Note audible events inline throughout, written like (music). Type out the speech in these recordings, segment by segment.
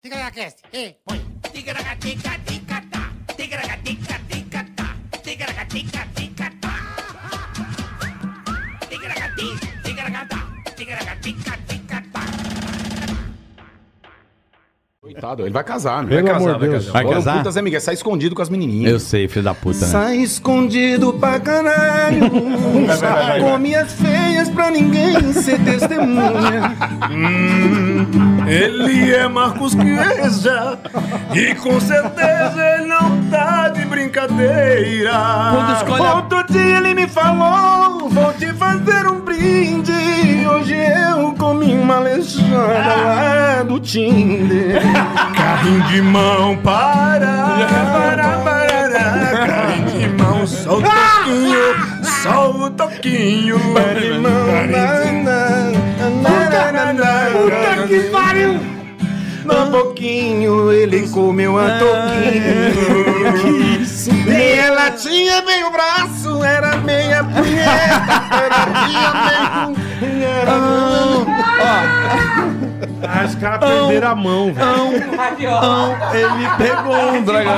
Ticaracast, ei, põe. Ticaracatica-ticatá, ticaracatica-ticatá, Coitado, ele vai casar, né? Pelo vai casar, amor Deus. casar. Vai Agora casar? O puta Zé Miguel sai escondido com as menininhas. Eu sei, filho da puta. Né? Sai escondido pra caralho. (laughs) Com minhas feias pra ninguém ser testemunha. ele é Marcos Queja. E com certeza ele não tá de brincadeira. Quando escolhe a- Outro dia ele me falou: Vou te fazer um brinde. Hoje eu comi uma lejada lá do Tinder. Carrinho de mão para, para, para, carrinho de mão, só o toquinho, só o toquinho. Carrinho de mão, puta que pariu! No pouquinho ele comeu a toquinho. E ela tinha meio braço, era meia punheta, era meia meio. Ah, os caras perderam a mão, velho. Ele pegou um dragão.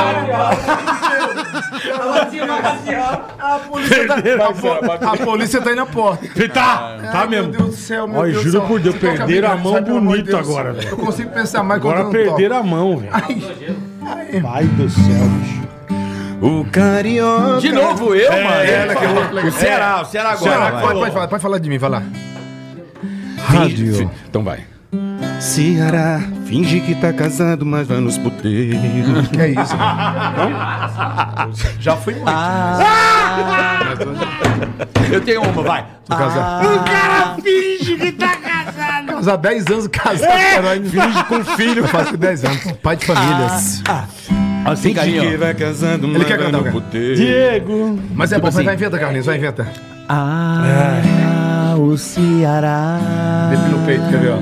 A polícia, tá, a, po- a polícia tá aí na porta. Tá, tá Ai, mesmo. Meu Deus do céu, meu Olha, Deus juro do céu. por Deus, Você toca perderam a mão sai, pelo amor de bonito Deus. agora, velho. Eu consigo pensar mais quando Agora eu não toco. perderam a mão, velho. Pai do céu, bicho. O carioca. De novo eu, mano. ela que é outra legal. O Ceará, o Ceará agora. Ceará, vai. pode, pode falar, pode falar de mim, vai lá. Finge- fi- Então vai. Ceará, finge que tá casado, mas vai nos puteiros. (laughs) Que é isso? (laughs) Já fui muito. Eu tenho uma, vai. casar. O cara finge que tá casado. Casar 10 anos casado, caralho. Finge com filho, faz com 10 anos. Pai de famílias. Assim, carinho. vai casando, Ele quer cantar, cara. Diego. Mas é bom, vai, vai inventa, Carlinhos, vai inventa. Ah, o Ceará. Depila o peito, quer ver, ó.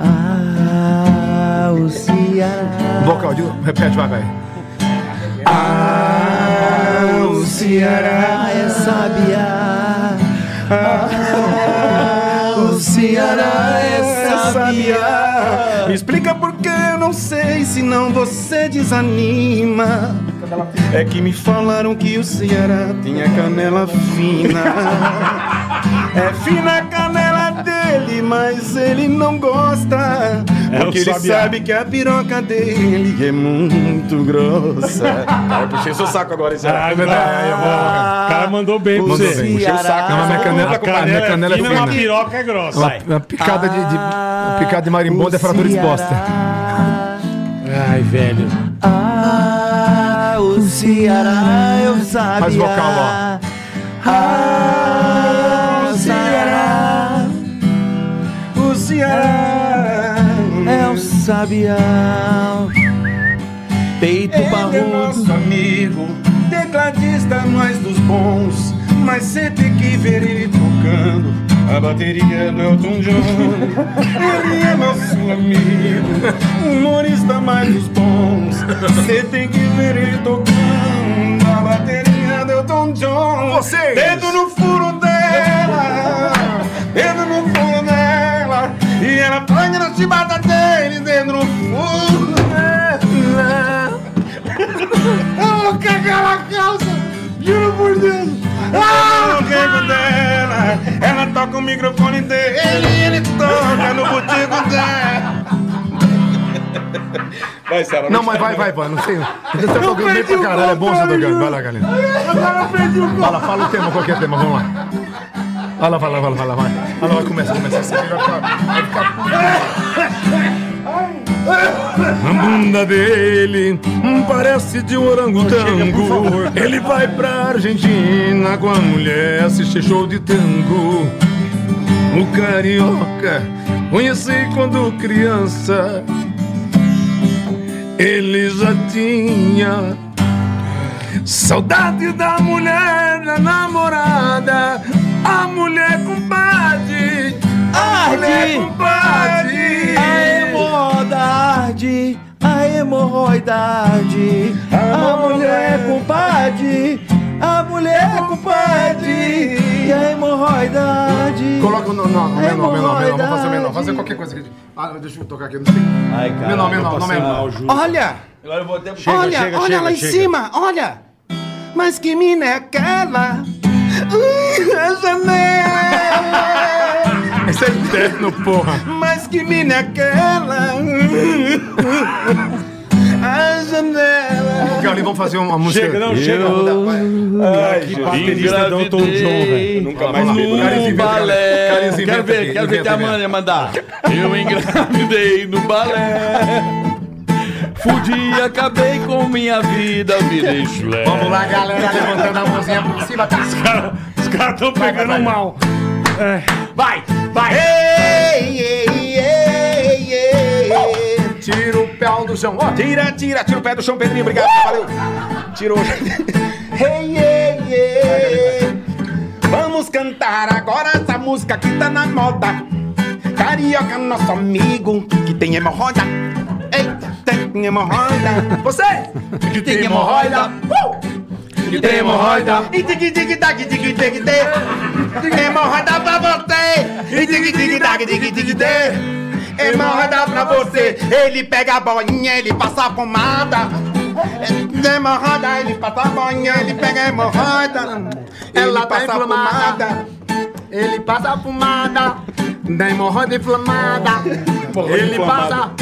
Ah, o Ceará. Vocal, de- repete, vai, vai. Ah, o Ceará é sabiá. Ah, o Ceará é sabiá. Me explica por que eu não sei, senão você desanima. É que me falaram que o Ceará tem a canela fina. É fina a canela dele, mas ele não gosta. É Porque ele sabe que a piroca dele é muito grossa. Cara, eu puxei seu saco agora, Zé. Ah, é verdade. O cara mandou bem pra você. bem. Puxei o saco. Não, mas minha canela, A canela, minha canela é fina, mas a fina. piroca é grossa. Uma, uma picada de, de- uma picada de marimbondo é fratura exposta. Ai, velho. Ah, Ceará é o sabiá. Faz vocal, ó. Ah, o Ceará O Ceará é o sabiá. Peito Ele é nosso amigo, tecladista mais dos bons. Mas tem que ver ele tocando a bateria do Elton John. Ele é nosso amigo, humorista mais dos bons. Cê tem que ver ele tocando a bateria do Elton John. Vocês! Dedo no furo dela, dedo no furo dela. E ela pega na chibata dele, dedo no furo dela. Vou cagar na calça, juro por Deus. Ah, no rego dela, ela toca o microfone dele e ele toca no botico dela. Vai, Sara. Não, mas vai, vai, vai, não sei. Você tá tocando bem pra caralho, é bom você tocando. Vai lá, galera. Vai lá, fala o tema, qualquer tema, vamos lá. Vai lá, vai lá, vai lá, vai lá, vai. Vai lá, vai, começa, começa. Vai ficar. Vai ficar. A bunda dele parece de um orangotango. Ele vai pra Argentina com a mulher assistir show de tango. O carioca conheci quando criança. Ele já tinha saudade da mulher, da namorada, a mulher compadre, a mulher compadre. A hemorroidade, a hemorroidade, a mulher compadre, a mulher compadre. E a hemorroidade. Coloca o no- no- no menor, menor, menor. Vamos fazer o menor. Fazer qualquer coisa aqui. Ah, deixa eu tocar aqui. Não sei. Ai, cara. Menor, menor, não menor. Olha, Agora eu vou até... Chega, olha, chega, olha chega, lá em chega. cima, olha. Mas que mina é aquela? Ui, a janela. Esse é eterno, porra. Mas que mina é aquela? A janela. Carlinhos, vamos fazer uma música. Chega, não, chega. Que baterista do Elton John, velho. Nunca mais? Caras No balé. Quero ver, aqui, quero ver que a. Mania mandar. Eu engravidei no balé. Fudi acabei com minha vida, virei chulé. Vamos lá, galera, levantando a mãozinha por cima. Tá. Os caras estão pegando mal. Vai, vai. Ei, ei, ei, ei. Tira o pé do chão. Ó, tira, tira, tira o pé do chão, Pedrinho. Obrigado, valeu. Tirou. Ei, ei, ei. Vamos cantar agora essa música que tá na moda. Carioca, nosso amigo, que tem hemorroida. Eita, tem hemorroida. Você que tem hemorroida. Uh! Que tem hemorroida. E tig tig tag tig tig tig. Hemorroida pra você. E tig tig tag tig tig tig. Hemorroida pra você. Ele pega a bolinha, ele passa a pomada. Hemorroida, ele passa a bolinha, ele pega a hemorroida. Ela passa a pomada. Ele passa a pomada. Da hemorroida inflamada. Ele passa.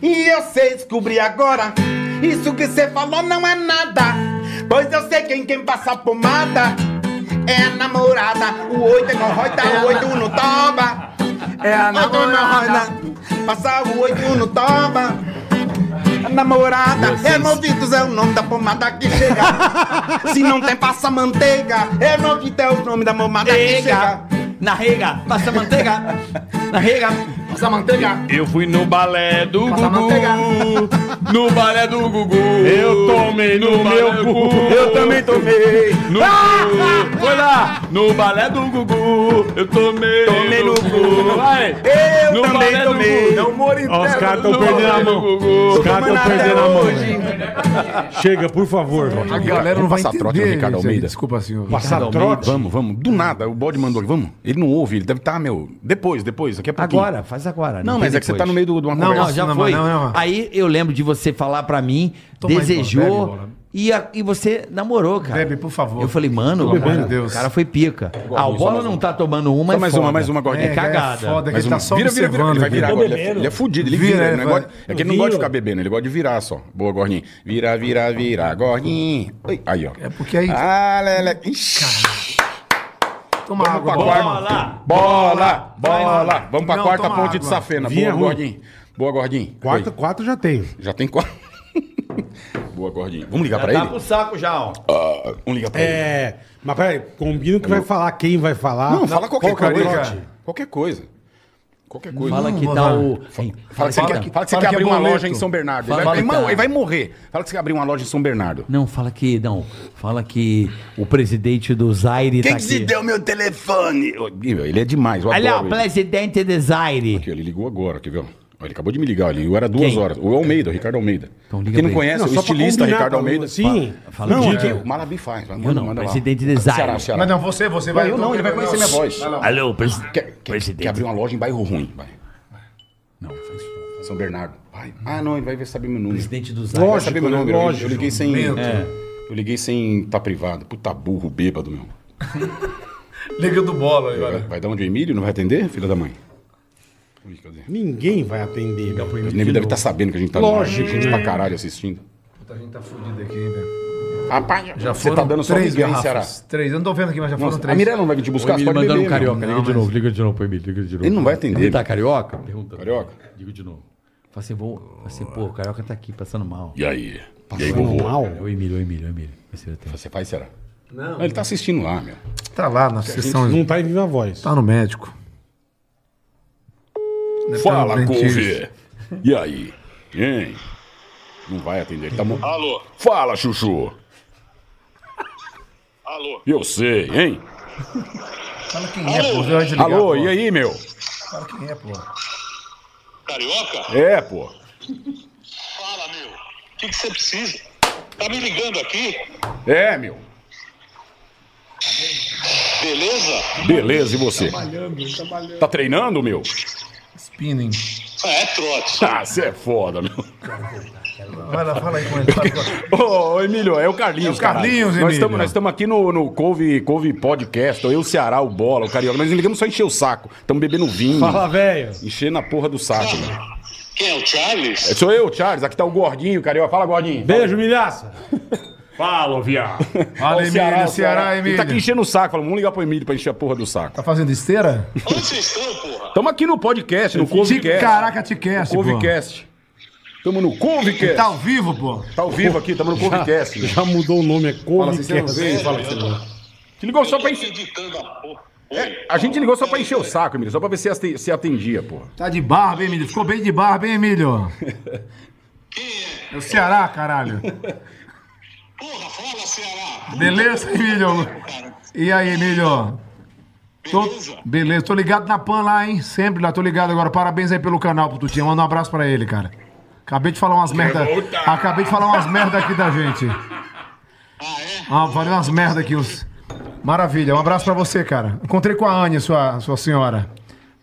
E eu sei descobrir agora. Isso que você falou não é nada. Pois eu sei quem quem passa pomada é a namorada. O oito é hemorroida, o oito no toba. É a namorada. Passa o oito no toba. A namorada. Hermovitos é o nome da pomada que chega. (laughs) Se não tem passa manteiga. Hermovitos é o nome da pomada que chega. Na rega, passa manteiga. Na rega. Passa manteiga. Eu fui no balé do Passa Gugu. manteiga. No balé do Gugu. Eu tomei no balé meu cu. Gugu. Eu também tomei. No, foi lá, no balé do Gugu. Eu tomei. Tomei no cu. Vai. Eu No também balé do tomei. Gugu. É humor Ó, os caras estão No perdendo a mão. Gugu. Os caras estão perdendo a mão. hoje. Chega, por favor. A galera não vai Vamos passar trote entender. no Ricardo. Almeida? Desculpa, senhor. Passar trote? Vamos, vamos. Do nada, o bode mandou. Vamos. Ele não ouve, ele deve estar, meu. Depois, depois, daqui a pouquinho. Agora, faz agora. Não, tem mas é que você tá no meio do- de uma Não, conversa. Não, já Não, foi. não, não. Aí eu lembro de você falar pra mim, desejou bebe, e, a- e você namorou, cara. Bebe, por favor. Eu falei, mano, Pelo o cara, amor de Deus. o cara foi pica. Ah, o Bola não tá tomando uma, é mais foda. uma, mais uma É, gordinha. cara, cagada. É foda que Mais tá uma. só vira, vira, vira, ele vai virar agora. Ele é, bebendo. ele é fudido, ele Vira, vira. ele não gosta- é que ele não gosta de ficar bebendo, ele gosta de virar só. Boa, gordinha. Vira, vira, vira, gordinha. Oi, Aí, ó. É porque aí. Ah, Lele. Ixi. Toma Vamos água. pra bola. quarta. Bola, bola. Vamos pra Não, quarta toma ponte de água. safena. Vinha Boa, ruim. gordinho. Boa, gordinho. Quarto, Oi. quatro já tenho. Já tem quatro. (laughs) Boa, gordinho. Vamos ligar pra Tá ele? pro saco já, ó. Ah, vamos ligar pra ele. É. Mas peraí, combina que vai falar, quem vai falar. Não, fala qualquer qual que é, coisa. Qualquer coisa. Qualquer coisa. Fala que tá o. Fala que você Fala quer, que- fala que você fala quer que abrir uma loja em São Bernardo. Fala ele, vai, que tá. ele vai morrer. Fala que você quer abrir uma loja em São Bernardo. Não, fala que. Não. Fala que o presidente do Zaire tá aqui. deu meu telefone? Ele é demais. Olha, o presidente do Zaire. Aqui, ele ligou agora, quer ver? Ele acabou de me ligar, ele era duas Quem? horas. O Almeida, o Ricardo Almeida. Então liga Quem não pra ele. conhece, Não, o só pra estilista combinar, Ricardo Almeida. Sim. Fala Não, é dia. que o Malabi faz. Manda, Eu não, manda lá. presidente de Zaire. Ceará, Ceará. Mas não, você, você vai. Eu não, ele vai conhecer minha voz. Alô, presi- Quer, quer, presidente. quer abrir uma loja em bairro ruim, vai. Não, faz isso. São Bernardo. Vai. Ah, não, ele vai ver saber meu número. Presidente do Vai Zaire. Lógico, saber meu né? número. Eu- Lógico. Eu liguei sem. Lento. É. Eu liguei sem tá privado. Puta burro, bêbado, meu. (laughs) Liga do bola Vai, agora. vai dar onde o Emílio? Não vai atender, filha da mãe? Ui, cadê? Ninguém vai atender. meu. O Emílio deve estar sabendo que a gente tá. Lógico, Gente né? pra caralho assistindo. Puta, a gente tá fudido aqui, velho. Rapaz, Já você foram tá dando só três Ceará? garrafas. Três. Eu não tô vendo aqui, mas já foram Nossa, três. a Mirella não vai vir te buscar, você pode beber, meu. liga de novo, liga de novo pro Emílio, liga de novo. Ele não vai atender. Ele tá carioca? Pergunta. Carioca? Digo de novo. Fala assim, vou. Fala assim, pô, o carioca tá aqui passando mal. E aí? E aí, Passando vovô? mal. É o Emílio, o Emílio, o Emílio. Você faz, será? Não. Ele tá assistindo lá, meu. Tá lá na sessão. Não tá em viva voz. Tá no médico. Tá Fala, couve. E aí? Hein? Não vai atender. Ele tá mo... Alô? Fala, Chuchu. Alô? Eu sei, hein? Fala quem é, pô. De ligar, Alô, pô. e aí, meu? Fala quem é, pô. Carioca? É, pô. Fala, meu. O que que você precisa? Tá me ligando aqui? É, meu. Beleza? Beleza, e você? Tá treinando, meu? Spinning. É, trote. (laughs) Ah, você é foda, meu. Vai lá, fala aí com ele. (laughs) Ô, ô, Emílio, é o Carlinhos, É o Carlinhos, caralho. Emílio. estamos nós estamos aqui no, no Couve, Couve Podcast, eu, o Ceará, o Bola, o Carioca. Nós ligamos só encher o saco. Estamos bebendo vinho. Fala, velho. Enchendo a porra do saco, meu. Quem é o Charles? É, Sou eu, Charles. Aqui tá o Gordinho, Carioca. Fala, Gordinho. Beijo, milhaça. (laughs) Fala, viado. Fala, Emílio, Ceará, Ele tá aqui Emílio. enchendo o saco. Falamos, vamos ligar pro Emílio pra encher a porra do saco. Tá fazendo esteira? Onde vocês estão, porra? Estamos aqui no podcast, no Couve-cast. Caraca, te cast, pô. Couve-cast. Estamos no Couve-cast. Tá ao vivo, pô. Tá ao vivo aqui, estamos no Couve-cast. meu. Já mudou o nome, é Fala, assim, você não fala que você não Te ligou só pra encher... É, a gente ligou só pra encher o saco, Emílio. Só pra ver se se atendia, porra. Tá de barba, hein, Emílio? Ficou bem de barba, hein, Emílio? Quem é? É o Ceará, caralho. Porra, fala, Ceará. Beleza, Emílio? E aí, Emílio? Tô... beleza? Beleza, tô ligado na PAN lá, hein? Sempre lá, tô ligado agora. Parabéns aí pelo canal pro Tutinha. Manda um abraço pra ele, cara. Acabei de falar umas merda. Acabei de falar umas merda aqui da gente. Ah, é? Ah, falei umas merda aqui. Uns... Maravilha, um abraço pra você, cara. Encontrei com a Ania, sua, sua senhora.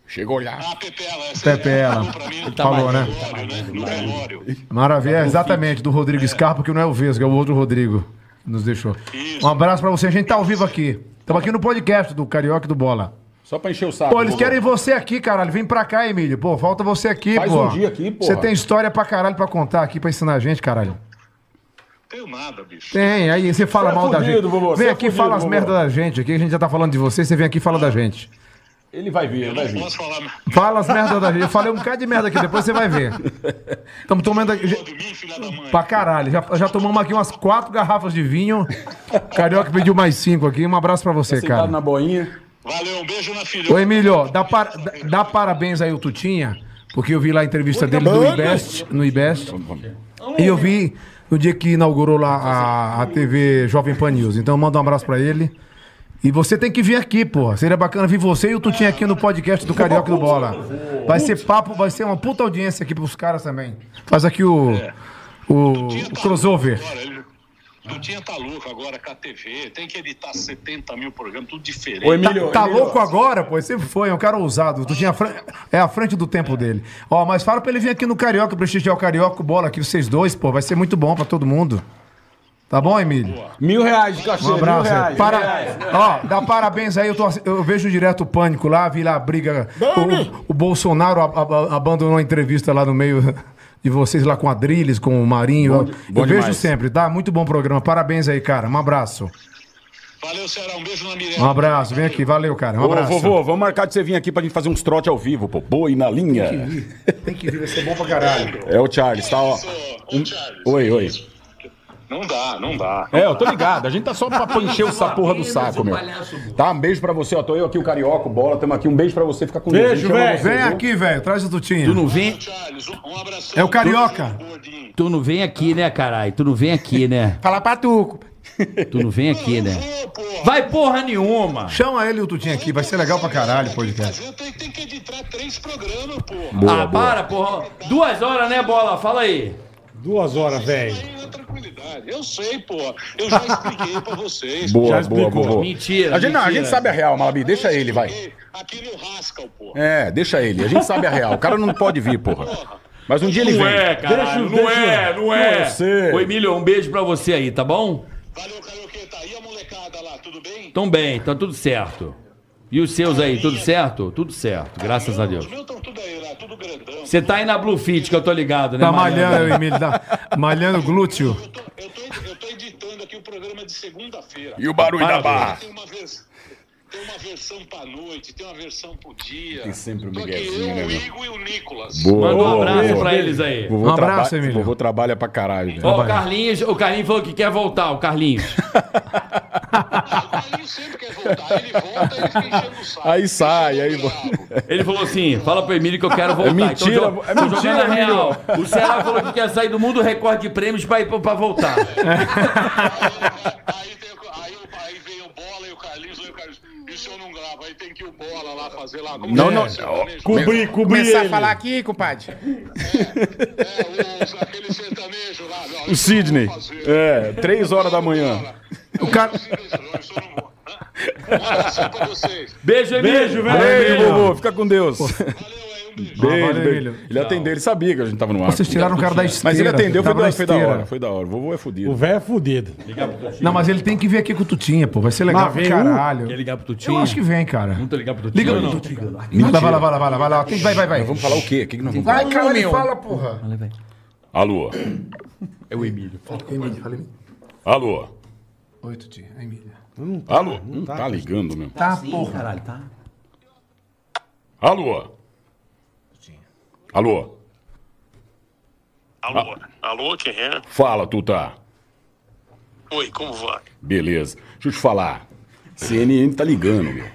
Chegou lá. Ah, Pepela. Essa Pepela. falou pra mim. Falou, né? Velório, né? Velório. Maravilha, é exatamente, do Rodrigo Scarpa, que não é o Vesga, é o outro Rodrigo. Nos deixou. Isso. Um abraço pra você, a gente tá ao vivo aqui. Estamos aqui no podcast do Carioca e do Bola. Só pra encher o saco. Pô, eles querem você aqui, caralho. Vem pra cá, Emílio. Pô, falta você aqui, Faz pô. um dia aqui, porra. Você tem história pra caralho pra contar aqui, pra ensinar a gente, caralho. Tenho nada, bicho. Tem, aí você fala Você é mal da fudido, gente. vovô, Vem é aqui e fudido, fala as merdas da gente aqui. A gente já tá falando de você, você vem aqui e fala da gente. Ele vai vir, ele vai Não vir. posso falar. Fala as merdas da gente. Eu falei um bocado de merda aqui, depois você vai ver. Estamos tomando aqui. Pra caralho. Já, já tomamos aqui umas quatro garrafas de vinho. Carioca pediu mais cinco aqui. Um abraço pra você, cara. na boinha. Valeu, um beijo na filha. Ô, Emílio, dá, par- dá- parabéns aí o Tutinha, porque eu vi lá a entrevista dele no IBEST, no IBEST, e eu vi no dia que inaugurou lá a, a TV Jovem Pan News. Então manda um abraço pra ele. E você tem que vir aqui, pô. Seria bacana vir você e o Tutinha aqui no podcast do Carioca do Bola. Vai ser papo, vai ser uma puta audiência aqui pros caras também. Faz aqui o, o, o crossover. Agora, ele- Não tinha tá louco agora com a TV. Tem que editar 70 mil programas, tudo diferente. Ô, Emílio. Tá Emílio, louco agora, pô? Sempre foi, é um cara ousado. Tu tinha fran- É à frente do tempo dele. Ó, mas fala pra ele vir aqui no Carioca, prestigiar o Carioca, o bola aqui, vocês dois, pô. Vai ser muito bom pra todo mundo. Tá bom, Emílio? Mil reais de cachê, Um abraço. mil reais. Para... Ó, dá parabéns aí. Eu, tô eu vejo direto o pânico lá, vi lá a briga. O, o Bolsonaro ab- ab- abandonou a entrevista lá no meio (laughs) de vocês, lá com a Drilis, com o Marinho. Bom- eu bom vejo demais. sempre, tá? Muito bom programa. Parabéns aí, cara. Um abraço. Valeu, Ceará. Um beijo na Mirella. Um abraço. Vem aqui. Valeu, cara. Um Ô, abraço. vovô, vamos marcar de você vir aqui pra gente fazer uns trote ao vivo, pô. Boi na linha. Tem que vir, vai ser bom pra caralho. É o Charles, tá, ó. Ô, Charles. Oi, oi. Não dá, não dá. É, eu tô ligado. A gente tá só pra encher essa porra do saco, meu. Tá, um beijo pra você, ó. Tô eu aqui, o Carioca, o Bola, tamo aqui. Um beijo pra você, fica com Deus. Beijo, velho. Vem viu? aqui, velho. Traz o Tutinha. Tu não vem. É o Carioca. Tu não vem aqui, né, caralho? Tu não vem aqui, né? Fala pra tu. Tu não vem aqui, né? Vai porra nenhuma! Chama ele e o Tutinha aqui. Vai ser legal pra caralho o podcast. Tem, que editar três programas, porra. Boa, ah, boa. para, porra. Duas horas, né, bola? Fala aí. Duas horas, velho. Tranquilidade. Eu sei, porra. Eu já (laughs) expliquei pra vocês. Boa, Já boa, vovô. Mentira, A gente, não, a gente sabe a real, Malabi. Deixa ele, vai. Aqui no Rascal, porra. É, deixa ele. A gente sabe a real. O cara não pode vir, porra. Mas um dia ele Não vem. é, caralho. Deixa- não deixa- é, não é. eu sei. Ô, Emílio, um beijo pra você aí, tá bom? Valeu, Carioqueta. E a molecada lá, tudo bem? Tão bem, tá tudo certo. E os seus aí, tudo certo? Tudo certo, graças a Deus. Os meus estão tudo Você tá aí na Blue Fit, que eu tô ligado, né, Tá Mariano? malhando, Emílio. Tá malhando glúteo. Eu tô, eu, tô, eu tô editando aqui o programa de segunda-feira. E o barulho da barra. Tem uma, vers... tem uma versão pra noite, tem uma versão pro dia. Tem sempre Tô aqui miguezinho, eu, né, o? Igor e o Nicolas. Boa, Manda um abraço boa. pra eles aí. Vovô Um abraço, traba- Emílio. Vovô trabalha pra caralho, velho. Ó, o Carlinhos, o Carlinhos falou que quer voltar, o Carlinhos. (laughs) O Carlinhos sempre quer voltar. Ele volta ele fica enchendo o saco. Aí sai, é aí bravo. (laughs) Ele falou assim: fala pro Emílio que eu quero voltar. mentira, então, jo- é tô mentira, jogando a Emílio. real. O Ceará falou que quer sair do mundo recorde de prêmios pra, ir, pra, voltar. Aí, aí, o- aí vem o Bola e o Carlinhos. Aí o Carlinhos, e se eu não gravo? Aí tem que ir o Bola lá fazer lá. Como Não, é não, sertanejo? Cobrir, cobrir Começar ele. a falar aqui, compadre. É, os, aquele sertanejo lá. Não, O Sidney. É, três horas da manhã. O cara... Hã? Um abração pra vocês. Beijo, Emílio. Beijo, velho. Beijo, Vovô. Fica com Deus. Valeu beijo. Beijo, valeu, beijo. Emílio. Ele atendeu, ele sabia que a gente tava no ar. Vocês tiraram o cara da esteira. Mas ele atendeu, foi da, foi da hora. Foi da hora. O vovô é fudido. O velho é fudido. Não, mas ele tem que vir aqui com o Tutinha, pô. Vai ser legal pra caralho. Quer ligar pro Tutinho? Eu acho que vem, cara. Não tô ligado pro Tutinho. Liga pro Tutinha. Vai lá, vai lá, vai lá, vai lá, vai Vai, vai, vai. Vamos falar o quê? O que, que nós vamos Vai, falar? cara, ele fala, porra. Alô? É o Emílio. Emília, fala Emília. Alô? Oi, Tutinha. É Emília. Alô? Não tá ligando, meu. Tá, porra. Caralho, tá? Alô? Alô? Alô? Alô, quem é? Fala, Tuta. Oi, como vai? Beleza. Deixa eu te falar. CNN tá ligando, meu.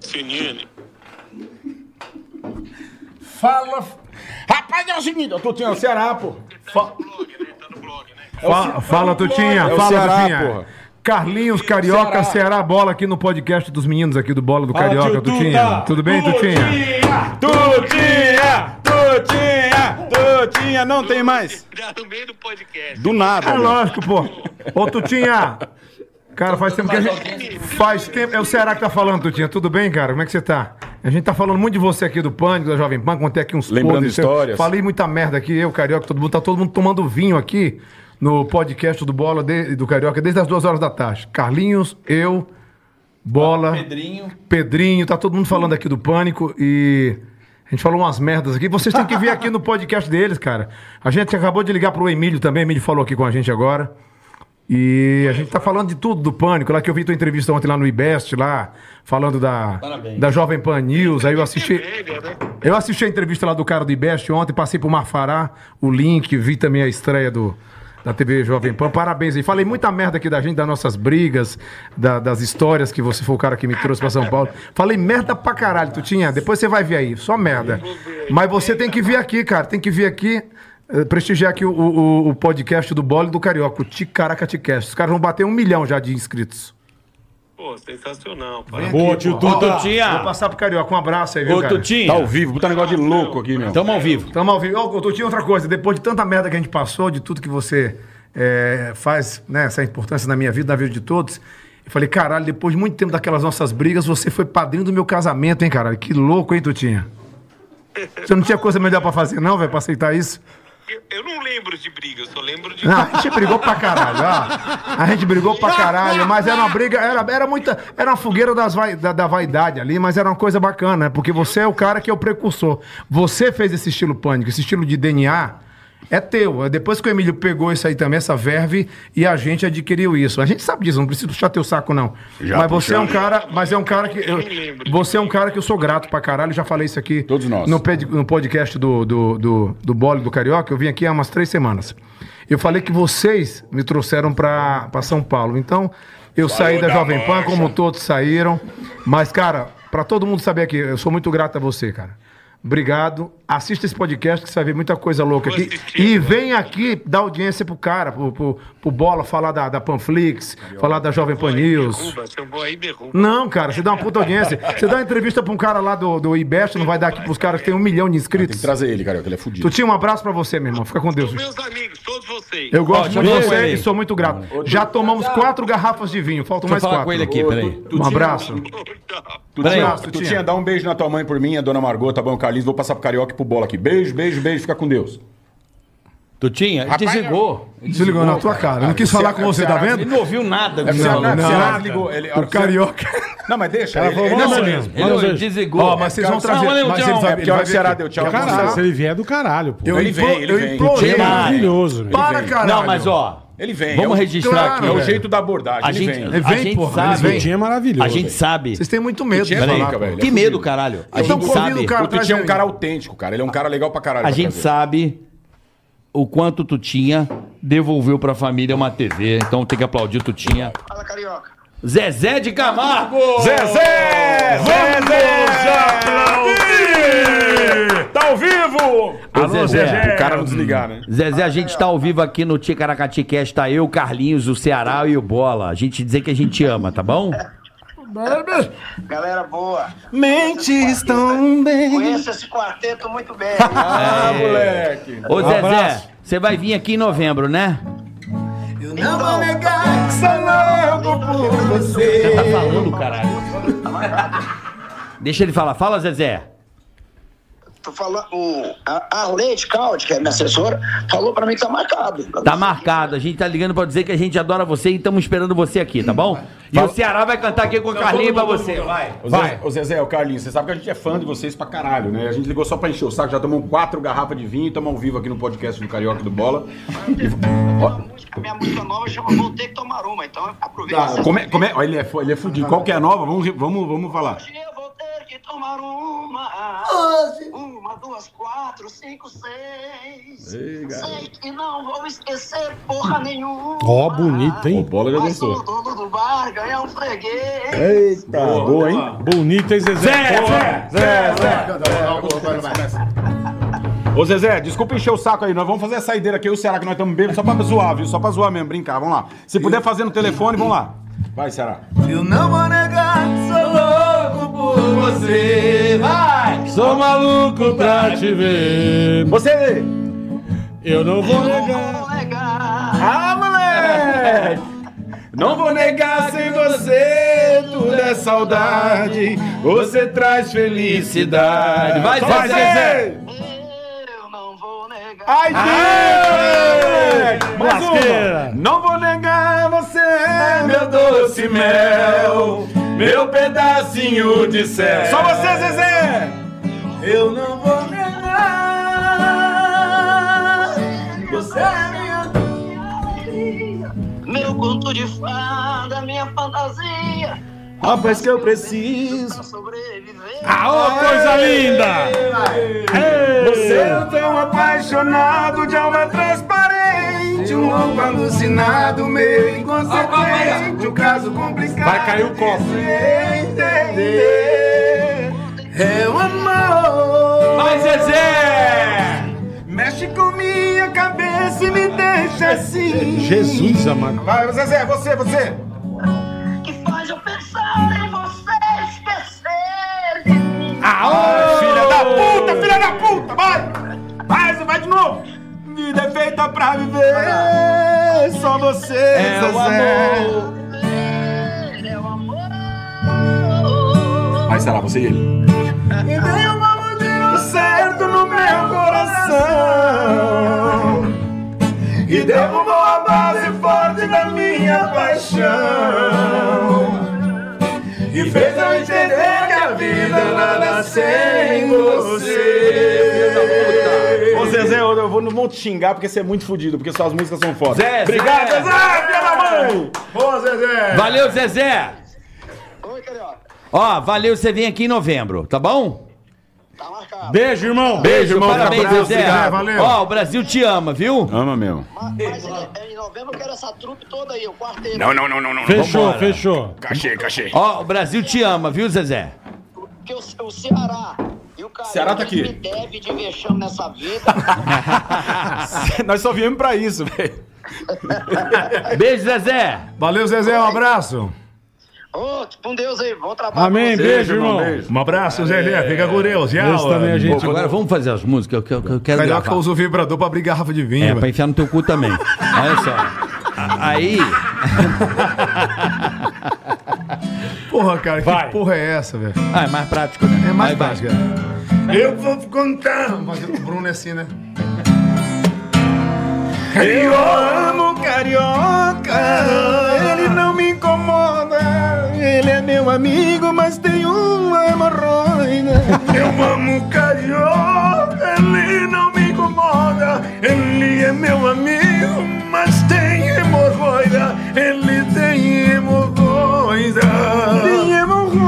CNN. Fala. Rapaz, é o seguinte, eu tô tinha o Ceará, pô. Tá no blog, né? Tá no blog, né? Fa- Fala, Tutinha. É Fala, Ceará, Tutinha. porra. Carlinhos, Carioca, Ceará. Bola aqui no podcast dos meninos aqui do Bola do Fala, Carioca, tio Tutinha. Tuta. Tudo bem, Tutinha? Tutinha! Tutinha! Tutinha! Não tem mais. No meio do podcast. Do nada. É meu. lógico, pô. Ô, Tutinha. Cara, faz tempo que a gente. Faz tempo. É o Ceará que tá falando, Tutinha. Tudo bem, cara? Como é que você tá? A gente tá falando muito de você aqui do Pânico, da Jovem Pan. Contei aqui uns Lembrando podres histórias. Falei muita merda aqui, eu, Carioca, todo mundo. Tá todo mundo tomando vinho aqui no podcast do Bola de- do Carioca desde as duas horas da tarde. Carlinhos, eu, Bola. Pedrinho. Pedrinho, tá todo mundo falando aqui do Pânico e a gente falou umas merdas aqui. Vocês têm que vir aqui no podcast deles, cara. A gente acabou de ligar pro Emílio também, o Emílio falou aqui com a gente agora. E a gente tá falando de tudo do Pânico, lá que eu vi tua entrevista ontem lá no IBEST, lá, falando da, da Jovem Pan News, aí eu assisti... Né? Eu assisti a entrevista lá do cara do IBEST ontem, passei pro Marfará, o link, vi também a estreia do, da TV Jovem Pan. Parabéns aí. Falei muita merda aqui da gente, das nossas brigas, da- das histórias que você foi o cara que me trouxe pra São Paulo. Falei merda pra caralho, tu tinha. Depois você vai ver aí, só merda. Mas você tem que vir aqui, cara. Tem que vir aqui. eh, Prestigiar aqui o, o- o podcast do Bolo do Carioca, o Ticaracatecast. Os caras vão bater um milhão já de inscritos. Pô, sensacional. Boa, tio Tuta. Vou Tutinha. passar pro Carioca. Um abraço aí, viu, Ô, cara? Tutinha. Tá ao vivo, puta negócio de louco aqui, meu. Tamo ao vivo. Tamo ao vivo. Ô, Couto, tinha outra coisa. Depois de tanta merda que a gente passou, de tudo que você é, faz, né, essa importância na minha vida, na vida de todos, eu falei, caralho, depois de muito tempo daquelas nossas brigas, você foi padrinho do meu casamento, hein, caralho? Que louco, hein, Tutinha? Você não tinha coisa melhor pra fazer, não, velho, pra aceitar isso? Eu, não lembro de briga, eu só lembro de. Não, a gente brigou pra caralho, ó. A gente brigou pra caralho, mas era uma briga, era, era muita. Era uma fogueira das vai- da, da vaidade ali, mas era uma coisa bacana, né? Porque você é o cara que é o precursor. Você fez esse estilo pânico, esse estilo de DNA. É teu. É Depois que o Emílio pegou isso aí também, essa verve, e a gente adquiriu isso. A gente sabe disso, não precisa puxar teu saco, não. Já mas você é um cara. Mas é um cara que. eu- você é um cara que eu sou grato pra caralho. Já falei isso aqui. Todos nós. No, ped- no podcast do, do, do, do Bole do Carioca, eu vim aqui há umas três semanas. Eu falei que vocês me trouxeram pra pra São Paulo. Então, eu saí da da Jovem Pan, mancha. como todos saíram. Mas, cara, pra todo mundo saber aqui, eu sou muito grato a você, cara. Obrigado. Assista esse podcast que você vai ver muita coisa louca aqui. assistir, E vou vem aqui dar audiência pro cara, pro, pro, pro Bola, falar da, da Panflix, falar da Jovem Pan News. Não, cara, você dá uma puta audiência. Você dá uma entrevista pra um cara lá do, do IBEST, não vai dar aqui pros caras que tem um milhão de Tem que inscritos. trazer ele, cara, que ele é fudido. Tu tinha um abraço pra você, meu irmão. Fica com Deus. Meus amigos, todos vocês. Eu gosto muito de você e sou muito grato. Já tomamos quatro garrafas de vinho, faltam mais Deixa eu falar quatro. com ele aqui, peraí. Um abraço. Tutinha, Abraço, Tutinha, Tutinha. dá um beijo na tua mãe por mim, a dona Margot, tá bom, Carlinhos. Vou passar pro Carioca e pro Bola aqui. Beijo, beijo, beijo. Fica com Deus. Tutinha, ele desligou. Ele Desligou na tua cara. Não quis falar com você, tá Ele vendo? não ouviu nada. É não, não, ligou. Ele, O carioca. Não, mas deixa. Ela Ele, falou, ele, não, mesmo. Ele desligou. Ó, mas vocês vão trazer. ele Mas É vai- porque ele a vai Ceará deu tchau. Caralho, se ele vier é do caralho, pô. Eu Ele vem, ele eu vem. implorei. É maravilhoso, velho. Para, caralho. Não, mas ó, Ele vem. vamos é o- registrar Claro, aqui. É o jeito da abordagem. A ele gente, vem. Ele a vem, gente porra, sabe. ele vem. É maravilhoso. A gente velho. sabe. Vocês têm muito medo de é falar. velho. Que é medo, caralho. A Então gente sabe. o Tutinha é um ele. cara autêntico, cara. Ele é um cara legal pra caralho. A pra gente trazer. sabe o quanto tu tinha devolveu pra família uma TV. Então tem que aplaudir tu tinha. Fala, carioca. Zezé de Camargo! Zezé! Zezé! Tá ao vivo! Alô, Zezé. O cara não desligar, né? Zezé, a gente tá ao vivo aqui no Ticaracati Cast, tá eu, Carlinhos, o Ceará e o Bola. A gente dizer que a gente ama, tá bom? Galera boa. Mentes tão bem. Conheço esse quarteto muito bem. (laughs) Ah, moleque. Ô, Zezé, você vai vir aqui em novembro, né? Então, Sou louco por você. Você tá falando, caralho. Deixa ele falar. Fala, Zezé. Tô falando, o, a Arlete Caldi, que é minha assessora, falou pra mim que tá marcado. Tá marcado. A gente tá ligando pra dizer que a gente adora você e estamos esperando você aqui, tá bom? E o Ceará vai cantar aqui com o Carlinho pra você. Vai. Ô Zé, ô Zezé, o Carlinhos, você sabe que a gente é fã de vocês pra caralho, né? A gente ligou só pra encher o saco, já tomamos quatro garrafas de vinho e estamos ao vivo aqui no podcast do Carioca do Bola. (laughs) A minha música nova chama Vou Ter Que Tomar Uma, então aproveita. Tá, como é, como é, ele é, ele é fudido. Qual que é a nova? Vamos, vamos, vamos falar. Que tomar uma. Uma, duas, quatro, cinco, seis. Ei, Sei que não vou esquecer porra nenhuma. Ó, bonito, O hein? Bola já Mas o gostou. dono do bar ganha um freguês. Eita, boa, hein? Bonito, hein, Zezé? Zé, Zé. Ô Zezé, desculpa encher o saco aí, nós vamos fazer a saideira aqui, eu e o Ceará, que nós estamos bêbados, só pra zoar, viu? Só pra zoar mesmo, brincar, vamos lá. Se puder fazer no telefone, vamos lá. Vai, Ceará. Eu não vou negar, sou louco por você. Vai! Sou maluco pra te ver. Você! Eu não vou negar. Vou negar. Ah, moleque! Não vou negar sem você, tudo é saudade. Você traz felicidade. Vai, Vai, Zezé. Eu não vou negar. Ai, Deus! Mais Lasqueira. uma! Não vou negar, você é meu doce mel, meu pedacinho de céu. Só você, Zezé! Eu não vou negar. Você é minha. Meu conto de fada, minha fantasia. Rapaz que eu preciso. Pra sobreviver. Ah, ô, coisa linda! Você é tão apaixonado de alma transparente, um louco alucinado, meio inconsequente, um caso complicado. Vai cair o copo. entender. É o amor. Vai, Zezé. Mexe com minha cabeça e me deixa assim. Jesus amado. Vai, Zezé, você, você. Que faz eu pensar em você esquecer de mim. Ai, filha da puta, filha da puta, vai! Vai, vai de novo! Vida é feita pra viver, só você, É o Zezé. amor. É o amor. Aí será você e ele. E veio uma mudinha certo no meu coração E derrubou a base forte da minha paixão E fez eu entender que a vida nada sem você Ô Zezé, eu vou, não vou te xingar porque você é muito fudido, porque suas músicas são fodas. Zé, Obrigado, Zé. Zezé, filha da mãe! Boa, Zezé! Valeu, Zezé. Oi, Carioca. Ó, valeu, você vem aqui em novembro, tá bom? Tá marcado. Beijo, irmão. Beijo, irmão. Parabéns, Abraço, Zezé. obrigado, valeu. Ó, o Brasil te ama, viu? Ama mesmo. Mas, mas em, em novembro eu quero essa trupe toda aí, o quarteto. Não, não, não, não, não. Fechou, Vambora. fechou. Cachê, cachê. Ó, o Brasil te ama, viu, Zezé? Porque o, o Ceará e o Carioca Ceará tá aqui. me deve de vexame nessa vida. (laughs) Nós só viemos pra isso, velho. Beijo, Zezé. Valeu, Zezé, um abraço. Ô, com Deus aí, bom trabalho. Amém, vocês. beijo, irmão. Um abraço, Zezé. Fica com Deus. Esse também a gente. Agora vamos fazer as músicas que eu, que eu quero Carioca gravar. usa o vibrador pra abrir garrafa de vinho. É, velho. pra enfiar no teu cu também. (laughs) Olha só. Aí. (laughs) Porra, cara, Vai. que porra é essa, velho? Ah, é mais prático, né? É mais Aí vai. prática. Eu vou contar. Mas o Bruno é assim, né? Eu amo carioca. Ele. Ele é meu amigo, mas tem uma hemorroida. (laughs) Eu amo carioca. Ele não me incomoda. Ele é meu amigo, mas tem hemorroida. Ele tem hemorroida. Tem hemorroida.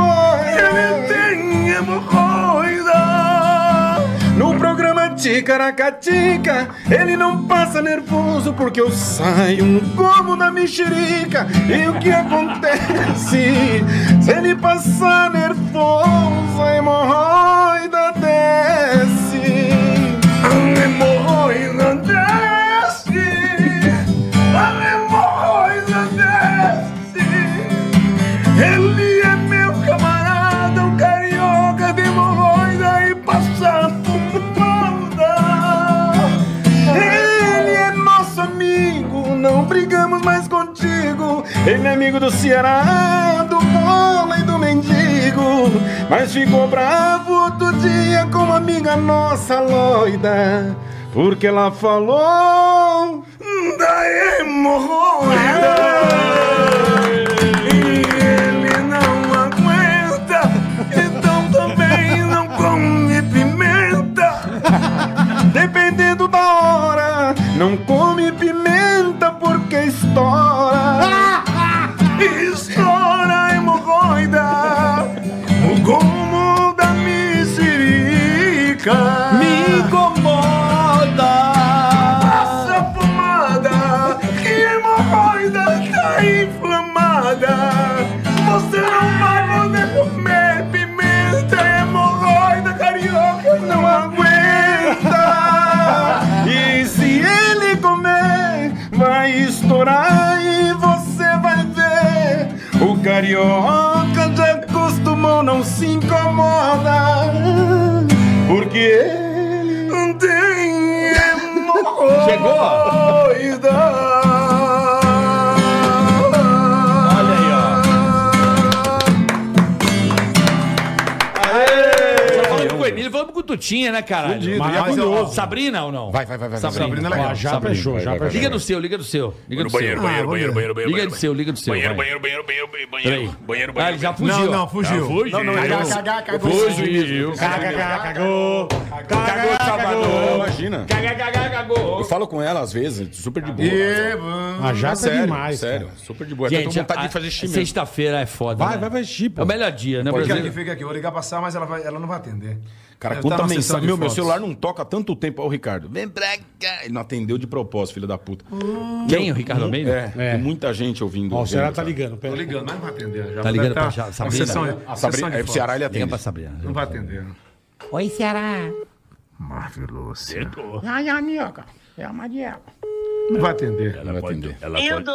Ticaracatica, ele não passa nervoso porque eu saio no como da mexerica. E o que acontece? Se ele passar nervoso, a hemorroida desce. A hemorroida desce. A hemorroida desce. Ele amigo do Ceará, do e do mendigo. Mas ficou bravo outro dia com uma amiga nossa loida. Porque ela falou da hemorroida. Chegou? Emílio, vamos com o Tutinha, né, caralho? Fudido, Mas, maravilhoso. ó, Sabrina ou não? Vai, vai, vai, vai. Sabrina, Sabrina é legal. Já fechou, já fechou. Liga do seu, liga do seu. Liga do Banheiro, seu. banheiro, banheiro, banheiro, banheiro, Liga do seu, liga do seu. Banheiro, banheiro, banheiro, banheiro, banheiro, banheiro, banheiro, Ah, ele já fugiu. Não, não, fugiu. Fugiu. Já- Fugiu. Cagou. Cagou, Salvador. Imagina. Cagou. Eu falo com ela às vezes, super de boa. E, mano. A jata é sério, demais. sério, cara. super de boa. Gente, vontade de fazer xixi mesmo. sexta-feira é foda. Vai, né? vai, vai, chip. É o melhor dia, né, Fica Brasil? aqui, fica aqui. Eu vou ligar pra Sá, mas ela não vai atender. Cara, Ela quanta tá sessão mensagem. Meu, meu celular não toca há tanto tempo. Ó, o Ricardo. Vem pra cá. Ele não atendeu de propósito, filho da puta. Quem? O Ricardo Almeida? É, É. tem muita gente ouvindo. Ó, o Ceará tá cara. ligando. Pera. Tô ligando, mas não vai atender. Já Tá ligando deve pra tá- já- a Sabrina? sessão- A a Sabrina, sessão de é, pro Ceará ele Liga atende. pra Sabrina. Não vai atender. Oi, Ceará. Marveloso. Ai, amiga. É a Mariela. Não vai atender. Não vai atender. Eu dou.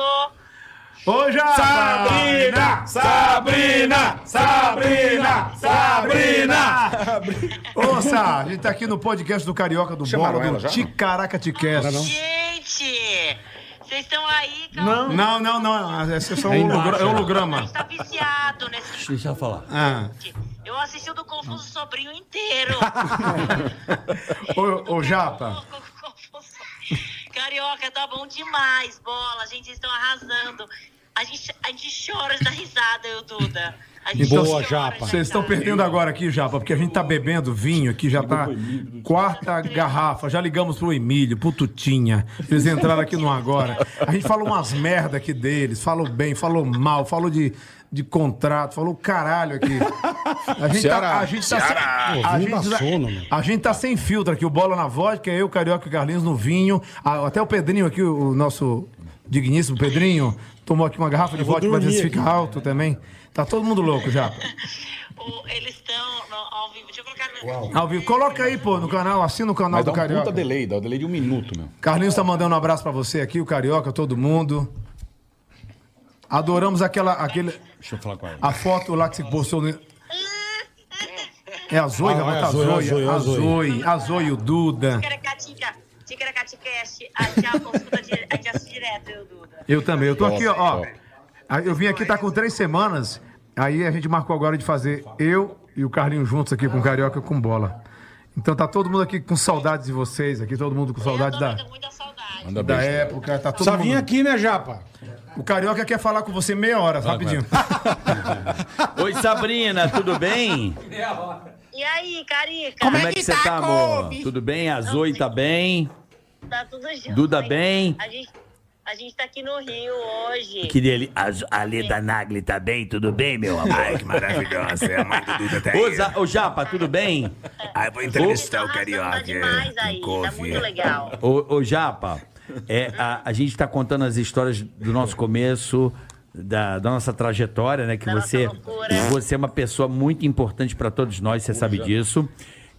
Ô, já! Sabrina! Sabrina! Sabrina! Sabrina! Ô, Sá, a gente tá aqui no podcast do Carioca do Chamaram Bola, ela do? Ticaraca Ticast. Gente, vocês estão aí, calma. Não, não, não. Esse é só um é né? A holograma. gente tá viciado nesse Deixa eu falar. Ah. Eu assisti o do Confuso Sobrinho inteiro. (laughs) Ô, ô, Japa. Carioca, tá bom demais, bola. Gente, vocês estão arrasando. A gente, a gente chora da risada, eu, Duda. A gente Boa, Japa. Vocês estão perdendo agora aqui, Japa, porque a gente tá bebendo vinho aqui, já tá quarta garrafa. Já ligamos pro Emílio, pro Tutinha. Eles entraram aqui no agora. A gente falou umas merda aqui deles, falou bem, falou mal, falou de, de contrato, falou caralho aqui. A gente Ceará. tá, a gente tá sem, Pô, a dá gente tá- sono, meu. a gente tá sem filtro aqui, o Bola na vodka, eu, Carioca e Carlinhos no vinho. Até o Pedrinho aqui, o nosso digníssimo Pedrinho, tomou aqui uma garrafa de vodka pra ver se fica aqui. alto também. Tá todo mundo louco já. (laughs) O- Eles estão ao vivo. Deixa eu colocar no. Ao vivo. Coloca aí, pô, no canal, assina o canal Mas dá do um Carioca. puta delay, dá um delay de um minuto, meu. Carlinhos tá mandando um abraço pra você aqui, o Carioca, todo mundo. Adoramos aquela, aquele, Deixa eu falar com ela. a foto lá que você postou no... É a Zoe, Ah, rapaz, é a Zoe, a a Zoe, Zoe, a Zoe. Zoe, a Zoe, o Duda. Eu, Duda. Eu também, eu tô aqui, ó. Eu vim aqui, tá com três semanas. Aí a gente marcou agora de fazer eu e o Carlinhos juntos aqui com o Carioca com bola. Então tá todo mundo aqui com saudades de vocês aqui, todo mundo com saudade da, muita saudade. Manda da época, tá todo Só vim aqui, né, Japa? O Carioca quer falar com você meia hora, rapidinho. (laughs) Oi, Sabrina, tudo bem? E aí, Carica? Como é que você tá, amor? Tudo bem? A Zoe tá bem? Tá tudo jóia. Duda bem? A gente, a gente tá aqui no Rio hoje. Que dele, a, a Leda Nagli tá bem? Tudo bem, meu amor? Ai, que maravilhosa. A mãe do Duda tá Ô, Za- ô, Japa, tudo bem? Ai, vou Vocês estão arrasando, tá demais aí. Tá muito legal. Ô, ô Japa, é, a, a gente tá contando as histórias do nosso começo, da, da nossa trajetória, né? Que Da você, você é uma pessoa muito importante pra todos nós, você sabe disso.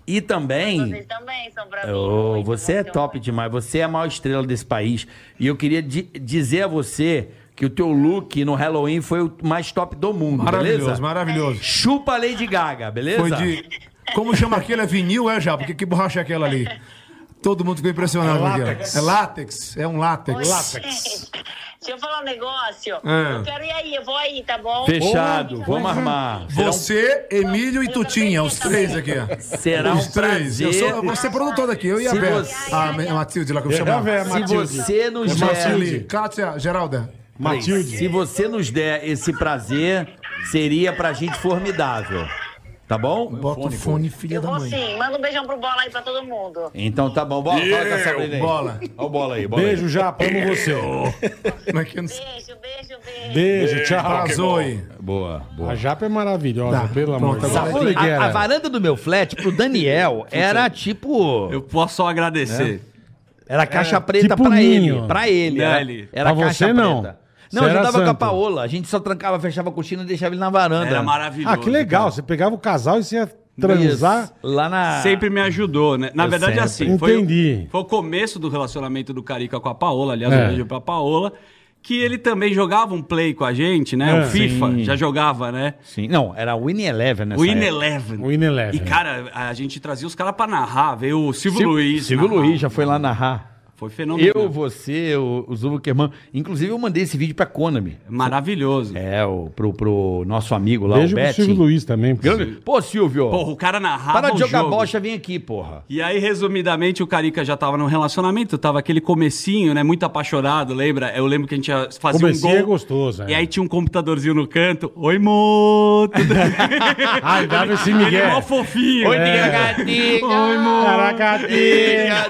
E também. Vocês também são pra mim. Muito, você é top muito. demais, você é a maior estrela desse país. E eu queria di- dizer a você que o teu look no Halloween foi o mais top do mundo, Maravilhoso, beleza? maravilhoso. Chupa a Lady Gaga, beleza? Foi de. Como chama aquele? É vinil, é já? Porque que borracha é aquela ali? Todo mundo ficou impressionado É látex. É látex, é um látex. Látex. Deixa eu falar um negócio. Ah. Eu quero ir aí, eu vou aí, tá bom? Fechado, vamos armar. Você, Emílio e Tutinha, os três aqui, será um Os três. Eu, sou, vou ser produtor daqui, eu e a Se Vera. você- A Ma- Matilde lá que eu É, chamo. velho, Se Matilde. você nos É Matilde. der, Kátia, Geralda. Matilde. se você nos der esse prazer, seria pra gente formidável. Tá bom? Bota o fone, filha Eu da vou mãe. sim. Manda um beijão pro bola aí pra todo mundo. Então tá bom. Bola, fala com a Sabrina aí. Bola. Olha o bola aí, bola aí. Beijo, Japa, amo você. (laughs) Como é que eu não sei? Beijo, beijo, beijo. Beijo, tchau. Arrasou aí. Boa, boa. A Japa é maravilhosa, Tá, pelo amor de pronto, Deus. agora tem- Guerra. A, a varanda do meu flat pro Daniel (laughs) era tipo. Eu posso só agradecer. Era caixa preta tipo pra ninho. ele. Pra ele. Era, Dele. era Pra caixa você, não. preta. Não, Você eu ajudava com a. Paola. A gente só trancava, fechava a cortina e deixava ele na varanda. Era maravilhoso. Ah, que legal. Você pegava o casal e você ia transar. Isso. Lá na. Sempre me ajudou, né? Na Eu verdade, sempre. assim, foi, Entendi. o- foi o começo do relacionamento do Carica com a Paola, aliás, É. um beijo pra Paola, que ele também jogava um play com a gente, né? É. o FIFA, Sim. já jogava, né? Sim. Não, era o Win Eleven nessa O In época. Eleven. O In Eleven. E, cara, a gente trazia os caras pra narrar, veio o Silvio Sil- Luiz. Silvio narrar. Luiz já foi lá narrar. Foi fenomenal. Eu, você, o, o Zuckerman. Inclusive, eu mandei esse vídeo pra Konami. Maravilhoso. É, o, pro, pro nosso amigo lá, Beijo o Betinho. Silvio Luiz também. pô. Grande- Pô, Silvio. Porra, o cara narrava para de jogar jogo. bocha, vem aqui, porra. E aí, resumidamente, o Carica já tava num relacionamento, tava aquele comecinho, né? Muito apaixonado, lembra? Eu lembro que a gente ia fazer Comecinho um é gol. gostoso, é. E aí tinha um computadorzinho no canto. Oi, mo! Tudo... (laughs) Ai, dava esse Ele é Miguel. mó fofinho. Oi, É. gatinha. Oi, mo! Caracatinha.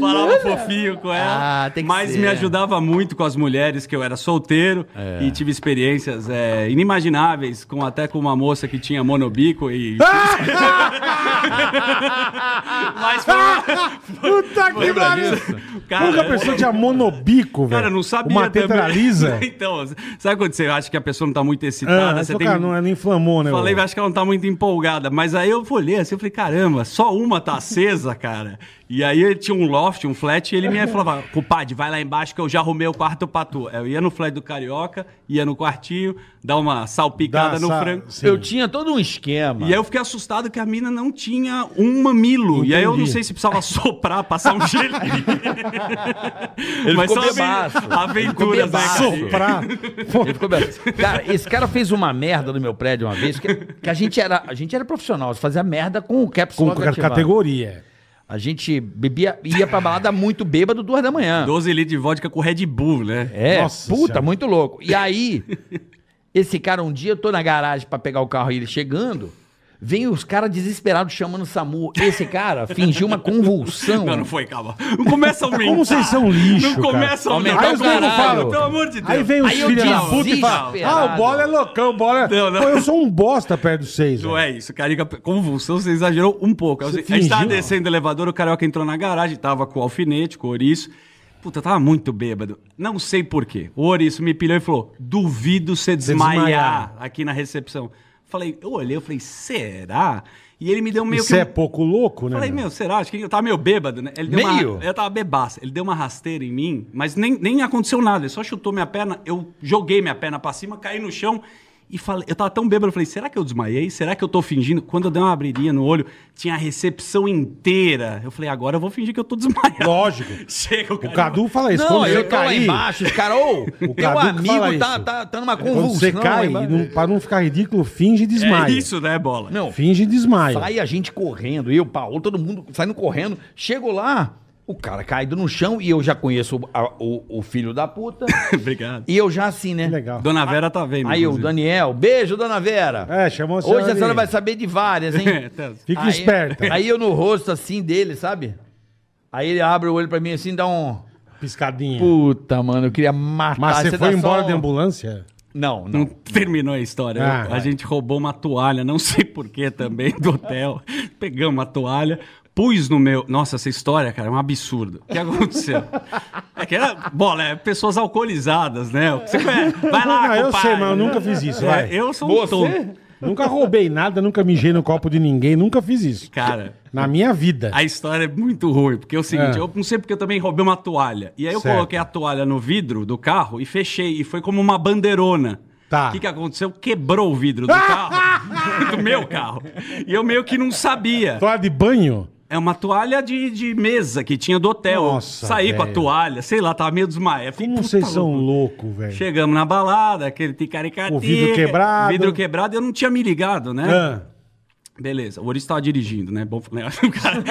Falava fofinho com ela. Ah, tem que mas ser. me ajudava muito com as mulheres, que eu era solteiro É. e tive experiências é, inimagináveis, com, até com uma moça que tinha monobico e. (laughs) mas foi. Puta que pariu. Nunca a pessoa tinha monobico, velho. Cara, não sabia Uma tetralisa. (laughs) então, sabe quando você acha que a pessoa não tá muito excitada? Ah, você tem... cara, não, não inflamou, né? Falei, acho que ela não tá muito empolgada. Mas aí eu olhei assim, eu falei, caramba, só uma tá acesa, cara. E aí ele tinha um loft, um flat, e ele me falava, compadre, vai lá embaixo que eu já arrumei o quarto pra tu. Eu ia no flat do Carioca, ia no quartinho, dar uma salpicada Dá no frango. sim. Eu tinha todo um esquema. E aí eu fiquei assustado que a mina não tinha um mamilo. E aí eu não Entendi. sei se precisava soprar, passar um gelinho. (laughs) Ele Mas ficou bebaço. aventuras Ficou bebaço. Soprar. Ele ficou bem. Cara, esse cara fez uma merda no meu prédio uma vez, que, que a, gente era, a gente era profissional, fazia merda com o caps Com lock ativado. categoria. A gente bebia, ia pra balada muito bêbado, duas da manhã. 12 litros de vodka com Red Bull, né? É, Nossa puta, Senhora. muito louco. E aí, (laughs) esse cara, um dia eu tô na garagem pra pegar o carro e ele chegando, vem os caras desesperados chamando o SAMU. Esse cara fingiu uma convulsão. Não, não foi, calma. Não começa a aumentar. Como vocês são lixo, Não começa a Aumentar aumentar. Aí os falam, Pelo amor de Deus. Aí vem os filhos da puta e falam. Ah, o bola é loucão, o bola é. Não, não. Pô, eu sou um bosta perto dos seis. Não é isso, Carica. Convulsão, você exagerou um pouco. Você a gente tava descendo o elevador, o Carioca entrou na garagem, tava com o alfinete, com o ouriço. Puta, eu tava muito bêbado. Não sei porquê. O ouriço me pilhou e falou: duvido você desmaiar, desmaiar. aqui na recepção. Falei, eu olhei, eu falei, será? E ele me deu meio Isso é pouco louco, né? Falei, meu? será? Acho que eu tava meio bêbado, né? Ele deu Meio? Uma, eu tava bebaço. Ele deu uma rasteira em mim, mas nem, nem aconteceu nada. Ele só chutou minha perna, eu joguei minha perna pra cima, caí no chão e falei, eu tava tão bêbado, eu falei, será que eu desmaiei? Será que eu tô fingindo? Quando eu dei uma abridinha no olho, tinha a recepção inteira. Eu falei, agora eu vou fingir que eu tô desmaiado. Lógico. (laughs) Chega o O cara. Cadu fala isso. Não, quando você eu tô lá embaixo, os caras, ô, (laughs) que fala amigo tá, tá, tá numa Quando convulsão. você cai, aí, não, pra não ficar ridículo, finge É desmaio. isso, né, bola? Não, Finge desmaio. sai a gente correndo, eu, Paulo, todo mundo saindo correndo. Chego lá, o cara caído no chão e eu já conheço o, a- o- o filho da puta. (laughs) Obrigado. e eu já assim, né? Legal. Dona Vera tá vendo. Aí o inclusive. Daniel, beijo, dona Vera. É, chamou a Hoje senhora a senhora ali. vai saber de várias, hein? (laughs) Tá. Fica Aí- esperta. Aí eu no rosto assim dele, sabe? Aí ele abre o olho pra mim assim, dá um. Piscadinha. Puta, mano, eu queria matar. Mas você Você foi embora só- de ambulância? Não, Não não. terminou a história. Ah, Eu- a vai. gente roubou uma toalha, não sei porquê também, do hotel. Pegamos uma toalha, pus no meu. Nossa, essa história, cara, é um absurdo. O que aconteceu? É que era. Bola, é pessoas alcoolizadas, né? Você conhece? Vai lá, Não, eu sei, mas eu nunca fiz isso, É, vai. eu sou um tonto. Nunca roubei nada, nunca mijei no copo de ninguém, nunca fiz isso. Cara. Na minha vida. A história é muito ruim, porque é o seguinte, É. eu não sei porque eu também roubei uma toalha. E aí eu Certo. coloquei a toalha no vidro do carro e fechei. E foi como uma bandeirona. Tá. O que, que aconteceu? Quebrou o vidro do carro. (laughs) do meu carro. E eu meio que não sabia. Toalha de banho? É uma toalha de, de mesa que tinha do hotel. Nossa, Saí com a toalha, sei lá, tava meio desmaiado. Falei, Como "Puta vocês são louco." loucos, velho. Chegamos na balada, aquele ticaricatica. O vidro quebrado. Vidro quebrado, eu não tinha me ligado, né? Ah, Beleza, o Oris tava dirigindo, né? Bom, né? (laughs) O cara...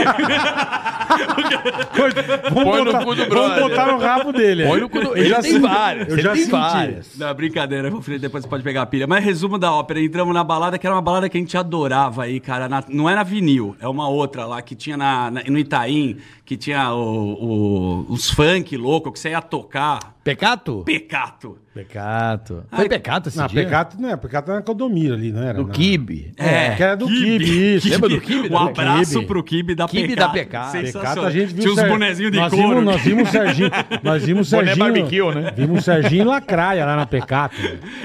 vamos Põe no botar, cu do vamos brother. botar no rabo dele. Põe no cu do- Eu Ele já tem várias, Eu já tem várias. Não, brincadeira, meu filho, depois você pode pegar a pilha. Mas resumo da ópera, entramos na balada, que era uma balada que a gente adorava aí, cara. na- não era vinil, é uma outra lá, que tinha na, na- no Itaim, que tinha o, o- os funk louco, que você ia tocar. Pecato? Pecato. Pecato. Foi Ai, pecato esse Não, dia? Pecato não é. Pecato era Condomínio ali, não era? Do. Kibe. É, que era do Kibe, isso. Lembra do (laughs) Kibe? Um abraço Kibe. pro Kibe da Kibe Pecato. da Pecato. Sensacional. Pecato a gente viu Tinha uns Ser- bonezinhos de nós couro. Vimos, nós vimos o (laughs) Serginho. Nós vimos o Boné Serginho. barbecue, né? Vimos o Serginho Lacraia lá na Pecato.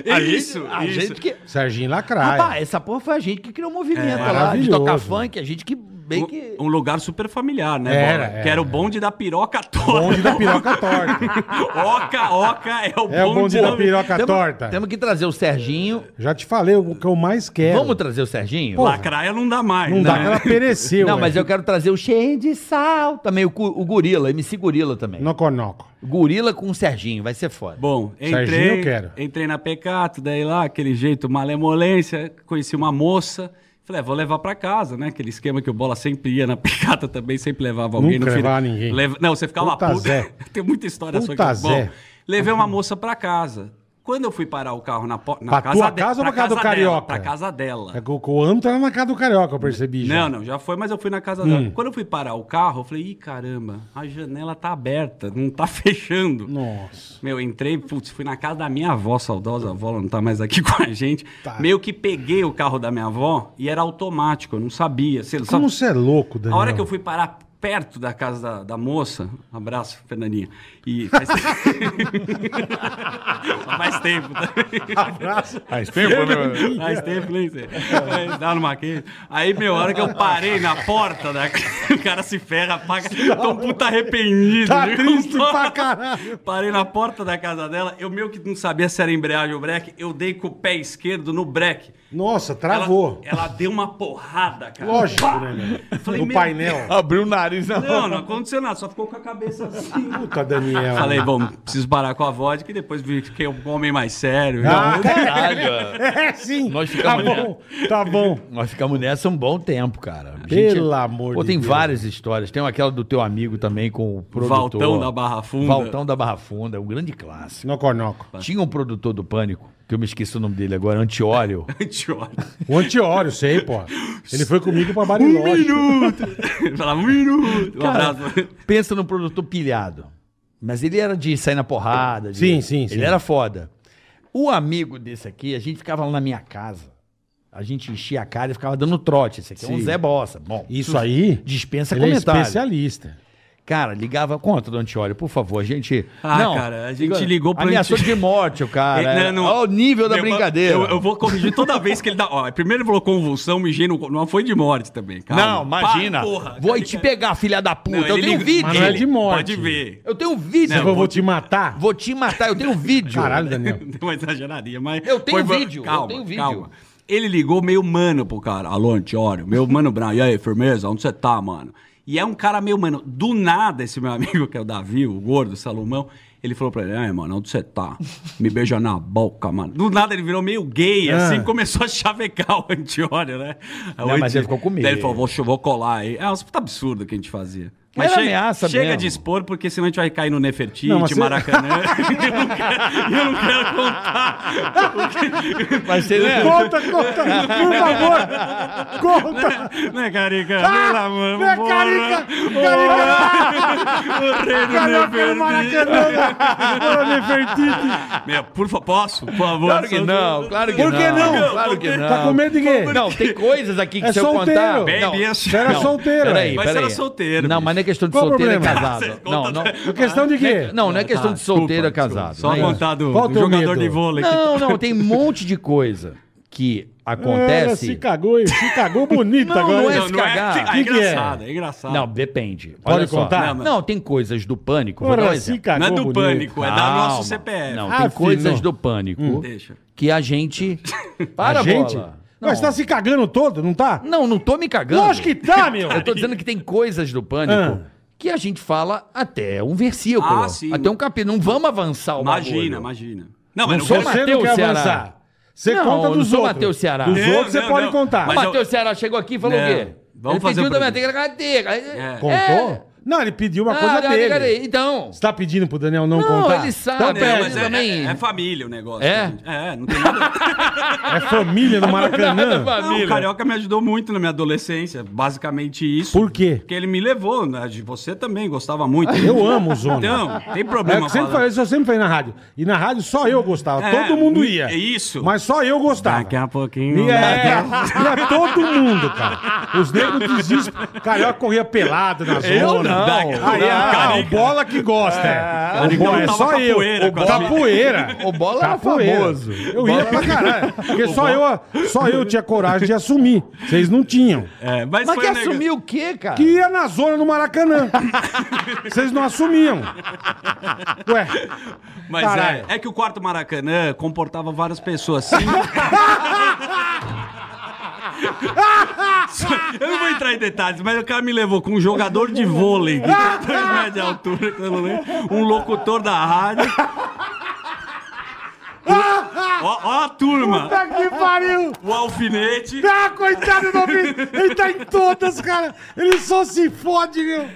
É isso, A isso. gente que... Serginho Lacraia. Rapaz, essa porra foi a gente que criou o movimento É, lá de tocar funk, a gente que bem que... Um, um lugar super familiar, né? Era, era, que era o bonde da piroca torta. Bonde da piroca (laughs) torta. Oca, oca é o bonde, É o bonde da piroca Temos, torta. temos que trazer o Serginho. Já te falei o que eu mais quero. Vamos trazer o Serginho? Pô, Lacraia não dá mais, Não né? dá, ela pereceu. Não, mas velho. eu quero trazer o cheio de sal. Também o, o Gorila, MC Gorila também. Noconoco. Gorila com o Serginho, vai ser foda. Bom, Serginho entrei, eu quero. entrei na Pecato, daí lá, aquele jeito, malemolência, conheci uma moça, falei, é, vou levar pra casa, né? Aquele esquema que o Bola sempre ia na (laughs) Pecata também, sempre levava alguém Nunca no final. ninguém. Leva- Não, você ficava Puta. (laughs) Tem muita história Puta que... Zé. Bom, levei uma moça pra casa. Quando eu fui parar o carro na, na Pra tua de- casa ou pra casa do dela, Carioca? Pra casa dela. É o- ano tá na casa do Carioca, eu percebi. já. Não, não, já foi, mas eu fui na casa Hum. dela. Quando eu fui parar o carro, eu falei, ih, caramba, a janela tá aberta, não tá (laughs) fechando. Nossa. Meu, entrei, putz, fui na casa da minha avó, saudosa avó, ela não tá mais aqui (laughs) com a gente. Tá. Meio que peguei o carro da minha avó e era automático, eu não sabia. Sei, Como só- você é louco, Daniel? A hora que eu fui parar perto da casa da, da moça, um abraço, Fernandinha, e faz tempo. (laughs) faz tempo também. Abraço. Faz tempo, né? Faz tempo, nem sei. Mas Dá no maquete. Aí, meu, a hora que eu parei na porta, da... o cara se ferra, paga. Tô um puta arrependido. Tá viu? triste pra caralho. Parei na porta da casa dela, eu meio que não sabia se era embreagem ou breque, eu dei com o pé esquerdo no breque. Nossa, Ela, travou. ela deu uma porrada, cara. Lógico, Pá! né, meu? Falei, No painel. Abriu o nariz na Não, não aconteceu nada, só ficou com a cabeça assim. Puta, Daniel. Falei, bom, preciso parar com a vodka e depois vi que um homem mais sério. Ah, Caralho. é sim. Nós tá ficamos- bom, tá bom. Nós ficamos nessa um bom tempo, cara. A Pelo amor Pô, de tem Deus. várias histórias. Tem aquela do teu amigo também com o produtor. Valtão da Barra Funda. Valtão da Barra Funda, é um grande clássico. Noconoco. Tinha um produtor do Pânico, que eu me esqueci o nome dele agora, Antióleo. (laughs) Idiota. O antiório, sei, pô. Ele foi comigo pra Bariloche. Falava um minuto. Um Cara, abraço. pensa no produtor pilhado. Mas ele era de sair na porrada. de- Sim, sim, Ele sim. era foda. O amigo desse aqui, a gente ficava lá na minha casa. A gente enchia a cara e ficava dando trote. Esse aqui é um Sim. Zé Bossa. Bom, Isso aí, dispensa ele é comentário. especialista. Cara, ligava conta do Antióleo, por favor, a gente. Ah, cara, a gente ligou pro Ameaçou Anti- de morte o cara. É, não, não. Olha o nível da Meu, brincadeira. Eu, eu vou corrigir toda vez que ele dá. Ó, primeiro ele falou convulsão, mijei no. Não foi de morte também. Calma. Não, imagina. Pá, porra, Vou cara, te cara. pegar, filha da puta. Não, eu tenho liga- vídeo. Mas não é de morte. Pode ver. Eu tenho vídeo. Você falou, vou te matar? Vou te matar, eu tenho vídeo. Caralho, Daniel. (laughs) Deu uma exageradinha, mas. Eu tenho foi- vídeo, eu Calma, tenho vídeo. calma. Ele ligou meio mano pro cara. Alô, Antiório, meu mano Brown. E aí, firmeza? Onde você tá, mano? E é um cara meio mano. Do nada, esse meu amigo, que é o Davi, o gordo, o Salomão, ele falou pra ele: Ai, mano, onde você tá? Me beija na boca, mano. Do nada ele virou meio gay, Ah. assim, começou a chavecar o Antiório, né? O Não, mas ele ficou com medo. Daí ele falou: vou, vou colar aí. É um puta absurdo que a gente fazia. Era chega, ameaça chega mesmo. de expor, porque senão a gente vai cair no Nefertiti, Não, mas você- Maracanã. (laughs) eu, não quero, eu não quero contar. Vai ser, né? Conta, conta, (laughs) por favor. Conta. Né, Carica? Ah, Pelo amor, né, porra. Carica? O rei do Nefertiti. Maracanã. Bora, Nefertiti. Meu, por favor, posso? Por favor. Claro que não, claro que Por que não? Claro que não. Tá com medo de quê? Não, tem coisas aqui que É se eu solteiro. contar... Baby, não, esse- Você era não, solteiro. Peraí, Mas peraí. era solteiro, Não, mas não é questão de Qual solteiro, é problema? casado. Não, não. É questão de quê? Não, não é questão de solteiro, é casado. Só não é isso. contar do, Qual o do teu jogador medo? de vôlei. que- Não, não, tem um monte de coisa que Ela (laughs) acontece... se cagou, e- se cagou bonita Não, agora. não é se não é, cagar. ah, é Que que é? engraçado, é engraçado. Não, depende. Pode Olha só. contar? Não, não, tem coisas do pânico. Vou dar um Porra, se exemplo. cagou Não é do bonito. pânico, é da Calma. nosso CPF. Não, Ah, tem filho, coisas não. do pânico Deixa. que a gente. Para, A gente? bola. Mas você tá se cagando todo, não tá? Não, não tô me cagando. Lógico que tá, meu. (laughs) Eu tô dizendo que tem coisas do pânico Ah. que a gente fala até um versículo. Ah, sim. Até um capítulo. Não vamos avançar o Imagina, imagina. Não, Não mas não sou não Mateus quer Ceará. avançar. Você Não, conta eu dos não sou outros. Mateus Ceará. Dos Não, outros você não, pode não. contar. O Mas Matheus Ceará chegou aqui e falou Não. o quê? Vamos Ele fazer pediu um da manteiga cadê? É. Contou? Não, ele pediu uma coisa Ah, dele. cadê? Então. Você tá pedindo pro Daniel não, Não, contar? ele sabe. Então Não, pede. mas é, também. é- é família o negócio. É? gente. É, não tem nada... É família no (laughs) Maracanã. Não, o Carioca me ajudou muito na minha adolescência. Basicamente isso. Por quê? Porque ele me levou, né? De você também, gostava muito. Eu amo o Zona. Então, tem É problema o que sempre falar. falei, isso eu sempre falei na rádio. E na rádio só eu gostava. É, todo mundo mu- ia. é isso. Mas só eu gostava. Daqui a pouquinho. E é, ia todo mundo, cara. Os negros desistem. Carioca corria pelado na zona. Eu não. Aí, ah, Carica. o bola que gosta. É, o bola, é só eu. capoeira O com a capoeira. (laughs) O Bola era famoso. Eu ia pra caralho. Porque só eu, só eu tinha coragem de assumir. Vocês não tinham. É, mas, Mas foi que um assumiu o quê, cara? Que ia na zona do Maracanã. (laughs) Vocês não assumiam. Ué, Mas é, é que o quarto Maracanã comportava várias pessoas assim. (laughs) eu não vou entrar em detalhes, mas o cara me levou com um jogador de vôlei de 2 metros de altura, que eu não lembro, um locutor da rádio. Ó, ó a turma, puta que pariu. o alfinete. Ah, coitado do ouvido. Ele tá em todas, cara. Ele só se fode, meu.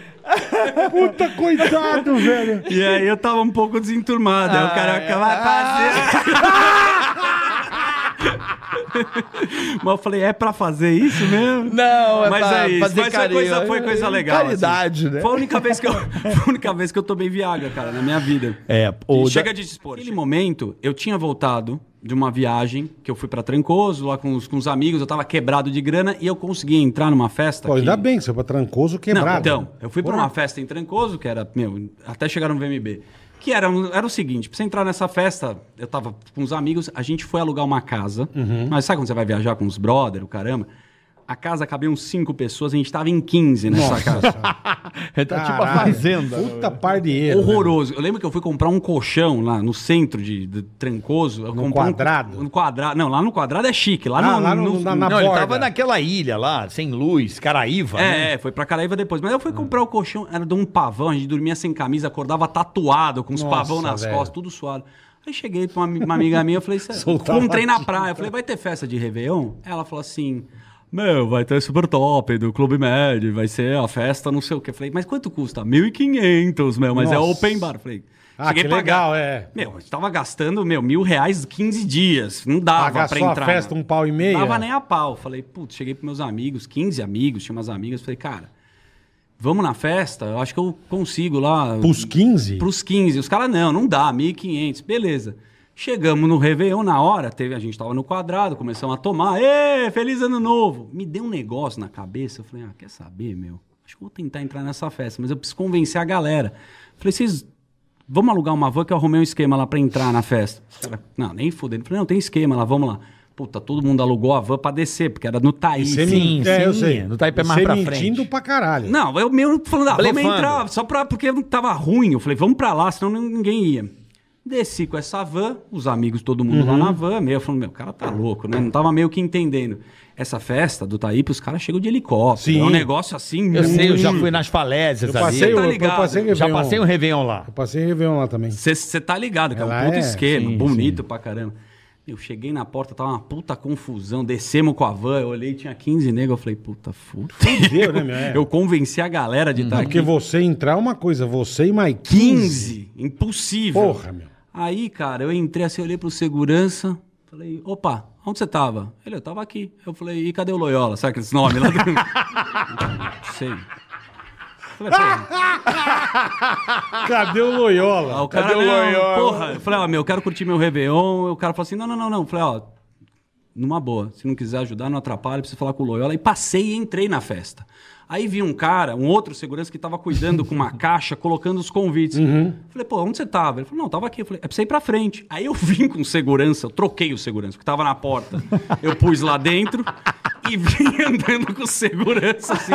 Puta, coitado, velho. E aí eu tava um pouco desenturmado. Aí o cara vai fazer. Mas eu falei, é pra fazer isso mesmo? Não, é Mas pra é isso. fazer Mas foi carinho. coisa, foi coisa legal. Caridade, assim. né? Foi a única vez que eu, (laughs) foi a única vez que eu tomei Viagra, cara, na minha vida. É, chega de dispor. Naquele momento, eu tinha voltado de uma viagem que eu fui pra Trancoso, lá com os, com os amigos, eu tava quebrado de grana e eu consegui entrar numa festa. Pô, que- ainda bem que você foi pra Trancoso não, quebrado. então, eu fui pra Porra. uma festa em Trancoso, que era, meu, até chegar no VMB. Que era, era o seguinte, pra você entrar nessa festa, eu tava com os amigos, a gente foi alugar uma casa. Uhum. Mas sabe quando você vai viajar com os brother, o caramba? A casa cabiam cinco pessoas, a gente tava em 15 nessa casa. (laughs) É tá tipo a fazenda. Puta par de erro. Horroroso. Eu lembro que eu fui comprar um colchão lá no centro de, de Trancoso. Eu No comprei um- quadrado? no quadrado. Não, lá no quadrado é chique. Lá Ah, no, lá no- no- na- na Não, ele borda. tava naquela ilha lá, sem luz, Caraíva. né? É, é, foi pra Caraíva depois. Mas eu fui comprar o colchão, era de um pavão, a gente dormia sem camisa, acordava tatuado, com os Nossa, pavão nas velho. costas, tudo suado. Aí cheguei pra uma, uma amiga minha, eu falei, "Cê- (laughs) Soltava encontrei na praia, eu falei, vai ter festa de Réveillon? Ela falou assim, meu, vai ter super top do Clube Med, vai ser a festa, não sei o quê. Eu falei, mas quanto custa? 1.500, meu, mas é open bar. Eu falei, Ah, que legal, é. Meu, a gente tava gastando, meu, mil reais 15 dias. Não dava Pagar pra só a entrar. festa um pau e meio? Não dava nem a pau. Falei, putz, cheguei pros meus amigos, 15 amigos, tinha umas amigas. Falei, cara, vamos na festa? Eu acho que eu consigo lá. Pros 15? Pros 15. Os caras, não, não dá, 1.500. Beleza. Chegamos no Réveillon na hora, teve, a gente tava no quadrado, começamos a tomar. Ê, feliz ano novo! Me deu um negócio na cabeça. Eu falei, ah, quer saber, meu? Acho que eu vou tentar entrar nessa festa, mas eu preciso convencer a galera. Falei, vocês vamos alugar uma van que eu arrumei um esquema lá pra entrar na festa. Cara, não, nem fudendo. Falei, não, tem esquema lá, vamos lá. Puta, todo mundo alugou a van pra descer, porque era no Taí. Você Sim, men- é, eu sim, sei. no Taipei Você mais pra mentindo frente. pra caralho. Não, eu meio falando, ah, vamos entrar, só pra, porque tava ruim. Eu falei, vamos pra lá, senão ninguém ia. Desci com essa van, os amigos, todo mundo lá na van, meio falando, meu, o cara tá louco, né? Não tava meio que entendendo. Essa festa do Taípe, os caras chegam de helicóptero. Sim. É um negócio assim. Eu sei, eu já fui nas falésias Eu ali. passei, tá o- eu ligado. passei Já Réveillon. passei um Réveillon lá. Eu passei Réveillon lá também. Você tá ligado, que é um puto é, esquema, sim, bonito pra caramba. Eu cheguei na porta, tava uma puta confusão. Descemos com a van, eu olhei, tinha 15 negros. Eu falei, puta, puta. Fudeu, né, meu? É. Eu convenci a galera de estar Porque aqui. você entrar é uma coisa, você e mais 15. 15! Impossível. Porra, meu. Aí, cara, eu entrei assim, olhei pro segurança, falei, opa, onde você tava? Ele, eu tava aqui. Eu falei, e cadê o Loyola? Sabe aqueles nomes lá? Do... (laughs) Não sei. Falei, "Pô, Cadê o Loyola? Aí o cara, não, porra. Eu falei, ó, meu, eu quero curtir meu Réveillon. O cara falou assim, não, não, não, não. Eu falei, ó, numa boa. Se não quiser ajudar, não atrapalha, precisa falar com o Loyola. E passei e entrei na festa. Aí vi um cara, um outro segurança que tava cuidando com uma (laughs) caixa, colocando os convites. Falei, pô, onde você tava? Ele falou, não, tava aqui. Eu falei, é pra você ir pra frente. Aí eu vim com segurança, eu troquei o segurança, que tava na porta. Eu pus lá dentro e vim (laughs) andando com segurança, assim.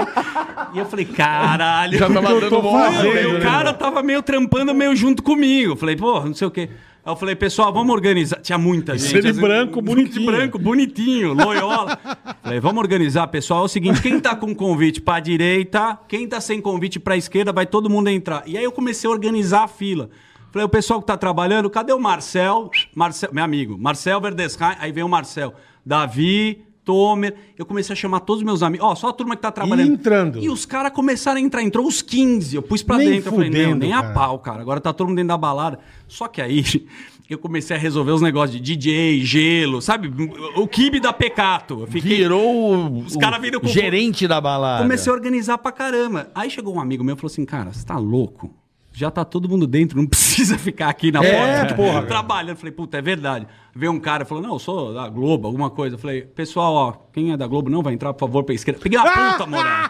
E eu falei, caralho. Já tava eu dando fazendo, E o né, cara tava meio trampando meio junto comigo. Falei, pô, não sei o quê. Aí eu falei, pessoal, vamos organizar. Tinha muita gente. ele assim, branco, bonitinho. Branco, bonitinho, loiola. falei, vamos organizar, pessoal. É o seguinte, quem tá com convite pra direita, quem tá sem convite pra esquerda, vai todo mundo entrar. E aí eu comecei a organizar a fila. Falei, o pessoal que tá trabalhando, cadê o Marcel? Marcel, meu amigo, Marcel Verdesheim. Aí vem o Marcel. Davi, Tomer. Eu comecei a chamar todos os meus amigos. Ó, só a turma que tá trabalhando. E entrando. E os caras começaram a entrar. Entrou os 15. Eu pus pra Nem dentro. Eu falei, não, fudendo, nem a cara. pau, cara. Agora tá todo mundo dentro da balada. Só que aí (laughs) eu comecei a resolver os negócios de DJ, gelo, sabe? O kibe da Pecato. Eu fiquei... Virou o, Os cara viram com- gerente da balada. Comecei a organizar pra caramba. Aí chegou um amigo meu e falou assim: Cara, você tá louco? Já tá todo mundo dentro, não (laughs) precisa ficar aqui na É, porta porra. trabalhando. Falei, puta, é verdade. Veio um cara falou: Não, eu sou da Globo, alguma coisa. Falei, pessoal, ó, quem é da Globo não vai entrar, por favor, pra esquerda. Peguei a (laughs) puta, moral.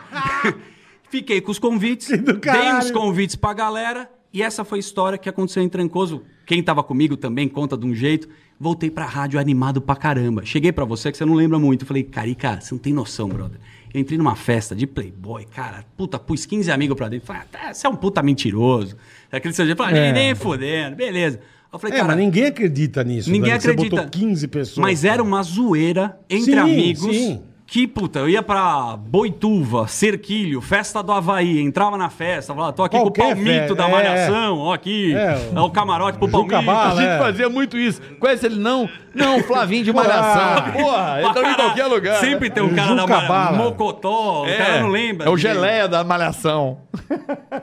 (laughs) Fiquei com os convites, dei os convites pra galera. E essa foi a história que aconteceu em Trancoso. Quem tava comigo também conta de um jeito. Voltei pra rádio animado pra caramba. Cheguei pra você que você não lembra muito. Falei, Carica, você não tem noção, brother. Eu entrei numa festa de Playboy, cara. Puta, pus 15 amigos pra dentro. Falei, ah, tá, você é um puta mentiroso. Aquele seu jeito. Falei, É. nem, nem fodendo, beleza. Eu falei, É, cara, mas ninguém acredita nisso. Ninguém Dani. Você acredita. botou 15 pessoas. mas era uma zoeira entre Sim, amigos. sim. Que, puta, eu ia pra Boituva, Cerquilho, festa do Havaí, entrava na festa, falava, tô aqui Qualquer com o Palmito festa, da é. Malhação, ó aqui, É, é, o camarote pro Juca Palmito. Bala, A gente é. fazia muito isso. Conhece ele não? Não, Flavinho de Malhação. Porra, ele tá em qualquer lugar. Sempre tem um cara da Malhação. Mocotó, o cara não lembra. É o dele. geleia da Malhação.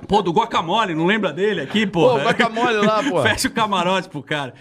Pô, do Guacamole, não lembra dele aqui, pô? Pô, guacamole lá, pô. (laughs) Fecha o camarote pro cara.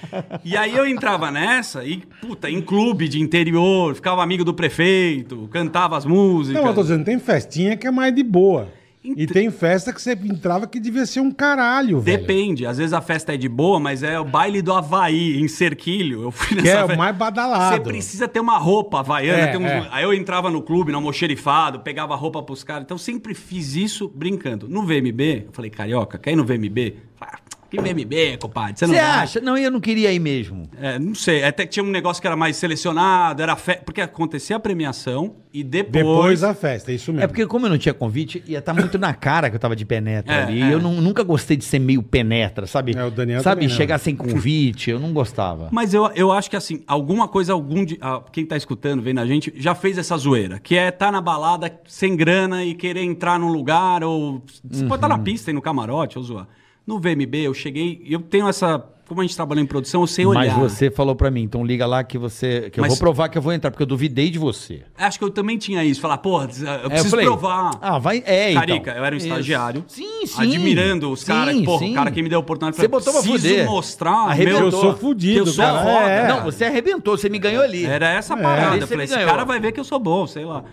E aí eu entrava nessa e, puta, em clube de interior, ficava amigo do prefeito, cantava as músicas. Não, eu tô dizendo, tem festinha que é mais de boa. E tem festa que você entrava que devia ser um caralho, velho. Depende, às vezes a festa é de boa, mas é o baile do Havaí, em Cerquilho. Eu fui Que é o mais badalado. Você precisa ter uma roupa havaiana. É, uns- é. Aí eu entrava no clube, no almoxerifado, pegava roupa pros caras. Então eu sempre fiz isso brincando. No VMB, eu falei, carioca, quer ir no VMB? Ah, que VMB, compadre? Você não Você vai. acha? Não, eu não queria ir mesmo. É, não sei. Até que tinha um negócio que era mais selecionado, era fe... porque acontecia a premiação e depois. Depois da festa, é isso mesmo. É porque como eu não tinha convite, ia estar muito na cara que eu tava de penetra (laughs) É, ali. é. E eu não- nunca gostei de ser meio penetra, sabe? É, o Daniel sabe, também não. chegar sem convite, eu não gostava. (laughs) Mas eu, eu acho que assim, alguma coisa, algum de, ah, quem tá escutando, vendo a gente, já fez essa zoeira. Que é estar na balada sem grana e querer entrar num lugar, ou. Você pode estar na pista e no camarote, ou zoar. No VMB, eu cheguei. Eu tenho essa. Como a gente trabalha em produção, eu sei olhar. Mas você falou pra mim, então liga lá que você. Que eu Mas- vou provar que eu vou entrar, porque eu duvidei de você. Acho que eu também tinha isso. Falar, porra, eu É, eu preciso falei, provar. Ah, vai. É, então. Carica, eu era um Isso. estagiário. Sim, sim. Admirando os caras. Porra, sim. o cara que me deu a oportunidade. Você botou pra preciso fuder. mostrar Arrebentou. Eu sou fudido, eu sou cara. foda. É. Não, você arrebentou, você me ganhou ali. Era essa É. parada. Eu falei, esse cara vai ver que eu sou bom, sei lá.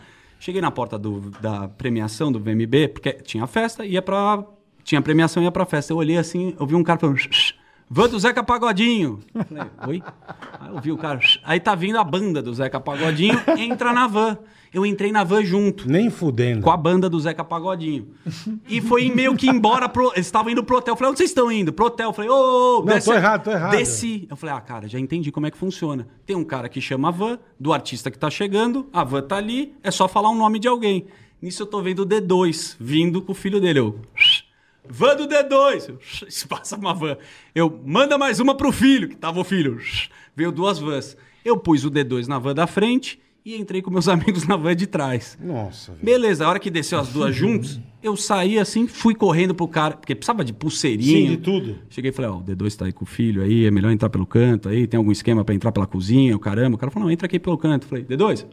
Cheguei na porta do- da premiação do VMB, porque tinha festa, ia pra. Tinha premiação, ia pra festa. Eu olhei assim, eu vi um cara falando. "Shh, Van do Zeca Pagodinho. Eu Falei, oi? Aí eu vi o cara. Aí tá vindo a banda do Zeca Pagodinho, entra na van. Eu entrei na van junto. Nem fudendo. Com a banda do Zeca Pagodinho. E foi meio que embora pro. Eles estavam indo pro hotel. Eu falei, onde vocês estão indo? Pro hotel. Eu falei, ô, ô, Não, tô errado, tô errado. Desci. Eu falei, ah, cara, já entendi como é que funciona. Tem um cara que chama a van, do artista que tá chegando, a van tá ali, é só falar o nome de alguém. Nisso eu tô vendo o D2 vindo com o filho dele. Eu. Van do D2. Eu, Isso passa uma van. Eu, manda mais uma pro filho, que tava o filho. Veio duas vans. Eu pus o D2 na van da frente e entrei com meus (laughs) amigos na van de trás. Nossa, velho. Beleza, a hora que desceu as duas (laughs) juntos, eu saí assim, fui correndo pro cara, porque precisava de pulseirinha. Sim, de tudo. Cheguei e falei, ó, o D2 tá aí com o filho aí, é melhor entrar pelo canto aí, tem algum esquema pra entrar pela cozinha, o caramba. O cara falou, não, entra aqui pelo canto. Eu falei, D2?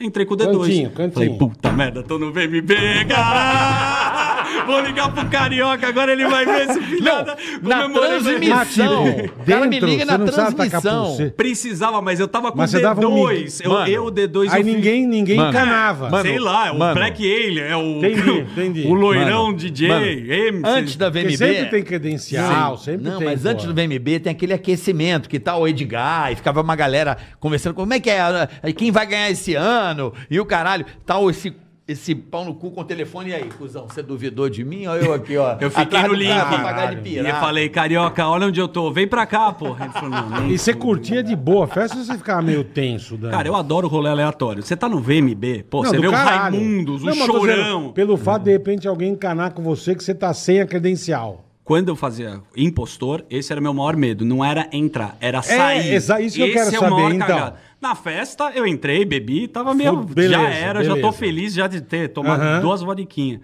Entrei com o D2. Cantinho, cantinho. Falei, puta merda, tô no VMB, cara! Vou ligar pro Carioca, agora ele vai ver esse filho da... Na transmissão. O cara me liga na não transmissão. Precisava, mas eu tava com Mas o você dava um D2. eu, Mano, eu, o D2 Aí eu ninguém, ninguém Mano, encanava. Sei lá, é o mano. Black Alien, é o. Entendi, (laughs) entendi. O loirão Mano, DJ, mano, MC. Antes da Porque VMB. sempre tem credencial, Sim. sempre Não, tem. mas pô. antes do VMB tem aquele aquecimento, que tá o Edgar, e ficava uma galera conversando, como é que é, quem vai ganhar esse ano, e o caralho, tal esse, esse pau no cu com o telefone, e aí, cuzão, você duvidou de mim? Olha eu aqui, ó. (laughs) Eu fiquei no link. cara de E eu falei, carioca, olha onde eu tô, vem pra cá, porra. Ele falou, não, E você curtia de boa festa ou você ficava meio tenso, Dani? Cara, eu adoro rolê aleatório. Você tá no VMB, pô, Não, você vê o caralho. Raimundos, o Não, mas tô dizendo, Chorão. Pelo fato de, de repente, alguém encanar com você que você tá sem a credencial. Quando eu fazia impostor, esse era meu maior medo. Não era entrar, era sair. exa- isso que eu Esse quero é o maior saber, então. cagada. Na festa, eu entrei, bebi, tava meio. Beleza, já era, já tô beleza. feliz já de ter tomado Aham. duas vodiquinhas.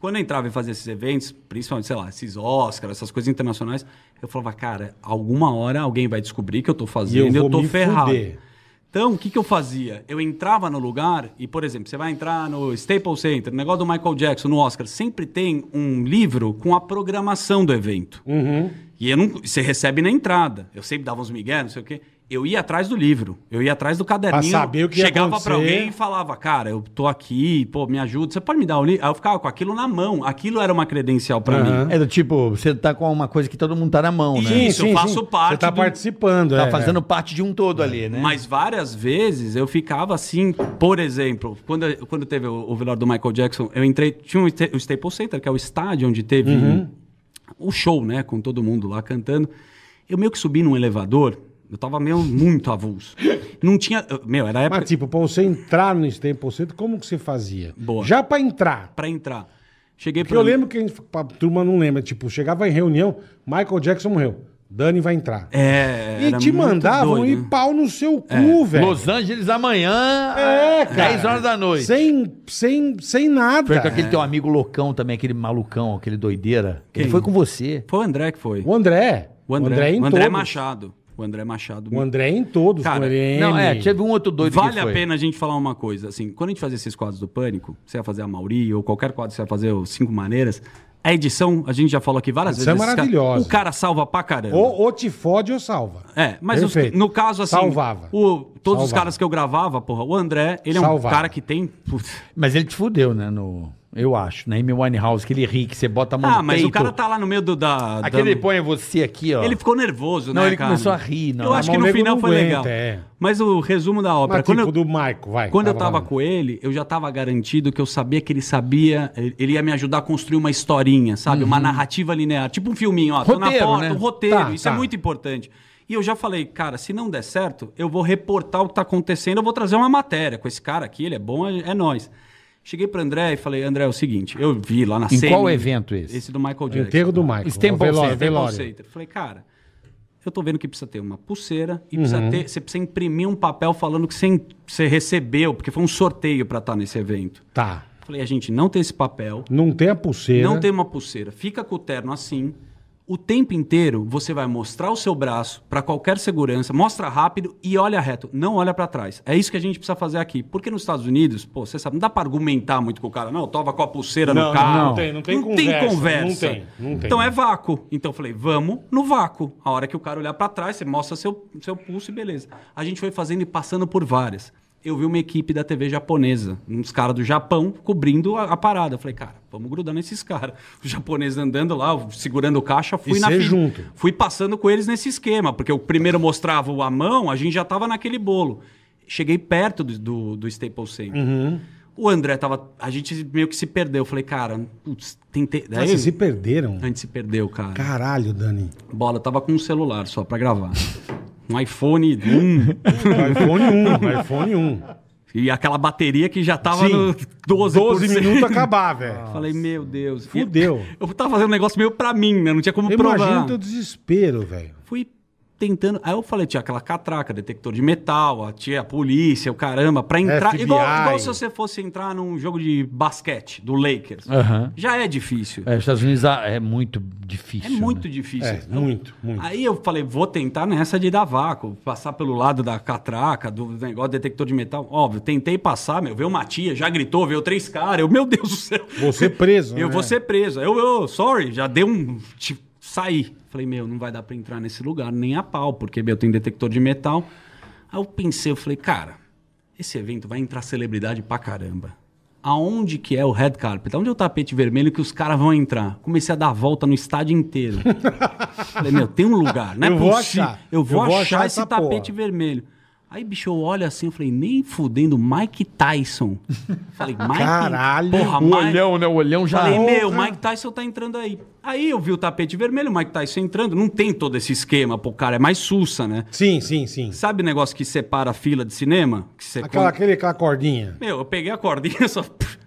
Quando eu entrava e fazia esses eventos, principalmente, sei lá, esses Oscars, essas coisas internacionais, eu falava, cara, alguma hora alguém vai descobrir que eu tô fazendo e eu, vou tô ferrado. fuder. Então, o que, que eu fazia? Eu entrava no lugar e, por exemplo, você vai entrar no Staples Center, no negócio do Michael Jackson, no Oscar, sempre tem um livro com a programação do evento. Uhum. E eu não, você recebe na entrada. Eu sempre dava uns migué, não sei o quê. Eu ia atrás do livro, eu ia atrás do caderninho, Pra saber o que ia chegava pra acontecer. alguém e falava, cara, eu tô aqui, pô, me ajuda, você pode me dar o livro? Aí eu ficava com aquilo na mão, aquilo era uma credencial pra Aham. mim. É do tipo, você tá com uma coisa que todo mundo tá na mão, né? Isso, eu faço parte Você tá do- participando, Tá é, fazendo parte de um todo ali, né? Mas várias vezes eu ficava assim, por exemplo, quando, quando teve o, o velório do Michael Jackson, eu entrei, tinha o, Sta- o Staples Center, que é o estádio onde teve Uhum. o show, né, com todo mundo lá cantando. Eu meio que subi num elevador, eu tava meio muito avulso. Não tinha, meu, era a época Mas, tipo, pra você entrar no Staples Center, como que você fazia? Boa. Já pra entrar. pra entrar. Cheguei Porque pra eu lembro que a, gente, a turma não lembra. Tipo, chegava em reunião, Michael Jackson morreu. Dani vai entrar. É, e era te mandavam doido, ir né? pau no seu cu, velho. Los Angeles amanhã, É, cara. 10 horas da noite. Sem, sem, sem nada. Foi com aquele teu amigo loucão também, aquele malucão, aquele doideira. Ele Quem? foi com você. Foi o André que foi. O André. O André, o André todos. Machado. O André Machado. O André em todos, Cara, com ele. Não, é, teve um outro doido Vale que a pena a gente falar uma coisa, assim, quando a gente fazia esses quadros do Pânico, você ia fazer a Mauri ou qualquer quadro você ia fazer o Cinco Maneiras, a edição, a gente já falou aqui várias edição vezes. é esse cara- maravilhosa. o cara salva pra caramba. Ou, ou te fode ou salva. É, mas os- no caso, assim, Salvava. o- todos os Salvava. caras que eu gravava, porra, o André, ele é um Salvava. cara que tem... putz, Mas ele te fudeu, né? No, eu acho, na Amy Winehouse, que ele ri, que você bota a mão Ah, no mas o peito. cara tá lá no meio do, da... Aquele da- põe você aqui, ó. Ele ficou nervoso, Não, né, ele cara? começou a rir, não. Eu acho que o no nego final não foi aguenta, legal. é. Mas o resumo da ópera... Mas quando tipo eu- do Michael, vai. Quando eu tava falando. com ele, eu já tava garantido que eu sabia que ele sabia, ele ia me ajudar a construir uma historinha, sabe? Uma narrativa linear, tipo um filminho, ó, tô na Roteiro, porta, né? um roteiro, Tá, isso tá. é muito importante. E eu já falei, cara, se não der certo, eu vou reportar o que tá acontecendo, eu vou trazer uma matéria com esse cara aqui, ele é bom, é, é nós. Cheguei pro André e falei, André, é o seguinte, eu vi lá na Em qual evento esse? Esse do Michael O Jackson. enterro do Michael. Staples o velório, Center, velório. Center. Falei, cara, eu tô vendo que precisa ter uma pulseira e precisa ter, você precisa imprimir um papel falando que você, você recebeu, porque foi um sorteio pra estar nesse evento. Tá. Falei, a gente não tem esse papel, Não tem a pulseira. não tem uma pulseira, fica com o terno assim. O tempo inteiro você vai mostrar o seu braço pra qualquer segurança, mostra rápido e olha reto, não olha pra trás. É isso que a gente precisa fazer aqui. Porque nos Estados Unidos, pô, você sabe, não dá pra argumentar muito com o cara, não, tava com a pulseira Não, no carro. não tem, não tem conversa, não tem, não tem. Então é vácuo. Então eu falei, vamos no vácuo. A hora que o cara olhar pra trás, você mostra seu, seu pulso e beleza. A gente foi fazendo e passando por várias. Eu vi uma equipe da TV japonesa, uns caras do Japão cobrindo a, a parada. Eu falei, cara, vamos grudar nesses caras. (laughs) Os japoneses andando lá, segurando o caixa, fui E na junto. Fui passando com eles nesse esquema, porque o primeiro mostrava a mão, a gente já tava naquele bolo. Cheguei perto do, do, do Staples Center. Uhum. O André tava. A gente meio que se perdeu. Eu falei, cara, putz, tentei. Ah, Daí, vocês se perderam? a gente se perdeu, cara. Caralho, Dani. Bola, tava com um celular só pra gravar. Um iPhone 1 iPhone 1, iPhone 1. e aquela bateria que já tava Sim. no 12%. 12 minutos acabar, velho. Falei, meu Deus. Fudeu. E Eu tava fazendo um negócio meio pra mim, né? Não tinha como Imagina provar. o teu desespero, velho. Tentando. Aí eu falei, tinha aquela catraca, detector de metal, a tia, a polícia, o caramba, pra entrar. FBI. Igual, igual se você fosse entrar num jogo de basquete do Lakers. Aham. Já é difícil. É, os Estados Unidos ah, é muito É difícil. muito né? difícil. É, muito, muito. Aí eu falei, vou tentar nessa de dar vácuo, passar pelo lado da catraca, do negócio detector de metal. Óbvio, tentei passar, meu, veio uma tia, já gritou, veio três caras, eu, meu Deus do céu. Você preso, Eu né? vou ser preso. Eu, eu, sorry, já deu um. Tipo, saí. Falei, meu, não vai dar pra entrar nesse lugar nem a pau, porque, meu, tem detector de metal. Aí eu pensei, eu falei, cara, esse evento vai entrar celebridade pra caramba. Aonde que é o red carpet? Aonde é o tapete vermelho que os caras vão entrar? Comecei a dar a volta no estádio inteiro. (laughs) Falei, meu, tem um lugar, não é Eu vou possível. achar. Eu vou, Eu achar, esse tapete porra. vermelho. Aí, bicho, eu olho assim, eu falei, nem fudendo, Mike Tyson. (laughs) Falei, Mike... Caralho, Porra, O Mike... olhão, né? O olhão já. Falei, meu. Mike Tyson tá entrando aí. Aí eu vi o tapete vermelho, o Mike Tyson entrando. Não tem todo esse esquema pro cara, é mais sussa, né? Sim, sim, sim. Sabe o negócio que separa a fila de cinema? Que você Aquela, aquele, aquela cordinha. Meu, eu peguei a cordinha, (laughs) só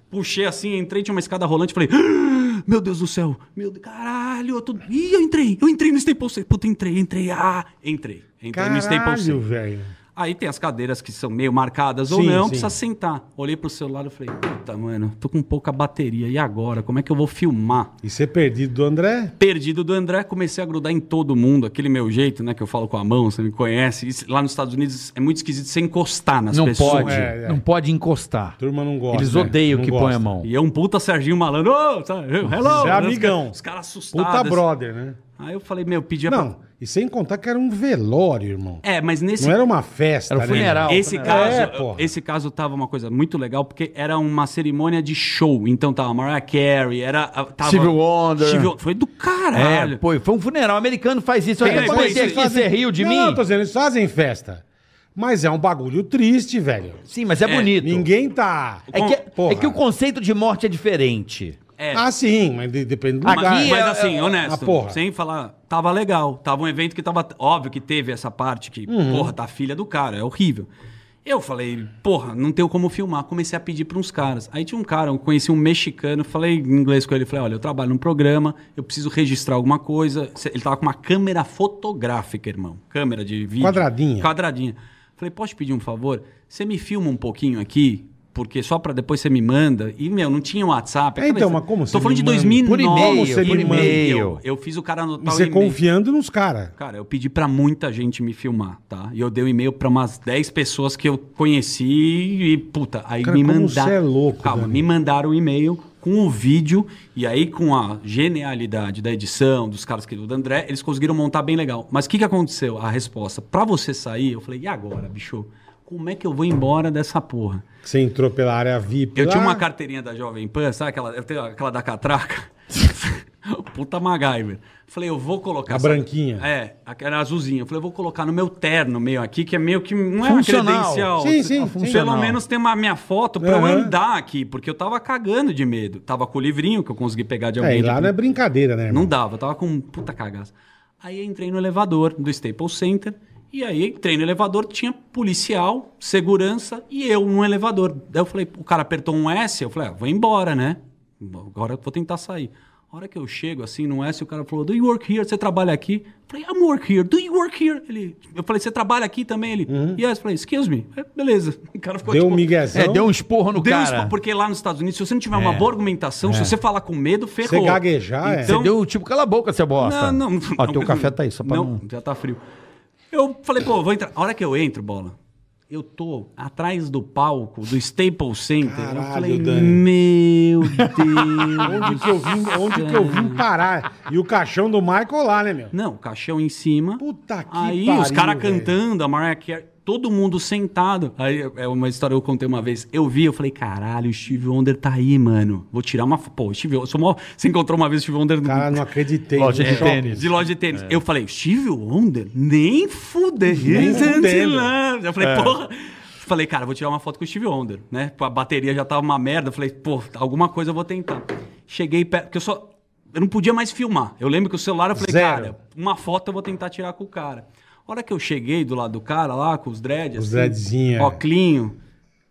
puxei assim, entrei, tinha uma escada rolante, falei, "Ah, meu Deus do céu, meu Deus, caralho. caralho, eu tô... Ih, eu entrei, eu entrei no Staples Center. Puta, entrei, entrei, ah, entrei. Entrei no Staples Caralho, Center. velho. Aí tem as cadeiras que são meio marcadas ou Sim, não, sim. precisa sentar. Olhei pro celular e falei, puta, mano, tô com pouca bateria. E agora? Como é que eu vou filmar? E ser perdido do André? Perdido do André, comecei a grudar em todo mundo, aquele meu jeito, né? Que eu falo com a mão, você me conhece. Isso, lá nos Estados Unidos é muito esquisito você encostar nas Não pessoas. pode, É, é. não pode encostar. A turma não gosta. Eles né? odeiam Não que põe gosta. a mão. E é um puta Serginho malandro. Ô, tá, hello! Você é Os amigão. Os caras assustados. Puta brother, né? Aí eu falei, meu, pedia Não, e sem contar que era um velório, irmão. É, mas nesse Não era uma festa, Era um né, funeral. Esse É, caso, porra. esse caso tava uma coisa muito legal, porque era uma cerimônia de show. Então tava Mariah Carey, era. Tava, Stevie Wonder. Foi do caralho. É, pô, foi um funeral americano, faz isso. Eu Tem até aí, comentei eles aqui, você riu de não, mim? Não, tô dizendo, eles fazem festa. Mas é um bagulho triste, velho. Sim, mas é, É, bonito. Ninguém tá... É que, é que o conceito de morte é diferente. É. Ah, sim, mas de- depende do Mas, lugar. mas é- assim, é- honesto, Ah, porra. sem falar, tava legal. Tava um evento que tava. Óbvio que teve essa parte que, Uhum. porra, tá a filha do cara, é horrível. Eu falei, porra, não tenho como filmar. Comecei a pedir para uns caras. Aí tinha um cara, eu conheci um mexicano, falei em inglês com ele, falei, olha, eu trabalho num programa, eu preciso registrar alguma coisa. Ele tava com uma câmera fotográfica, irmão. Câmera de vídeo. Quadradinha. Quadradinha. Falei, posso te pedir um favor? Você me filma um pouquinho aqui? Porque só pra depois você me manda. E, meu, não tinha WhatsApp. É, então, mas como você Tô falando de manda? 2009. Por e-mail, você por e-mail. Eu fiz o cara E anotar o você confiando nos caras. Cara, eu pedi pra muita gente me filmar, tá? E eu dei o e-mail pra umas 10 pessoas que eu conheci e, puta, aí Cara, me mandaram. você é louco, Calma, me mandaram o e-mail com o vídeo e aí com a genialidade da edição, dos caras que do André, eles conseguiram montar bem legal. Mas o que, que aconteceu? A resposta, pra você sair, eu falei, e agora, bicho? Como é que eu vou embora dessa porra? Você entrou pela área VIP. Eu lá. tinha uma carteirinha da Jovem Pan, sabe aquela, eu tenho aquela da catraca? (laughs) Puta MacGyver. Falei, eu vou colocar. A essa- branquinha. É, aquela azulzinha. Eu falei, eu vou colocar no meu terno meio aqui, que é meio que. Não é Funcional. uma credencial. Sim, sim, Pelo funcional. menos tem uma minha foto pra eu Aham. andar aqui, porque eu tava cagando de medo. Tava com o livrinho que eu consegui pegar de É, alguém. e de- lá não é brincadeira, né? não irmão? dava, eu tava com puta cagaça. Aí eu entrei no elevador do Staples Center. E aí entrei no elevador, tinha policial, segurança e eu no elevador. Daí eu falei, o cara apertou um S, eu falei, ah, vou embora, né? Agora eu vou tentar sair. A hora que eu chego assim no S, o cara falou, do you work here? Você trabalha aqui? Eu falei, I'm work here. Do you work here? Ele, eu falei, você trabalha aqui também? Ele, yes. Eu falei, excuse me. É, beleza. (laughs) O cara ficou Deu um tipo, miguezão. É, deu um esporro no Deu um cara. espa- porque lá nos Estados Unidos, se você não tiver uma boa argumentação, se você falar com medo, ferrou. Você gaguejar, é. Então, Você deu tipo, cala a boca, seu bosta. não, não. Ó, não, teu café tá aí, só pra não... não. já tá frio. Eu falei, pô, vou entrar. A hora que eu entro, bola, eu tô atrás do palco do Staples Center. eu Caralho, falei, Dani. meu (laughs) Deus. Onde que, eu vim, onde que eu vim parar? E o caixão do Michael lá, né, meu? Não, caixão em cima. Puta que Aí pariu, os caras cantando, a Mariah Carey, todo mundo sentado. Aí é uma história que eu contei uma vez. Eu vi, eu falei, caralho, o Steve Wonder tá aí, mano. Vou tirar uma. Pô, o Steve Wonder. mó- Você encontrou uma vez o Steve Wonder Cara, não acreditei. Loja No de tênis. de loja de tênis. Eu falei, Steve Wonder? Nem fuder. Nem fudendo. Eu falei, porra. Falei, cara, vou tirar uma foto com o Steve Wonder, né? A bateria já tava uma merda. Eu falei, pô, alguma coisa eu vou tentar. Cheguei perto, porque eu só. Eu não podia mais filmar. Eu lembro que o celular, eu falei, Zero. cara, uma foto eu vou tentar tirar com o cara. A hora que eu cheguei do lado do cara lá, com os dreads. Os dreadzinho, é. Óclinho.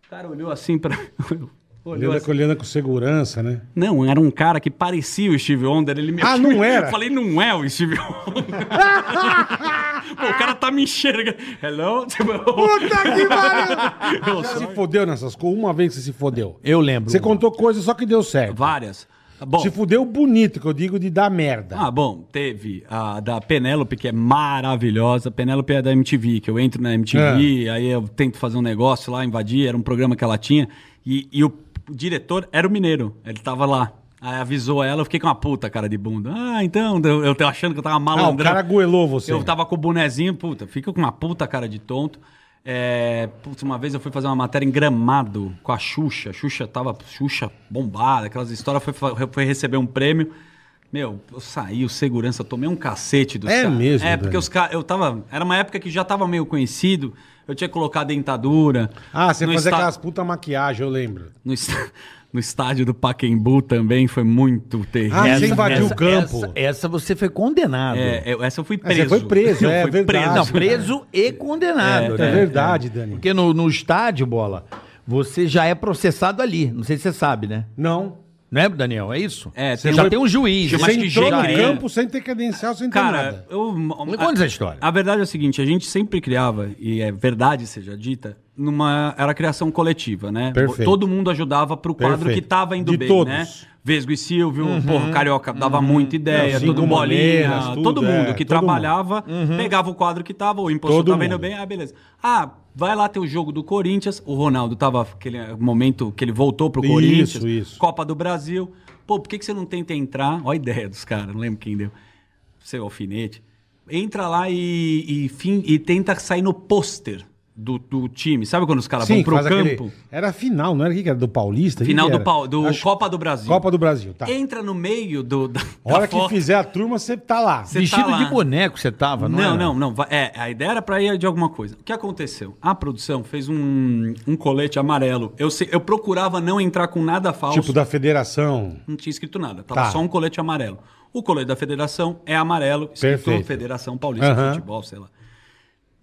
O cara olhou assim pra. (laughs) olhou Olhando, assim. olhando com segurança, né? Não, era um cara que parecia o Steve Wonder. Ele me Ah, não era? Eu falei, não é o Steve Wonder. (laughs) Pô, o cara tá me enxergando. Hello? (laughs) Puta que pariu! Você se fodeu nessas coisas? Uma vez você se fodeu. Eu lembro. Você contou coisas só que deu certo. Várias. Bom, Se fudeu bonito, que eu digo de dar merda. ah, bom, teve a da Penélope, que é maravilhosa. Penélope é da MTV, que eu entro na MTV, aí eu tento fazer um negócio lá, invadir, era um programa que ela tinha. E, e o, diretor era o mineiro, ele tava lá. Aí avisou ela, eu fiquei com uma puta cara de bunda. Ah, então, eu, eu tô achando que eu tava ah, o malandrão. cara goelou você. Eu tava com o bonezinho, puta, fica com uma puta cara de tonto. É, putz, uma vez eu fui fazer uma matéria em Gramado com a Xuxa. A Xuxa tava Xuxa bombada, aquelas histórias. Foi, foi receber um prêmio. Meu, eu saí, o segurança, tomei um cacete dos É caras. mesmo, É, porque os caras. Eu tava. Era uma época que já tava meio conhecido. Eu tinha que colocar dentadura. Ah, você fazia esta- aquelas puta maquiagem, eu lembro. no, no estádio do Paquembu também foi muito terrível. Ah, você invadiu essa, o campo. Essa, essa você foi condenado. É, eu- essa eu fui preso. você foi preso, é fui verdade. preso. Não, preso e condenado. É, né? verdade, Dani. Porque no, no estádio, bola, você já é processado ali. Não sei se você sabe, né? Não. Né, Daniel? É isso? É, Você tem já um- tem um juiz. Você entrou no campo sem ter credencial, sem ter Cara, nada. eu. Me conta essa história. A verdade é o seguinte, a gente sempre criava, e é verdade seja dita, numa. Era criação coletiva, né? Perfeito. Todo mundo ajudava pro quadro Perfeito. que tava indo De bem, todos. né? Vesgo e Silvio, porra, Carioca dava muita ideia, todo bolinha, Maneiras, tudo, todo mundo é, que todo trabalhava, pegava o quadro que tava, o impostor Todo tava indo mundo. bem, ah, beleza. Ah, vai lá ter o jogo do Corinthians, o Ronaldo tava aquele momento que ele voltou pro Isso, Corinthians, isso. Copa do Brasil. Pô, por que, que você não tenta entrar? Olha a ideia dos caras, não lembro quem deu. Seu alfinete. Entra lá e, e, fim, e tenta sair no pôster do, do time. Sabe quando os caras vão pro campo? aquele- Era final, não era o que era? Do Paulista? Final do, pau, do Acho- Copa do Brasil. Copa do Brasil, tá. Entra no meio do. Da, A hora da que foto. fizer a turma, você tá lá. Cê Vestido tá lá. de boneco você tava, não Não, era? não, não. É, a ideia era pra ir de alguma coisa. O que aconteceu? A produção fez um, um colete amarelo. Eu, sei- eu procurava não entrar com nada falso. Tipo da federação. Não tinha escrito nada. Tava Tá. só um colete amarelo. O colete da federação é amarelo, escrito Perfeito. Federação Paulista de Futebol, sei lá.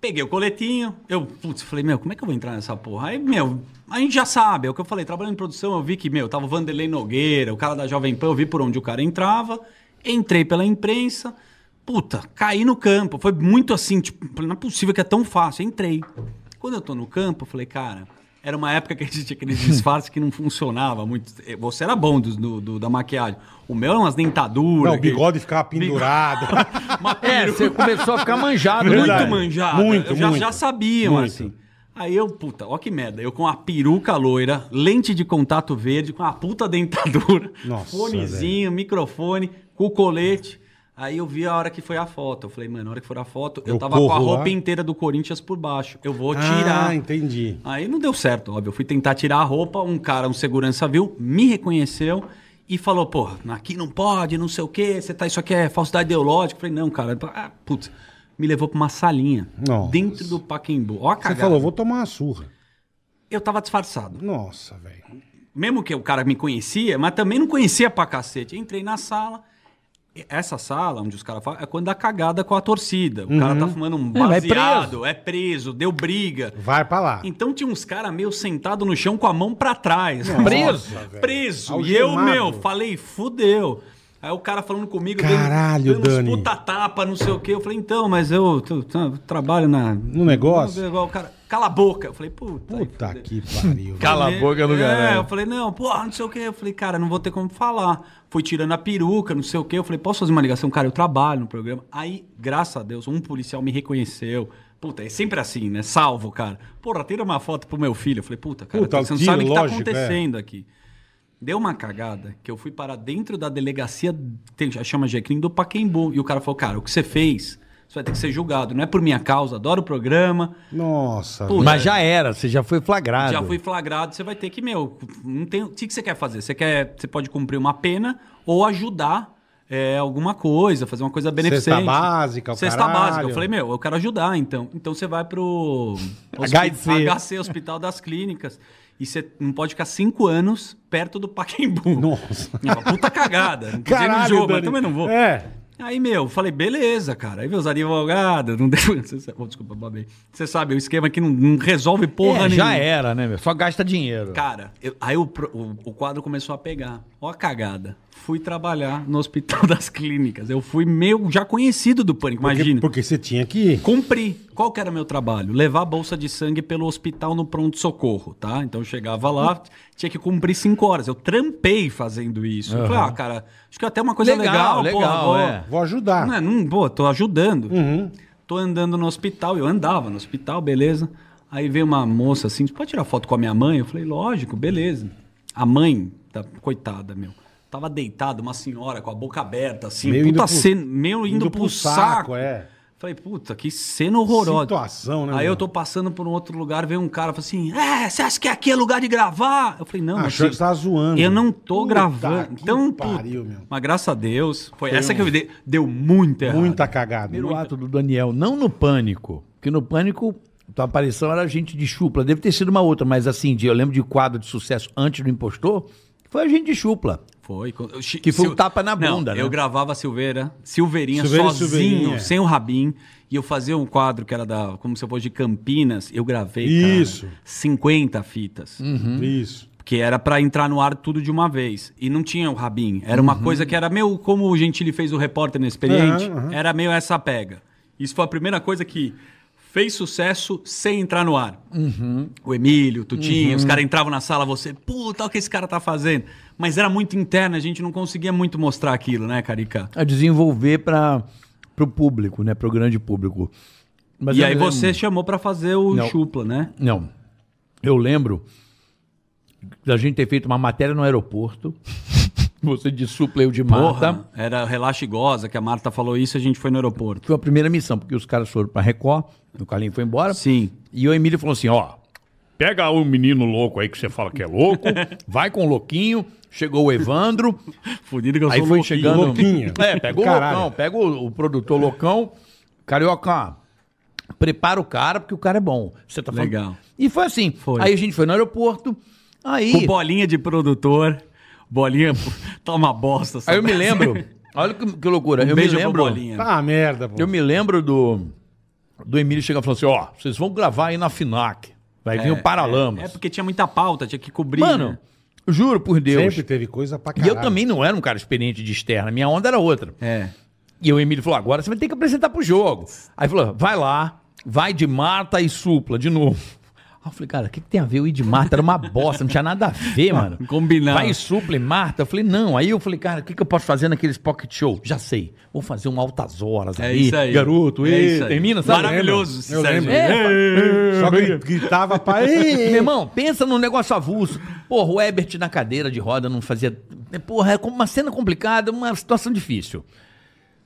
Peguei o coletinho, eu, putz, falei, meu, como é que eu vou entrar nessa porra? Aí, meu, a gente já sabe, é o que eu falei, trabalhando em produção, eu vi que, meu, tava o Vanderlei Nogueira, o cara da Jovem Pan, eu vi por onde o cara entrava, entrei pela imprensa, puta, caí no campo, foi muito assim, tipo, não é possível que é tão fácil, entrei. Quando eu tô no campo, eu falei, cara, era uma época que a gente tinha aqueles disfarces que não funcionava muito. Você era bom do, do- do- da maquiagem. O meu era umas dentaduras. Não, o bigode ficava pendurado. (laughs) É, você começou a ficar manjado. Muito Verdade. manjado. Muito, eu já, muito. já sabiam, Muito. assim. Aí eu, puta, ó que merda. Eu com a peruca loira, lente de contato verde, com a puta dentadura, Nossa, fonezinho, microfone, com o colete. Aí eu vi a hora que foi a foto. Eu falei, mano, na hora que for a foto, eu, Eu tava com a corro lá. roupa inteira do Corinthians por baixo. Eu vou tirar. Ah, entendi. Aí não deu certo, óbvio. Eu fui tentar tirar a roupa, um cara, um segurança viu, me reconheceu e falou, pô, aqui não pode, não sei o quê, você tá, isso aqui é falsidade ideológica. Eu falei, não, cara, ah, putz, me levou pra uma salinha Nossa. dentro do Paquembu. Ó a Você falou, vou tomar uma surra. Eu tava disfarçado. Nossa, velho. Mesmo que o cara me conhecia, mas também não conhecia pra cacete. Entrei na sala. Essa sala, onde os caras falam, é quando dá cagada com a torcida. O cara tá fumando um É, vai baseado, é preso, deu briga. Vai pra lá. Então tinha uns caras meio sentado no chão com a mão pra trás. Preso? velho. Preso. E eu, Algemado. meu, falei, fudeu. Aí o cara falando comigo, Caralho, dando, dando puta tapa, não sei o quê. Eu falei, então, mas eu, trabalho na... No negócio? O cara, cala a boca. Eu falei, puta. Puta que pariu. (laughs) Cala a boca no É, eu falei, não, porra, não sei o quê. Eu falei, cara, não vou ter como falar. Fui tirando a peruca, não sei o quê. Eu falei, posso fazer uma ligação? Cara, eu trabalho no programa. Aí, graças a Deus, um policial me reconheceu. Puta, é sempre assim, né? Salvo, cara. Porra, tira uma foto pro meu filho. Eu falei, puta, cara, Puta, você não tiro, sabe o que tá é. acontecendo aqui. Deu uma cagada que eu fui para dentro da delegacia, tem, chama Jequim, do Paquembu. E o cara falou, cara, o que você fez, você vai ter que ser julgado. Não é por minha causa, adoro o programa. Nossa, Pô. Mas já era, você já foi flagrado. Já fui flagrado, você vai ter que, meu, não tem, o que, que você quer fazer? Você quer, você pode cumprir uma pena ou ajudar é, alguma coisa, fazer uma coisa beneficente. Cesta básica, o Cesta caralho. básica. Eu falei, meu, eu quero ajudar, então. Então você vai pro (laughs) HC. HC, Hospital das Clínicas, e você não pode ficar cinco anos perto do Paquembu. Nossa. É uma puta cagada. Não (laughs) no Caralho, jogo, mas Dani. também não vou. É. Aí, meu, falei, beleza, cara. Aí meus advogados, não deu. (laughs) Oh, desculpa, babei. Você sabe, o esquema que não, não resolve porra É, nenhuma. já era, né, meu? Só gasta dinheiro. Cara, eu- aí o, o, o quadro começou a pegar. Ó a cagada. Fui trabalhar no Hospital (laughs) das Clínicas. Eu fui meio já conhecido do Pânico, Porque, imagina. porque você tinha que ir. Cumpri. Qual que era meu trabalho? Levar a bolsa de sangue pelo hospital no pronto-socorro, tá? Então eu chegava lá, tinha que cumprir cinco horas. Eu trampei fazendo isso. Eu falei, ah, cara, acho que é até uma coisa legal, Legal, porra, legal, vou- é. Vou ajudar. não, é, não, pô, tô ajudando. Uhum. Tô andando no hospital, eu andava no hospital, beleza. Aí veio uma moça assim, pode tirar foto com a minha mãe? Eu falei, lógico, beleza. A mãe, da, coitada, meu, tava deitada, uma senhora com a boca aberta, assim, Meio puta indo pro- cena, meio indo, pro, saco. é. Falei, puta, que cena horrorosa. Situação, né, Aí meu? eu tô passando por um outro lugar, veio um cara, falou assim, é, você acha que aqui é lugar de gravar? Eu falei, não, Achou mas que você tava zoando. eu não tô Puta gravando. que Então, pariu, puta, meu. mas graças a Deus, foi essa que eu dei, deu muito errado. Muita cagada. Primeiro ato do Daniel, não no pânico. Porque no pânico, tua aparição era gente de chupla. Deve ter sido uma outra, mas assim, de, eu lembro de quadro de sucesso antes do impostor, foi a gente de chupla. Foi. Que foi um tapa na Não, bunda, né? Eu gravava a Silveira, Silveirinha Silveira sozinho, Silveirinha, sem o Rabin. E eu fazia um quadro que era da, como se eu fosse de Campinas. Eu gravei, Isso. cara, 50 fitas. Isso. Que era pra entrar no ar tudo de uma vez. E não tinha o Rabin. Era uma coisa que era meio como o Gentili fez o repórter inexperiente. Aham, aham. Era meio essa pega. Isso foi a primeira coisa que fez sucesso sem entrar no ar. O Emílio, o Tutinho, os caras entravam na sala, você, puta, o que esse cara tá fazendo. Mas era muito interno, a gente não conseguia muito mostrar aquilo, né, Carica? A desenvolver para o público, né? Para o grande público. Mas e aí lembro- você chamou pra fazer o Não. chupla, né? Não. Eu lembro da gente ter feito uma matéria no aeroporto. (laughs) Você de supla, eu de Marta. Porra, era Relaxa e Goza, que a Marta falou isso a gente foi no aeroporto. Foi a primeira missão, porque os caras foram pra Record, o Carlinho foi embora. Sim. E o Emílio falou assim: ó, pega o menino louco aí que você fala que é louco, (laughs) vai com o louquinho. Chegou o Evandro. (laughs) Fudido que eu aí foi louquinho. chegando. Louquinho. É, pega o Caralho. loucão, pega o, o produtor loucão. Carioca, prepara o cara, porque o cara é bom. Você tá falando. Legal. E foi assim. Foi. Aí a gente foi no aeroporto. Aí. Com bolinha de produtor. Bolinha, pô, toma bosta. Aí eu me sabe? lembro. (laughs) Olha que, que loucura. Um eu beijo me lembro. Bolinha. Ah, merda, pô. Eu me lembro do. Do Emílio chegando e falando assim: ó, vocês vão gravar aí na FINAC. Vai vir o Paralamas. É porque tinha muita pauta, tinha que cobrir. Mano, né? juro por Deus. Sempre teve coisa pra E caralho. eu também não era um cara experiente de externa. Minha onda era outra. É. E o Emílio falou: agora você vai ter que apresentar pro jogo. Aí falou: vai lá, vai de Marta e supla de novo. Eu falei, cara, o que, que tem a ver o de Marta? Era uma bosta, não tinha nada a ver, mano. (laughs) Combinar. Vai e supla e Marta. Eu falei, não. Aí eu falei, cara, o que, que eu posso fazer naqueles pocket show? Já sei. Vou fazer um altas horas É aí. isso aí. Garoto, É isso aí. termina, sabe? Maravilhoso. esse Eu Sérgio. lembro. É, Só que gritava (laughs) pra Meu irmão, pensa num negócio avulso. Porra, o Ebert na cadeira de roda não fazia. Porra, é uma cena complicada, uma situação difícil.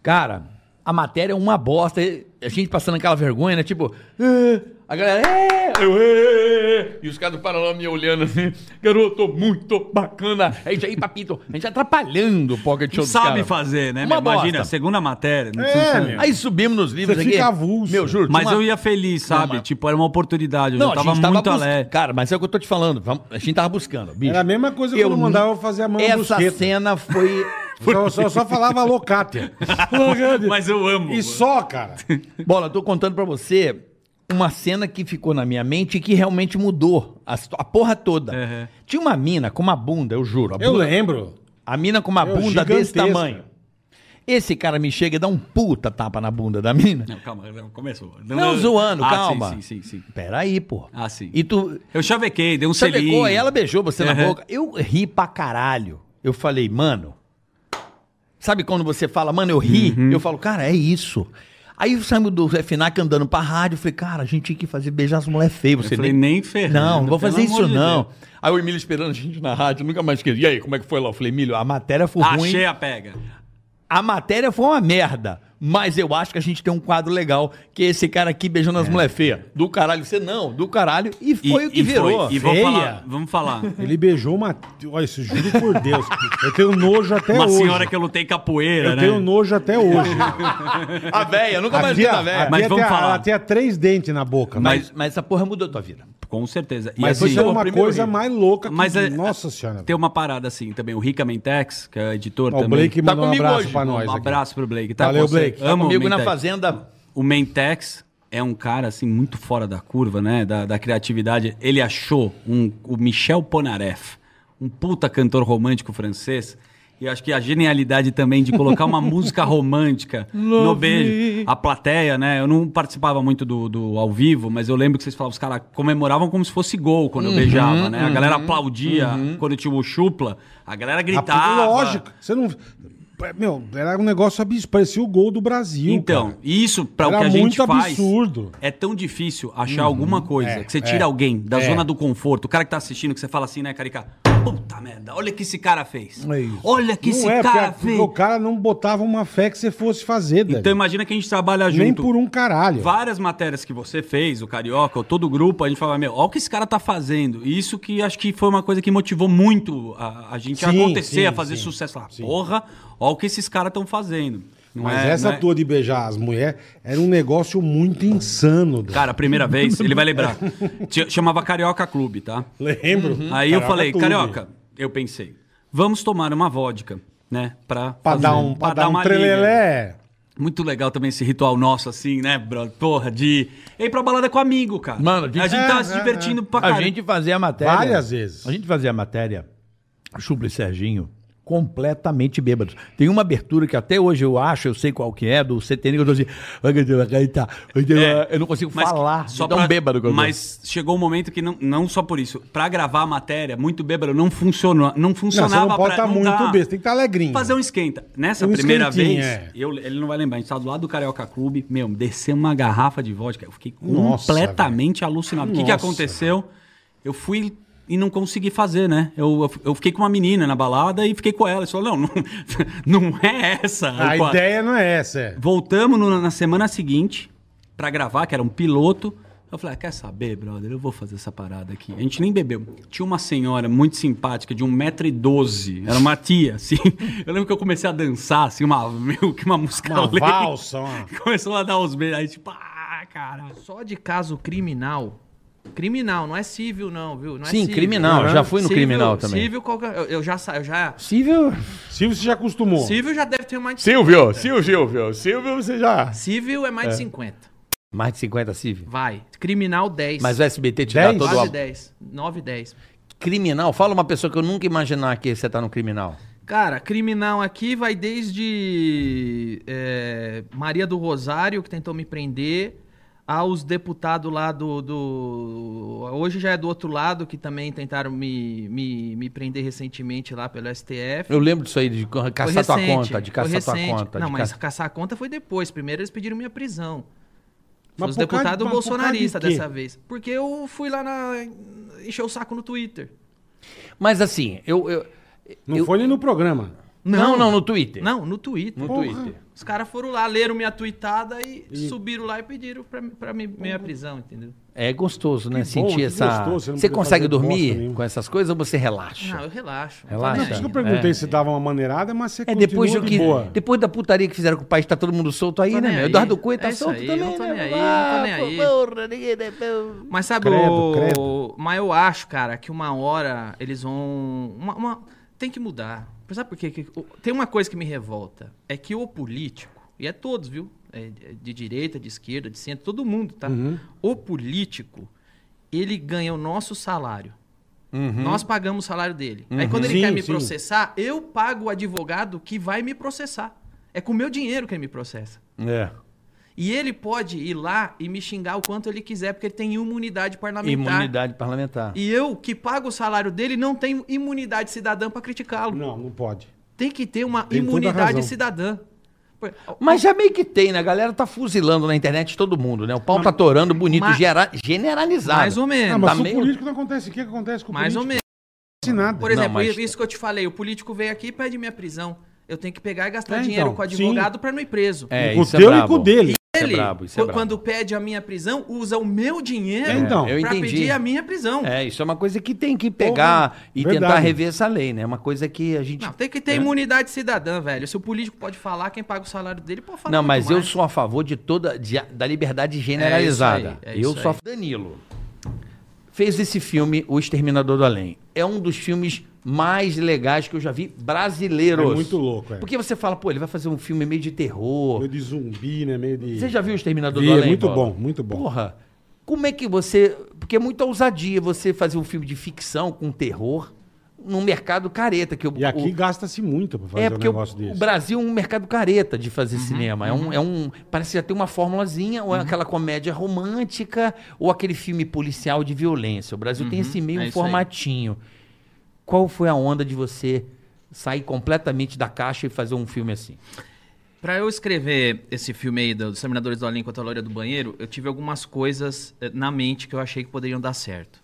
Cara, a matéria é uma bosta. A gente passando aquela vergonha, né? Tipo, "É", a galera, é, eu, "É", e os caras do Paraná me olhando assim, garoto, muito bacana. Aí já aí, papito, a gente atrapalhando o pocket show Não sabe fazer, né? Uma? Imagina, bosta. segunda matéria. não É, meu. Aí subimos nos livros Você aqui. fica avulso. Meu, juro. Mas uma- eu ia feliz, sabe? mas- Tipo, era uma oportunidade. Eu Não, já a tava gente tava muito bus- alegre. Cara, mas é o que eu tô te falando. A gente tava buscando, bicho. Era a mesma coisa Eu quando nu- mandava eu fazer a mão Essa busqueta. cena foi. (laughs) Só, só, só falava Locátia. (laughs) Mas eu amo. E só, cara. Bola, eu tô contando pra você uma cena que ficou na minha mente e que realmente mudou a, a porra toda. Uhum. Tinha uma mina com uma bunda, eu juro. A, Eu bunda- lembro. a mina com uma Eu, bunda desse gigantesca. tamanho. Esse cara me chega e dá um puta tapa na bunda da mina. Não, calma, não, começou. Não, zoando, ah, calma. Sim, sim, sim, sim. Peraí, pô. Ah, sim. E tu. Eu chavequei, dei um selinho. pegou, ela beijou você na Uhum. boca. Eu ri pra caralho. Eu falei, mano. Sabe quando você fala, mano, eu ri? Uhum. Eu falo, cara, é isso. Aí saímos do FNAC andando pra rádio. Eu falei, cara, a gente tinha que fazer beijar as mulheres feias. Você Eu falei, nem ferrando, Não, não vou fazer isso de não. Deus. Aí o Emílio esperando a gente na rádio, nunca mais esqueci. E aí, como é que foi lá? Eu falei, Emílio, a matéria foi ruim. Achei a pega. A matéria foi uma merda. Mas eu acho que a gente tem um quadro legal, que é esse cara aqui beijando as mulheres feias. Do caralho, você não, do caralho. E foi E- o que e virou. foi. E vamos Feia. falar, vamos falar. Ele beijou uma. Olha, isso juro por Deus. Eu tenho nojo até Uma hoje. senhora que eu lutei capoeira, Eu né? tenho nojo até hoje. A véia, nunca mais vi a véia. a Mas vamos falar. Ela tinha três dentes na boca. Mas, mas essa porra mudou tua vida. Com certeza. E Mas assim, isso é uma coisa rio. mais louca que... Mas é- Nossa senhora. tem uma parada assim também. O Rica Mentex, que é editor Ó, o também. Blake Tá mandou um comigo abraço hoje. pra nós um aqui. abraço pro Blake. Tá Valeu. Blake. Tá Amo comigo na fazenda. O Mentex é um cara assim muito fora da curva, né? Da, da criatividade. Ele achou um, o Michel Ponaref, um puta cantor romântico francês. E acho que a genialidade também de colocar uma (laughs) música romântica no beijo. A plateia, né? Eu não participava muito do, do ao vivo, mas eu lembro que vocês falavam, os caras comemoravam como se fosse gol quando eu beijava, né? A galera aplaudia quando tinha o chupla, a galera Ah, gritava. Lógico. Você não... Meu, era um negócio absurdo. Parecia o gol do Brasil, Então, cara. isso, para o que a gente faz, absurdo. é tão difícil achar alguma coisa É, que você tira é, alguém da é. zona do conforto, o cara que tá assistindo, que você fala assim, né, Carica? Puta merda, olha o que esse cara fez. É isso. Olha o que Não esse é, cara porque, fez. porque o cara não botava uma fé que você fosse fazer, Dani. Então imagina que a gente trabalha junto. Nem por um caralho. Várias matérias que você fez, o Carioca, ou todo o grupo, a gente fala, meu, olha o que esse cara tá fazendo. E isso que acho que foi uma coisa que motivou muito a, a gente a Sim, acontecer, sim, a fazer sim, sucesso. Lá, porra, olha o que esses caras estão fazendo. Não Mas é- essa não é- tua de beijar as mulheres era um negócio muito insano. Cara, a primeira vez, ele vai lembrar. (laughs) Chamava Carioca Clube, tá? Lembro. Aí eu Carioca falei, Clube. Carioca, eu pensei, vamos tomar uma vodka, né? Pra, Pra fazer- dar um, pra dar um uma liga. trelelé. Muito legal também esse ritual nosso, assim, né, brother? Porra, de ir pra balada com amigo, cara. Mano, a gente- a gente É, tá é, se divertindo pra A caralho. gente fazia a matéria. Várias vezes. A gente fazia a matéria, Chupla e Serginho, completamente bêbados. Tem uma abertura que até hoje eu acho, eu sei qual que é, do CTN, que eu tô assim. Eu não consigo falar. só tão pra- bêbado que eu tô. Mas chegou um momento que não, não só por isso, pra gravar a matéria, muito bêbado, não funcionou, não Não, funcionava você não pode estar muito dá- besta, tem que estar alegrinho. Fazer um esquenta. Nessa Um primeira vez, é. eu, ele não vai lembrar, a gente tava do lado do Carioca Clube, meu, desceu uma garrafa de vodka, eu fiquei Nossa, completamente alucinado. O que, que aconteceu? Eu fui e não consegui fazer, né? Eu, eu, fiquei com uma menina na balada e fiquei com ela. Ele falou, não, não, (laughs) não é essa. A Eu- ideia não é essa, é. Voltamos no- na semana seguinte pra gravar, que era um piloto. Eu falei, ah, quer saber, brother? Eu vou fazer essa parada aqui. A gente nem bebeu. Tinha uma senhora muito simpática, de 1,12m. Era uma tia, (laughs) assim. Eu lembro que eu comecei a dançar, assim, uma, meio que uma música Uma valsa. (laughs) Começou a dar os beijos. Aí, tipo, ah, cara. Só de caso criminal. Criminal, não é civil, não, viu? Não é Sim, civil. criminal. Já fui no Civil- criminal também. Civil, qualquer, eu, eu já sa- eu já. Silvio. Silvio, você já acostumou. Civil já deve ter mais de Silvio, Silvio, Silvio. Silvio, você já. Civil é mais de 50. Mais de 50 Silvio. Vai. Criminal 10. Mas o SBT te 10? dá todo Quase o. 10. 9, 10. Criminal, fala uma pessoa que eu nunca imaginar que você tá no criminal. Cara, criminal aqui vai desde é, Maria do Rosário, que tentou me prender, aos deputados lá do, do- Hoje já é do outro lado, que também tentaram me, me, me prender recentemente lá pelo STF. Eu lembro disso aí, de caçar tua recente, conta, de caçar tua conta. Não, de mas caçar- caçar a conta foi depois. Primeiro eles pediram minha prisão. Mas Os deputados de bolsonaristas quê? dessa vez. Porque eu fui lá na. encher o saco no Twitter. Mas assim, eu. eu- Não eu- foi nem no programa. Não, não, no Twitter. Não, no Twitter. No Porra. Twitter. Os caras foram lá, leram minha tweetada e, subiram lá e pediram pra, pra mim, minha prisão, entendeu? É gostoso, né? Que bom, Sentir que essa. gostoso, você não você consegue dormir com essas coisas ou você relaxa? Não, eu relaxo. Relaxa. Não isso que eu perguntei É. se dava uma maneirada, mas você É depois, do de que, boa. depois da putaria que fizeram com o país, tá todo mundo solto aí, Tô né, aí. Eduardo Cunha tá É solto aí, também, não tô né? nem aí, Ah, não tô nem aí. porra, ninguém- Mas sabe, Credo, o... credo. mas eu acho, cara, que uma hora eles vão. Uma, uma- Tem que mudar. Sabe por quê? Tem uma coisa que me revolta. É que o político, e é todos, viu? É de direita, de esquerda, de centro, todo mundo, tá? Uhum. O político, ele ganha o nosso salário. Uhum. Nós pagamos o salário dele. Aí quando ele Sim, quer me sim. processar, eu pago o advogado que vai me processar. É com o meu dinheiro que ele me processa. É. E ele pode ir lá e me xingar o quanto ele quiser, porque ele tem imunidade parlamentar. Imunidade parlamentar. E eu, que pago o salário dele, não tenho imunidade cidadã para criticá-lo. Não, não pode. Tem que ter uma Tem imunidade cidadã. Mas já meio que tem, né? A galera tá fuzilando na internet todo mundo, né? O pau tá torando bonito, Mas- gera- generalizado. Mais ou menos. Ah, mas Tá com meio- o político não acontece. O que acontece com o mais ou político? menos. Não acontece nada. Por exemplo, mas- isso que eu te falei, o político veio aqui e pede minha prisão. Eu tenho que pegar e gastar É, dinheiro então, com o advogado para não ir preso. É, o isso é teu e com o dele. Isso é Ele, brabo, isso é brabo. quando pede a minha prisão, usa o meu dinheiro É, então. Eu para entendi. pedir a minha prisão. É, isso é uma coisa que tem que pegar e verdade. tentar rever essa lei, né? É uma coisa que a gente. Não, tem que ter imunidade cidadã, velho. Se o político pode falar, quem paga o salário dele pode falar. Não, mas eu mais. sou a favor de toda da da liberdade generalizada. É aí, é eu sou a aí. Danilo fez esse filme O Exterminador do Além. É um dos filmes mais legais que eu já vi brasileiros. É muito louco, é. Porque você fala, pô, ele vai fazer um filme meio de terror. Meio de zumbi, né? Meio de... Você já viu O Exterminador Vi, do é Além? muito Bola? bom, muito bom. Porra, como é que você... Porque é muita ousadia você fazer um filme de ficção com terror num mercado careta. Que o, E aqui o- gasta-se muito pra fazer é um porque o, negócio o desse. Brasil é um mercado careta de fazer Uhum, cinema. É, um, é um. Parece já ter uma formulazinha, ou é aquela comédia romântica, ou aquele filme policial de violência. O Brasil tem esse meio é um isso aí. formatinho. Qual foi a onda de você sair completamente da caixa e fazer um filme assim? Pra eu escrever esse filme aí dos Terminadores do Além contra a Loira do Banheiro, eu tive algumas coisas eh, na mente que eu achei que poderiam dar certo.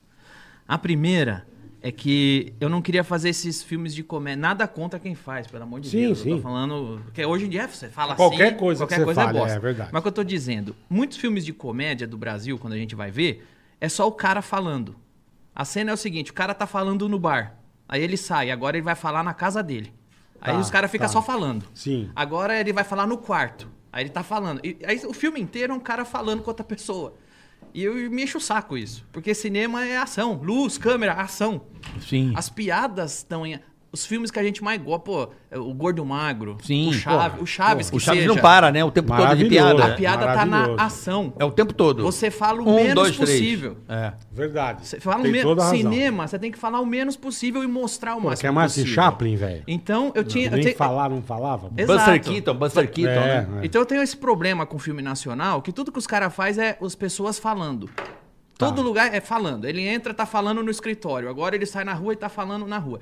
A primeira é que eu não queria fazer esses filmes de comédia. Nada contra quem faz, pelo amor de Sim, Deus. sim. Eu tô falando. Porque hoje em dia você fala Qualquer assim. coisa que qualquer você coisa fale, é bosta. é verdade. Mas o que eu tô dizendo, muitos filmes de comédia do Brasil, quando a gente vai ver, é só o cara falando. A cena é o seguinte: o cara tá falando no bar. Aí ele sai, agora ele vai falar na casa dele. Aí Tá, os caras ficam tá. só falando. Sim. Agora ele vai falar no quarto. Aí ele tá falando. E aí o filme inteiro é um cara falando com outra pessoa. E eu me encho o saco isso. Porque cinema é ação. Luz, câmera, ação. Sim. As piadas estão em. Os filmes que a gente mais gosta, pô, é o Gordo Magro, Sim, o Chaves, porra, o Chaves, O que Chaves seja, não para, né? O tempo todo de piada. A piada tá na ação. É o tempo todo. Você fala o Um, menos dois, três. possível. É. Verdade. Você fala o Tem menos. a razão. Cinema, você tem que falar o menos possível e mostrar o Pô, máximo quer mais esse possível. Chaplin, velho? Então, eu tinha... eu Nem tenho- falar, não falava? Exato. Buster Keaton, Buster Keaton, É, né? é. Então eu tenho esse problema com filme nacional, que tudo que os caras fazem é as pessoas falando. Tá. Todo lugar é falando. Ele entra, tá falando no escritório. Agora ele sai na rua e tá falando na rua.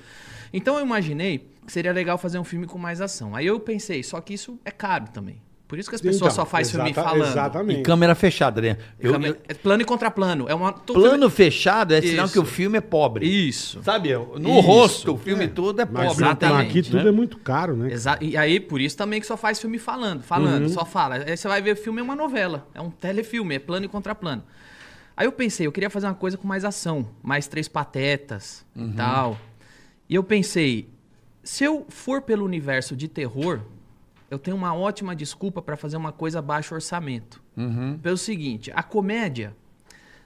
Então eu imaginei que seria legal fazer um filme com mais ação. Aí eu pensei, só que isso é caro também. Por isso que as pessoas Então, só fazem filme falando. Exatamente. E câmera fechada, né? Eu- Câmera- eu- é plano e contraplano. É uma plano filme- fechado é sinal Isso. que o filme é pobre. Isso. Sabe? No Isso. rosto, o filme todo é Mas pobre. Exatamente, aqui tudo né? é muito caro, né? Exa e aí, por isso também que só faz filme falando, falando, Uhum. só fala. Aí você vai ver o filme é uma novela, é um telefilme, é plano e contraplano. Aí eu pensei, eu queria fazer uma coisa com mais ação, mais três patetas Uhum. e tal. E eu pensei, se eu for pelo universo de terror, eu tenho uma ótima desculpa para fazer uma coisa baixo orçamento. Uhum. Pelo seguinte, a comédia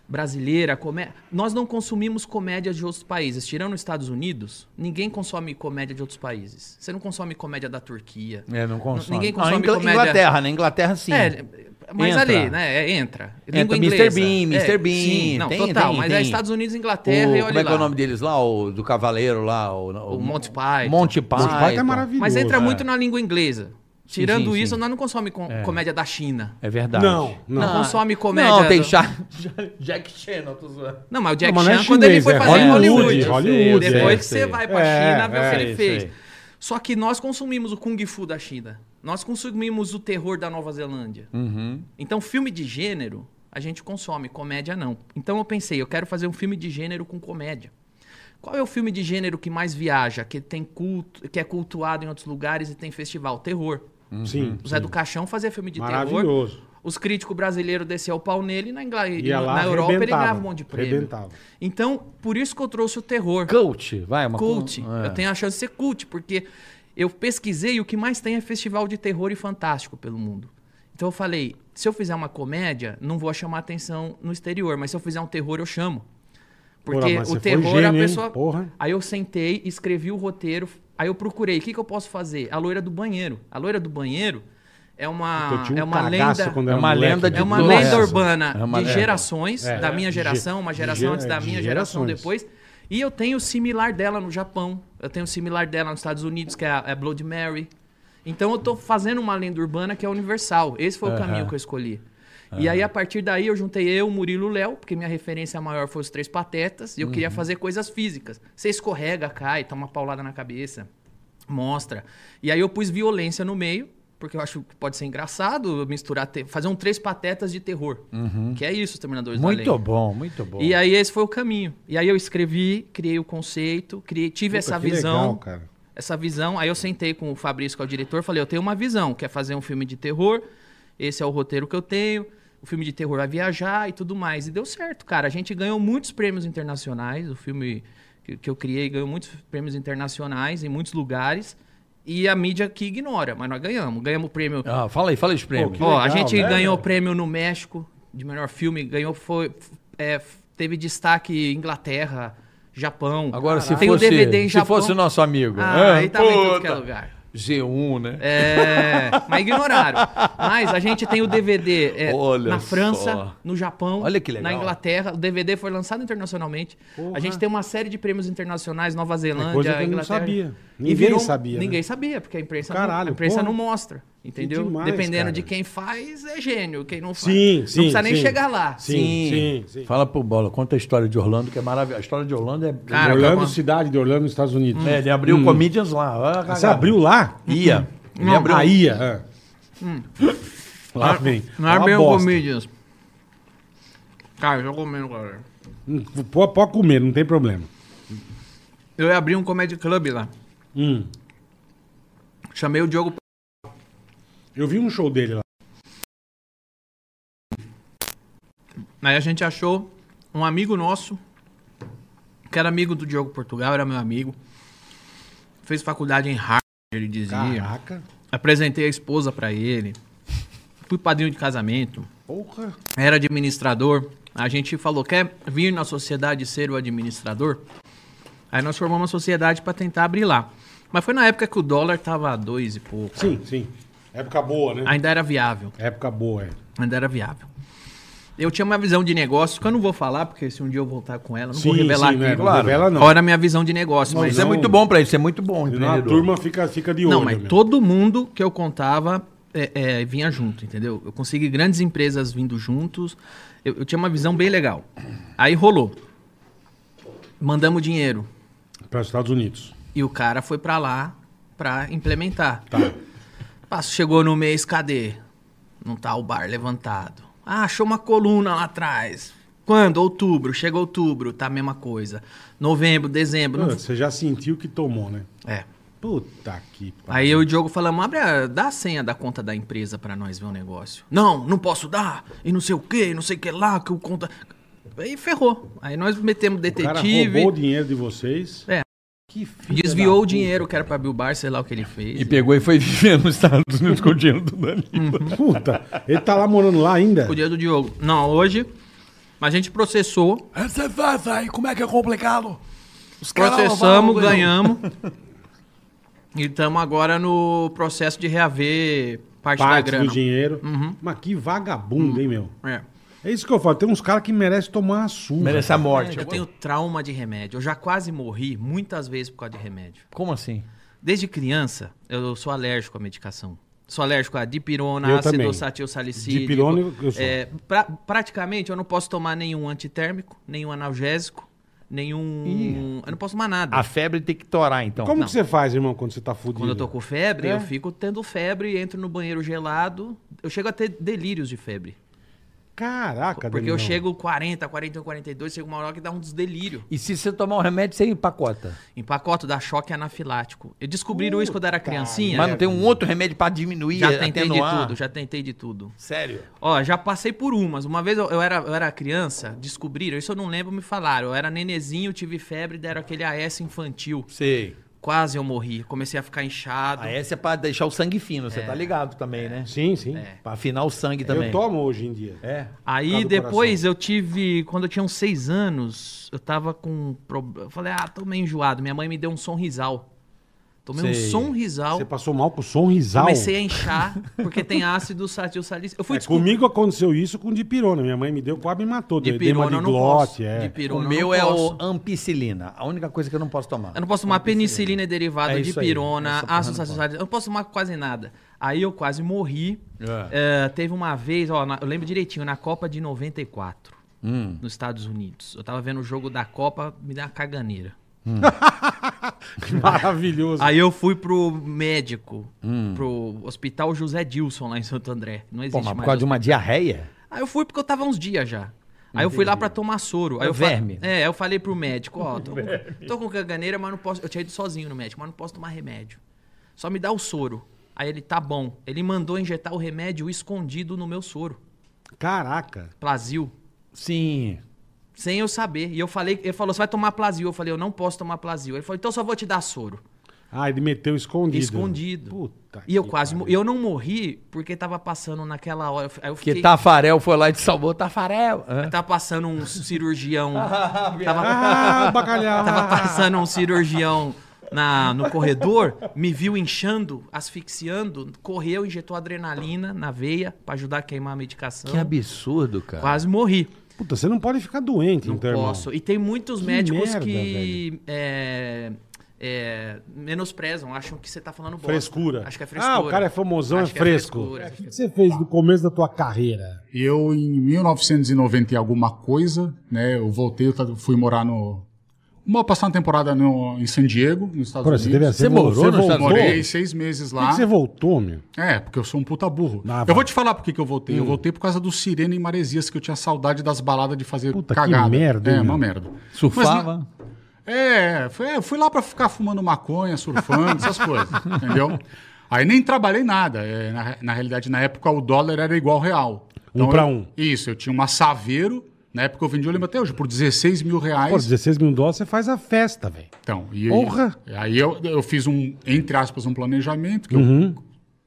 brasileira, a comé... nós não consumimos comédia de outros países. Tirando os Estados Unidos, ninguém consome comédia de outros países. Você não consome comédia da Turquia. É, não consome. Ninguém Ah, consome Ingl- comédia... Inglaterra, né? Inglaterra sim. É, mas Entra. ali, né? é, entra. Entra Língua Mr. inglesa. Bean, Mr. É, Bean, Sim, não, tem, total. tem, mas tem. é Estados Unidos, O- Inglaterra e olha como é que é lá. o nome deles lá? O do Cavaleiro lá? O, O Monty Python. Monty Python. Monty Python é maravilhoso. Mas entra É. muito na língua inglesa. Tirando sim, isso, sim. nós não consomemos com- comédia da China. É verdade. Não, não. Não consome comédia. Não, tem do- Char... (laughs) Jack Chan, eu tô zoando. Não, mas o Jack Não, mas não é Chan, quando ele foi é fazer Hollywood, Hollywood. Hollywood, Depois é, que você sei. vai pra É, China, vê o é, que ele fez. Só que nós consumimos o Kung Fu da China. Nós consumimos o terror da Nova Zelândia. Uhum. Então, filme de gênero, a gente consome, comédia não. Então eu pensei, eu quero fazer um filme de gênero com comédia. Qual é o filme de gênero que mais viaja, que tem culto, que é cultuado em outros lugares e tem festival? Terror. Sim. O Zé do Caixão fazia filme de terror. Maravilhoso. Os críticos brasileiros desciam o pau nele e na, Ingla... e na- Europa ele ganhava um monte de prêmio. arrebentava. Então, por isso que eu trouxe o terror. Cult, vai, uma Cult. É. Eu tenho a chance de ser cult, porque eu pesquisei e o que mais tem é festival de terror e fantástico pelo mundo. Então eu falei, se eu fizer uma comédia, não vou chamar atenção no exterior, mas se eu fizer um terror, eu chamo. Porque Porra, o terror gênio, a hein? pessoa. Porra. Aí eu sentei, escrevi o roteiro, aí eu procurei, o que, que eu posso fazer? A loira do banheiro. A loira do banheiro é uma, um é uma lenda. É uma moleque, lenda de É uma lenda urbana É uma de lenda. gerações, É, da minha geração, ge- uma geração ge- antes da minha geração depois. E eu tenho o similar dela no Japão. Eu tenho o similar dela nos Estados Unidos, que é a é Blood Mary. Então eu tô fazendo uma lenda urbana que é universal. Esse foi o caminho que eu escolhi. E aí, a partir daí, eu juntei eu, Murilo e Léo, porque minha referência maior foi os Três Patetas, e eu queria fazer coisas físicas. Você escorrega, cai, toma uma paulada na cabeça, mostra. E aí eu pus violência no meio, porque eu acho que pode ser engraçado misturar, te- fazer um Três Patetas de terror. Que é isso, os Terminadores da Lei. Muito bom, muito bom. E aí esse foi o caminho. E aí eu escrevi, criei o conceito, criei, tive Puta, essa visão. legal, cara. essa visão. Aí eu sentei com o Fabrício, que é o diretor, falei, eu tenho uma visão, quer fazer um filme de terror, esse é o roteiro que eu tenho, o filme de terror vai viajar e tudo mais. E deu certo, cara. A gente ganhou muitos prêmios internacionais, o filme que eu criei ganhou muitos prêmios internacionais em muitos lugares. E a mídia que ignora, mas nós ganhamos. Ganhamos o prêmio Ah, fala aí, fala aí os prêmios. que Ó, a legal, gente né, ganhou o prêmio no México de melhor filme, ganhou foi é, teve destaque Inglaterra, Japão. Agora, se Tem fosse, o DVD em se Japão. fosse o nosso amigo. Ah, Ah, aí tava em que é lugar. G1, né? É, mas ignoraram. Mas a gente tem o DVD é, na França, só. no Japão, Olha que legal. na Inglaterra. O DVD foi lançado internacionalmente. A gente tem uma série de prêmios internacionais, Nova Zelândia, É coisa que eu não Inglaterra. sabia. E Ninguém virou- sabia, né? Ninguém sabia, porque a imprensa, Caralho, não, a imprensa porra. não mostra. Entendeu? demais, Dependendo cara. de quem faz, é gênio. Quem não faz. Sim, não sim. precisa nem sim. chegar lá. Sim, sim, sim. Fala pro Bola, conta a história de Orlando, que é maravilhosa. A história de Orlando é. Cara, Orlando, cidade de Orlando, nos Estados Unidos. É, ele abriu o Comedians lá. Olha a Você abriu lá? Ia. Ele Não, abriu. Ah, ia. é. Lá vem. Não É é uma bem o. Comedians. Cara, eu tô comendo, galera. Hum, Pode, pode comer, não tem problema. Eu ia abrir um comedy club lá. Hum. Chamei o Diogo. Eu vi um show dele lá. Aí a gente achou um amigo nosso, que era amigo do Diogo Portugal, era meu amigo. Fez faculdade em Harvard, ele dizia. Caraca. Apresentei a esposa pra ele. Fui padrinho de casamento. Porra. Era administrador. A gente falou, quer vir na sociedade ser o administrador? Aí nós formamos uma sociedade pra tentar abrir lá. Mas foi na época que o dólar tava a dois e pouco. Sim, sim. Época boa, né? Ainda era viável. Época boa, é. Ainda era viável. Eu tinha uma visão de negócio que eu não vou falar, porque se um dia eu voltar com ela, não vou Sim, revelar sim, né? aqui. Não revela, não. Qual era a minha visão de negócio. Não, mas Isso é não. muito bom pra isso, é muito bom, a turma fica, fica de olho. Não, mas meu. todo mundo que eu contava é, é, vinha junto, entendeu? Eu consegui grandes empresas vindo juntos. Eu, eu tinha uma visão bem legal. Aí rolou. Mandamos dinheiro. Para os Estados Unidos. E o cara foi pra lá pra implementar. Tá. Passo, chegou no mês, cadê? Não tá o bar levantado. Ah, achou uma coluna lá atrás. Quando? Outubro. Chega outubro, tá a mesma coisa. Novembro, dezembro. não- Pô, Você já sentiu que tomou, né? É. Puta que Aí eu e o Diogo falamos, abre a, dá a senha da conta da empresa pra nós ver o negócio. Não, não posso dar, e não sei o que, não sei o que lá, que o conta... Aí ferrou. Aí nós metemos O cara detetive, roubou o dinheiro de vocês. É. Que desviou o dinheiro que era pra abrir o bar, sei lá o que ele fez. E pegou e foi (laughs) viver nos Estados Unidos com o dinheiro do Danilo. Puta, ele tá lá morando lá ainda? O dinheiro do Diogo. Não, hoje, a gente processou, Você faz aí, como é que é complicado? Os caras processamos, ganhamos. e estamos agora no processo de reaver parte, da Parte grana. do dinheiro. Uhum. Mas que vagabundo, hein, meu? É. É isso que eu falo. Tem uns caras que merecem tomar uma surra. Merece a morte. Eu tenho trauma de remédio. Eu já quase morri muitas vezes por causa de remédio. Como assim? Desde criança, eu sou alérgico à medicação. Sou alérgico a dipirona, Eu ácido também. salicílico. Dipirona eu- sou. É, pra- praticamente, eu não posso tomar nenhum antitérmico, nenhum analgésico, nenhum... Eu não posso tomar nada. A febre tem que torar, então. Como Não. que você faz, irmão, quando você tá fudido? Quando eu tô com febre, É? eu fico tendo febre, entro no banheiro gelado. Eu chego a ter delírios de febre. Caraca, Porque Danilão. eu chego 40, 41, 42, chega uma hora que dá um desdelírio. E se você tomar um remédio, você empacota. Empacota dá choque anafilático. Eu descobriram isso quando eu era criancinha. Mas não tem um outro remédio pra diminuir, Já tentei de atenuar? tudo, já tentei de tudo. Sério? Ó, já passei por umas. Uma vez eu, eu era, eu era criança, descobriram, isso eu não lembro, me falaram. Eu era nenezinho, tive febre, deram aquele AS infantil. Sei. Quase eu morri. Comecei a ficar inchado. A essa é pra deixar o sangue fino, você tá ligado também, né? Sim, sim. Pra afinar o sangue também. Eu tomo hoje em dia. É. Aí depois eu tive, quando eu tinha uns seis anos, eu tava com problema. Eu falei, ah, tô meio enjoado. Minha mãe me deu um sonrisal. Tomei Sei. um sonrisal. Você passou mal com sonrisal? Comecei a inchar, porque tem ácido salicílico. Eu fui É, comigo aconteceu isso com dipirona. Minha mãe me deu, quase me matou. Dipirona uma eu de não posso. é. Dipirona O eu meu é o ampicilina. A única coisa que eu não posso tomar. Eu não posso tomar penicilina derivada É de pirona, ácido não salicílico. Eu não posso tomar quase nada. Aí eu quase morri. É. É, teve uma vez, ó, na- eu lembro direitinho, na Copa de 94, Hum. nos Estados Unidos. Eu tava vendo o jogo da Copa, me deu uma caganeira. (laughs) Maravilhoso. Aí eu fui pro médico, pro Hospital José Dilson, lá em Santo André. Não Hum. Pô, existe mas por mais. causa de uma diarreia? Aí eu fui porque eu tava uns dias já. Aí eu fui lá pra tomar soro. Aí É eu fa- verme. É, aí eu falei pro médico, ó, tô, com- (laughs) tô com caganeira, mas não posso. Eu tinha ido sozinho no médico, mas não posso tomar remédio. Só me dá o soro. Aí ele, tá bom. Ele mandou injetar o remédio escondido no meu soro. Caraca. Plasil. Sim. Sem eu saber. E eu falei, ele falou, você vai tomar Plasil. Eu falei, eu não posso tomar Plasil. Ele falou, então eu só vou te dar soro. Ah, ele meteu escondido. Escondido. Puta E eu que quase. mo- Eu não morri porque tava passando naquela hora. Aí eu Que fiquei. Tafarel foi lá e te salvou. Tafarel. Hã? Tava passando um cirurgião. (laughs) Ah, tava, bacalhau. tava passando um cirurgião na, no corredor, me viu inchando, asfixiando, correu, injetou adrenalina na veia pra ajudar a queimar a medicação. Que absurdo, cara. Quase morri. Puta, você não pode ficar doente, Não então, irmão. posso. E tem muitos Que médicos merda, que é, é, menosprezam, acham que você tá falando bosta. Frescura. Acho que é frescura. Ah, o cara é famosão, Acho é que fresco. frescura. O que que você fez no começo da tua carreira? Eu, em 1990 e alguma coisa, né, eu voltei, eu fui morar no... Vou passar uma temporada no, em San Diego, nos Estados Pô, Unidos. você Você morou nos? Estados Morei Unidos? seis meses Por lá. que que você voltou, meu? É, porque eu sou um puta burro. Ah, eu vai. vou te falar por que que eu voltei. Eu Hum. voltei por causa do Sirene em Maresias, que eu tinha saudade das baladas de fazer Puta, que cagada. merda, É, hein, uma meu? merda. Surfava? Mas, é, foi, eu fui lá pra ficar fumando maconha, surfando, essas (laughs) coisas, entendeu? Aí nem trabalhei nada. É, na, na realidade, na época, o dólar era igual ao real. Um pra eu- um. Isso, eu tinha uma Saveiro, na época eu vendi, eu lembro até hoje, por 16 mil reais. Pô, 16 mil dólares, você faz a festa, velho. Então, e Porra! aí eu, eu fiz um, entre aspas, um planejamento, que Uhum. eu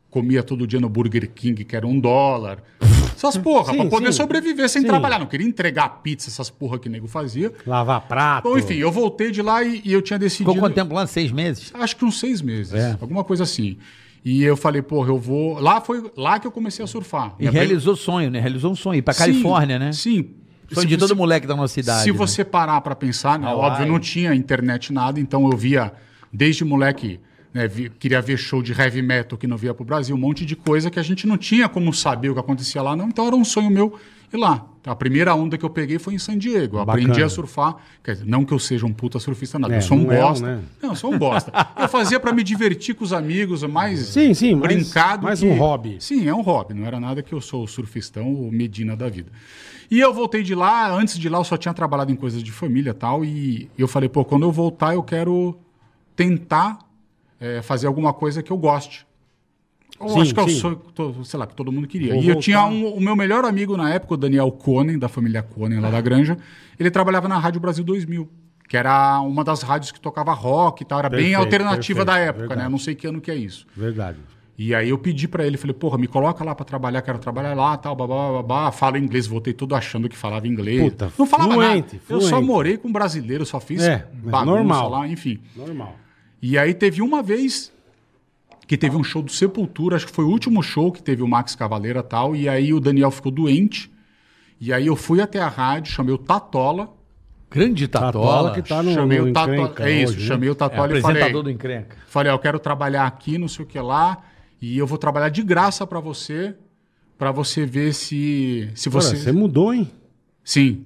comia todo dia no Burger King, que era um dólar. Essas (laughs) porra, Sim, pra poder sim. sobreviver sem Sim. trabalhar. Não queria entregar pizza, essas porra que nego fazia. Lavar prato. Bom, enfim, eu voltei de lá e, e eu tinha decidido. Ficou quanto tempo lá? Seis meses? Acho que uns seis meses. É. Alguma coisa assim. E eu falei, porra, eu vou. Lá foi lá que eu comecei a surfar. E Minha realizou sonho, né? Realizou um sonho. Ir pra Sim, Califórnia, né? Sim. Sonho de você- todo moleque da nossa cidade. Se né? você parar pra pensar, né? Hawaii. Óbvio, não tinha internet nada, então eu via, desde moleque, né, vi- queria ver show de heavy metal que não via pro Brasil, um monte de coisa que a gente não tinha como saber o que acontecia lá, não. Então era um sonho meu ir lá. A primeira onda que eu peguei foi em San Diego. Eu Bacana. aprendi a surfar. Quer dizer, não que eu seja um puta surfista, nada. É, eu sou um não é, bosta. né? Não, eu sou um bosta. eu fazia pra me divertir com os amigos, mais (laughs) Sim, sim, mais- brincado. mais que- um hobby. Sim, é um hobby. Não era nada que eu sou o surfistão ou Medina da vida. E eu voltei de lá. Antes de lá, eu só tinha trabalhado em coisas de família e tal. E eu falei, pô, quando eu voltar, eu quero tentar é, fazer alguma coisa que eu goste. Eu Sim, acho que é sim. sonho, que to- sei lá, que todo mundo queria. Vou e eu voltar. tinha um- o meu melhor amigo na época, o Daniel Conen, da família Conen lá da Granja. Ele trabalhava na Rádio Brasil 2000, que era uma das rádios que tocava rock e tal. Era bem Perfeito, alternativa da perfeito, época, verdade. né? Eu não sei que ano que é isso. Verdade. E aí eu pedi pra ele, falei, porra, me coloca lá pra trabalhar, quero trabalhar lá, tal, babá, babá. Falo inglês, voltei todo achando que falava inglês. Puta, não falava fluente, nada. Eu só fluente. morei com brasileiro, só fiz É, bagunça normal. lá, enfim. Normal. E aí teve uma vez que teve um show do Sepultura, acho que foi o último show que teve o Max Cavaleira e tal, e aí o Daniel ficou doente. E aí eu fui até a rádio, chamei o Tatola. Grande Tatola. Tatola que tá no, chamei no o Tatola. Encrenca É isso, hoje, né? chamei o É Tatola e apresentador falei. do Encrenca. Falei, ó, eu quero trabalhar aqui, não sei o que lá, e eu vou trabalhar de graça pra você, pra você ver se se você você mudou, hein? Sim.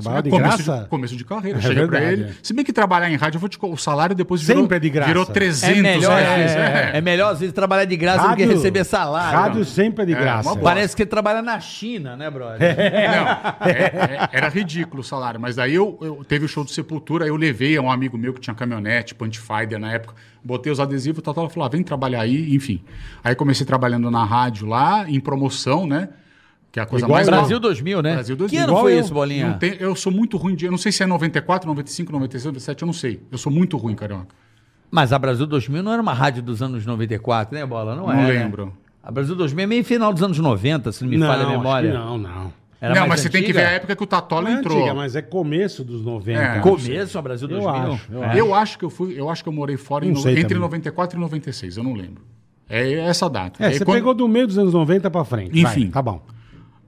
Trabalhar de começo graça? De, começo de carreira. É Cheguei pra ele. é. Se bem que trabalhar em rádio, eu vou te, o salário depois virou, Sempre é de graça. virou 300 É melhor, reais. é, é melhor às vezes trabalhar de graça do que Rádio- receber salário. Rádio sempre é de É, graça. Parece que você trabalha na China, né, brother? Não, é- é- era ridículo o salário. Mas daí eu, eu- teve o show do Sepultura, eu levei a um amigo meu que tinha caminhonete, Punchfinder na época, botei os adesivos, tal, tal, falou, ah, vem trabalhar aí, enfim. Aí comecei trabalhando na rádio lá, em promoção, né? Que é a coisa Igual mais... eu. Brasil 2000, né? Brasil 2000. Que ano Igual foi eu. isso, Bolinha? Não tem- eu sou muito ruim de... Eu não sei se é 94, 95, 96, 97, eu não sei. Eu sou muito ruim, carioca. Mas a Brasil 2000 não era uma rádio dos anos 94, né, Bola? Não, Não, é, né? lembro. A Brasil 2000 é meio final dos anos 90, se não me falha a acho memória. Não, não. Era não, mas você tem que antiga? ver a época que o Tatola Não é entrou. antiga, mas é começo dos 90. É. Começo a Brasil Eu 2000? acho, eu É. Eu acho que eu fui, eu acho que eu morei fora em Não entre também. 94 e 96, eu não lembro. É essa data. É, Aí você quando- pegou do meio dos anos 90 pra frente. Enfim. Vai, tá bom.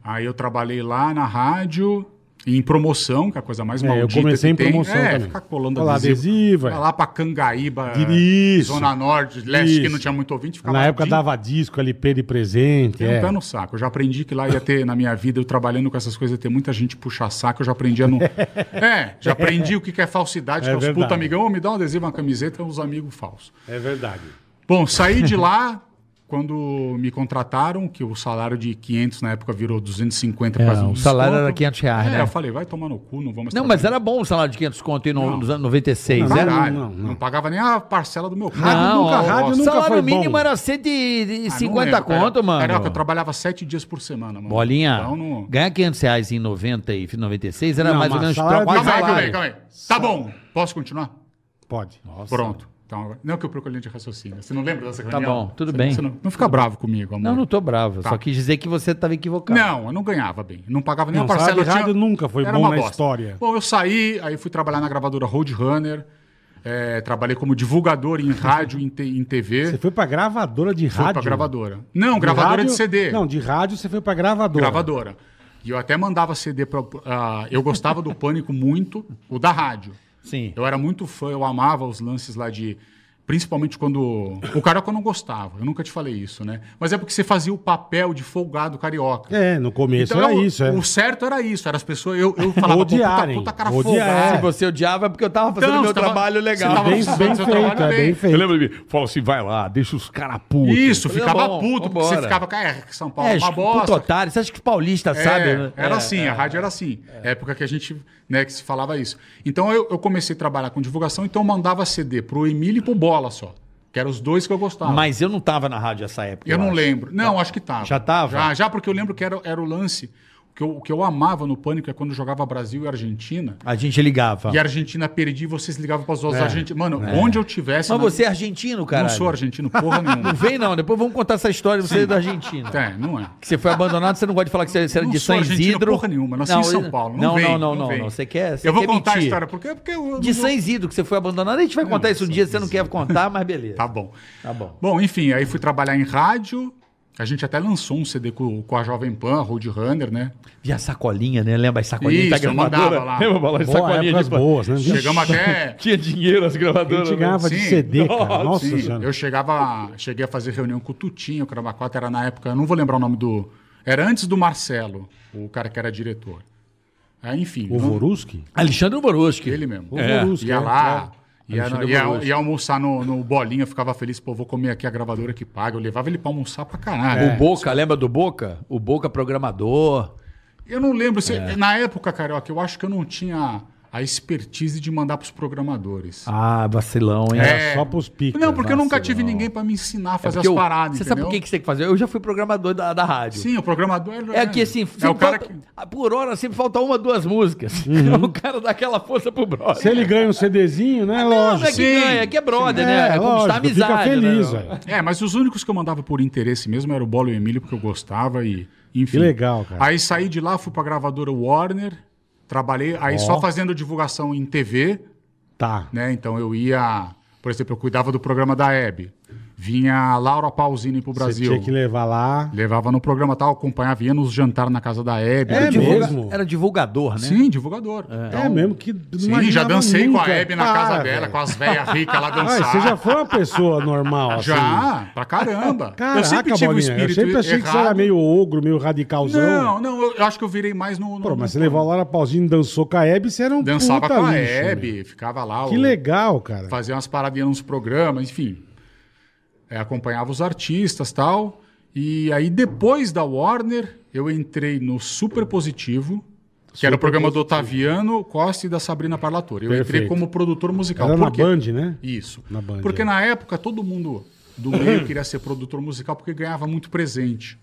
Aí eu trabalhei lá na rádio, em promoção, que é a coisa mais É, eu maldita comecei que em tem. promoção é, também. ficar colando Colar adesivo. adesivo, é. Vai lá pra Cangaíba, Isso. Zona Norte, Leste, que Isso. não tinha muito ouvinte. Ficava Na época dia- dava disco, LP de presente. Tem um É. pé no saco. Eu já aprendi que lá ia ter, na minha vida, eu trabalhando com essas coisas, ia ter muita gente puxar saco. Eu já aprendi a não. (laughs) é, já aprendi o que que é falsidade, É que é os puta amigão, "Ô, me dá um adesivo, uma camiseta, os amigos falsos. É verdade. Bom, saí de lá quando me contrataram, que o salário de 500 na época virou 250 É, quase um o salário desconto. era 500 reais, é, né? eu falei, vai tomar no cu, não vamos Não, mas era bom o salário de 500 conto aí no, Não. nos anos 96, não, era? não, não, pagava nem a parcela do meu carro. Não, nunca- o rádio nunca salário foi mínimo bom. era Ah, não 150 lembro, cara. conto, mano. Carioca, eu trabalhava sete dias por semana, mano. Bolinha, Então, não... ganhar 500 reais em 90 e 96 era Não, mais ou menos Calma aí, calma aí, calma aí. Tá bom, posso continuar? Pode. Pronto. Então, não que eu procure linha de raciocínio. Você não lembra dessa Tá reunião? bom, tudo Você- bem. você não, não fica bravo comigo, amor. Não, não tô bravo. Tá. Só quis dizer que você estava equivocado. Não, eu não ganhava bem. Não pagava nem Não, a parcela. salário de tinha- rádio nunca foi Era bom uma na bosta. história. Bom, eu saí, aí fui trabalhar na gravadora Roadrunner. é, trabalhei como divulgador em rádio e em, te- em TV. Você foi pra gravadora de Fui rádio? pra gravadora. Não, gravadora rádio- de CD. Não, de rádio você foi pra gravadora. Gravadora. E eu até mandava CD pra. ah, eu gostava do Pânico muito, o da rádio. Sim. Eu era muito fã, eu amava os lances lá de. Principalmente quando. O carioca eu não gostava, eu nunca te falei isso, né? Mas é porque você fazia o papel de folgado carioca. É, no começo Então, era eu- isso, é. O certo era isso, era as pessoas. Eu, eu falava, pô, Odiarem, puta, puta cara odiar, folgado. é. Se você odiava é porque eu tava fazendo Então, meu tava- trabalho legal. você tava Bem, fazendo bem seu feito, trabalho é bem. bem feito. Eu lembro de mim, falou assim, vai lá, deixa os caras putos. Isso, Falei, ficava tá bom, puto, porque você vambora. ficava, cara, que São Paulo É, é uma puto bosta. otário. Você acha que os paulistas É, sabem, né? Era É, assim, é. a rádio era assim. Época que a gente, né, que se falava isso. Então eu, eu comecei a trabalhar com divulgação, então eu mandava CD pro Emílio e pro Bola só. Que eram os dois que eu gostava. Mas eu não tava na rádio nessa época. eu não acho. lembro. Não, acho que tava. Já tava? Já, já porque eu lembro que era, era o lance. Que eu, o que eu amava no Pânico é quando jogava Brasil e Argentina. A gente ligava. E a Argentina perdia e vocês ligavam para os outros É. argentinos. Mano, É. onde eu tivesse. Mas na- você é argentino, cara? Não sou argentino, porra (laughs) nenhuma. Não vem, não. Depois vamos contar essa história de você Sim. da Argentina. É, não é. Que você foi abandonado, você não gosta de falar que você, você era Não de argentino Isidro. porra nenhuma, nasci em São Paulo, não Não, vem, não, não, não não, não. Você quer. Você Eu vou quer contar a mentir. história, porque, porque eu. De San Isidro, que você foi abandonado, a gente vai contar isso um dia, você não quer contar, mas beleza. Tá bom. Tá bom. Bom, enfim, aí fui trabalhar em rádio. A gente até lançou um CD com, com a Jovem Pan, Roadrunner, né? E a sacolinha, né? Lembra as sacolinhas Isso, da eu gravadora? mandava lá. Lembra, Bola? Boa, épocas de... boas, né? Chegamos até. (laughs) Tinha dinheiro as gravadoras. A gente ganhava de Sim. CD, cara. Nossa Sim, senhora. eu chegava, cheguei a fazer reunião com o Tutinho, o Cravacota era na época, eu não vou lembrar o nome do. Era antes do Marcelo, o cara que era diretor. Aí, enfim. O não- Voruski? Alexandre Boruski. Ele mesmo. O Voruski, Ia é, lá, é. Ia, Alexandre ia- almoçar no, no bolinha, eu ficava feliz, pô, vou comer aqui a gravadora que paga. Eu levava ele pra almoçar pra caralho. O Boca, lembra do Boca? O Boca programador. Eu não lembro. Se, É. Na época, Carioca, eu acho que eu não tinha a expertise de mandar pros programadores. Ah, vacilão, hein? É. Só pros picos. Não, porque eu nunca tive Vacilão. ninguém pra me ensinar a É fazer porque as eu- paradas, Você sabe por que, que você tem que fazer? Eu já fui programador da, da rádio. Sim, o programador... É que assim, É o cara falta- por hora sempre falta uma, duas músicas. Uhum. (laughs) o cara dá aquela força pro brother. Se ele ganha um CDzinho, né? Não, Lógico. não é que ganha, é que é brother, né? É, conquistar lógico, amizade. Fica feliz, né? velho. É, mas os únicos que eu mandava por interesse mesmo era o Bola e o Emílio, porque eu gostava e... Enfim. Que legal, cara. Aí saí de lá, fui pra gravadora Warner, trabalhei, aí Ó. só fazendo divulgação em TV, Tá. né? Então eu ia... Por exemplo, eu cuidava do programa da Hebe. Vinha a Laura Pausini pro Você Brasil. tinha que levar lá. Levava no programa tal, acompanhava, ia nos jantar na casa da Hebe. É Era divulga- mesmo? Era divulgador, né? Sim, divulgador. É mesmo que. não Sim, já dancei com a nunca. Hebe na casa dela, com as velhas ricas lá (laughs) dançando. você já foi uma pessoa normal, assim? Já, pra caramba. Caraca, eu sempre tive o Bolinha, espírito Eu sempre achei que você era errado. meio ogro, meio radicalzão. Não, não, eu eu acho que eu virei mais no... no Pô, mas você levou a Laura Pausini, dançou com a Hebe, você era um Dançava puta com a lixo, Hebe, meu. ficava lá. Que o- legal, cara. Fazia umas paradinhas nos programas, enfim. É, acompanhava os artistas tal. E aí, depois da Warner, eu entrei no Super Positivo, que era o Super programa do Positivo. Otaviano Costa e da Sabrina Parlatore. Eu entrei Perfeito. como produtor musical. Era na? Band, né? Isso. Na Band, Porque é. na época todo mundo do (coughs) meio queria ser produtor musical porque ganhava muito presente.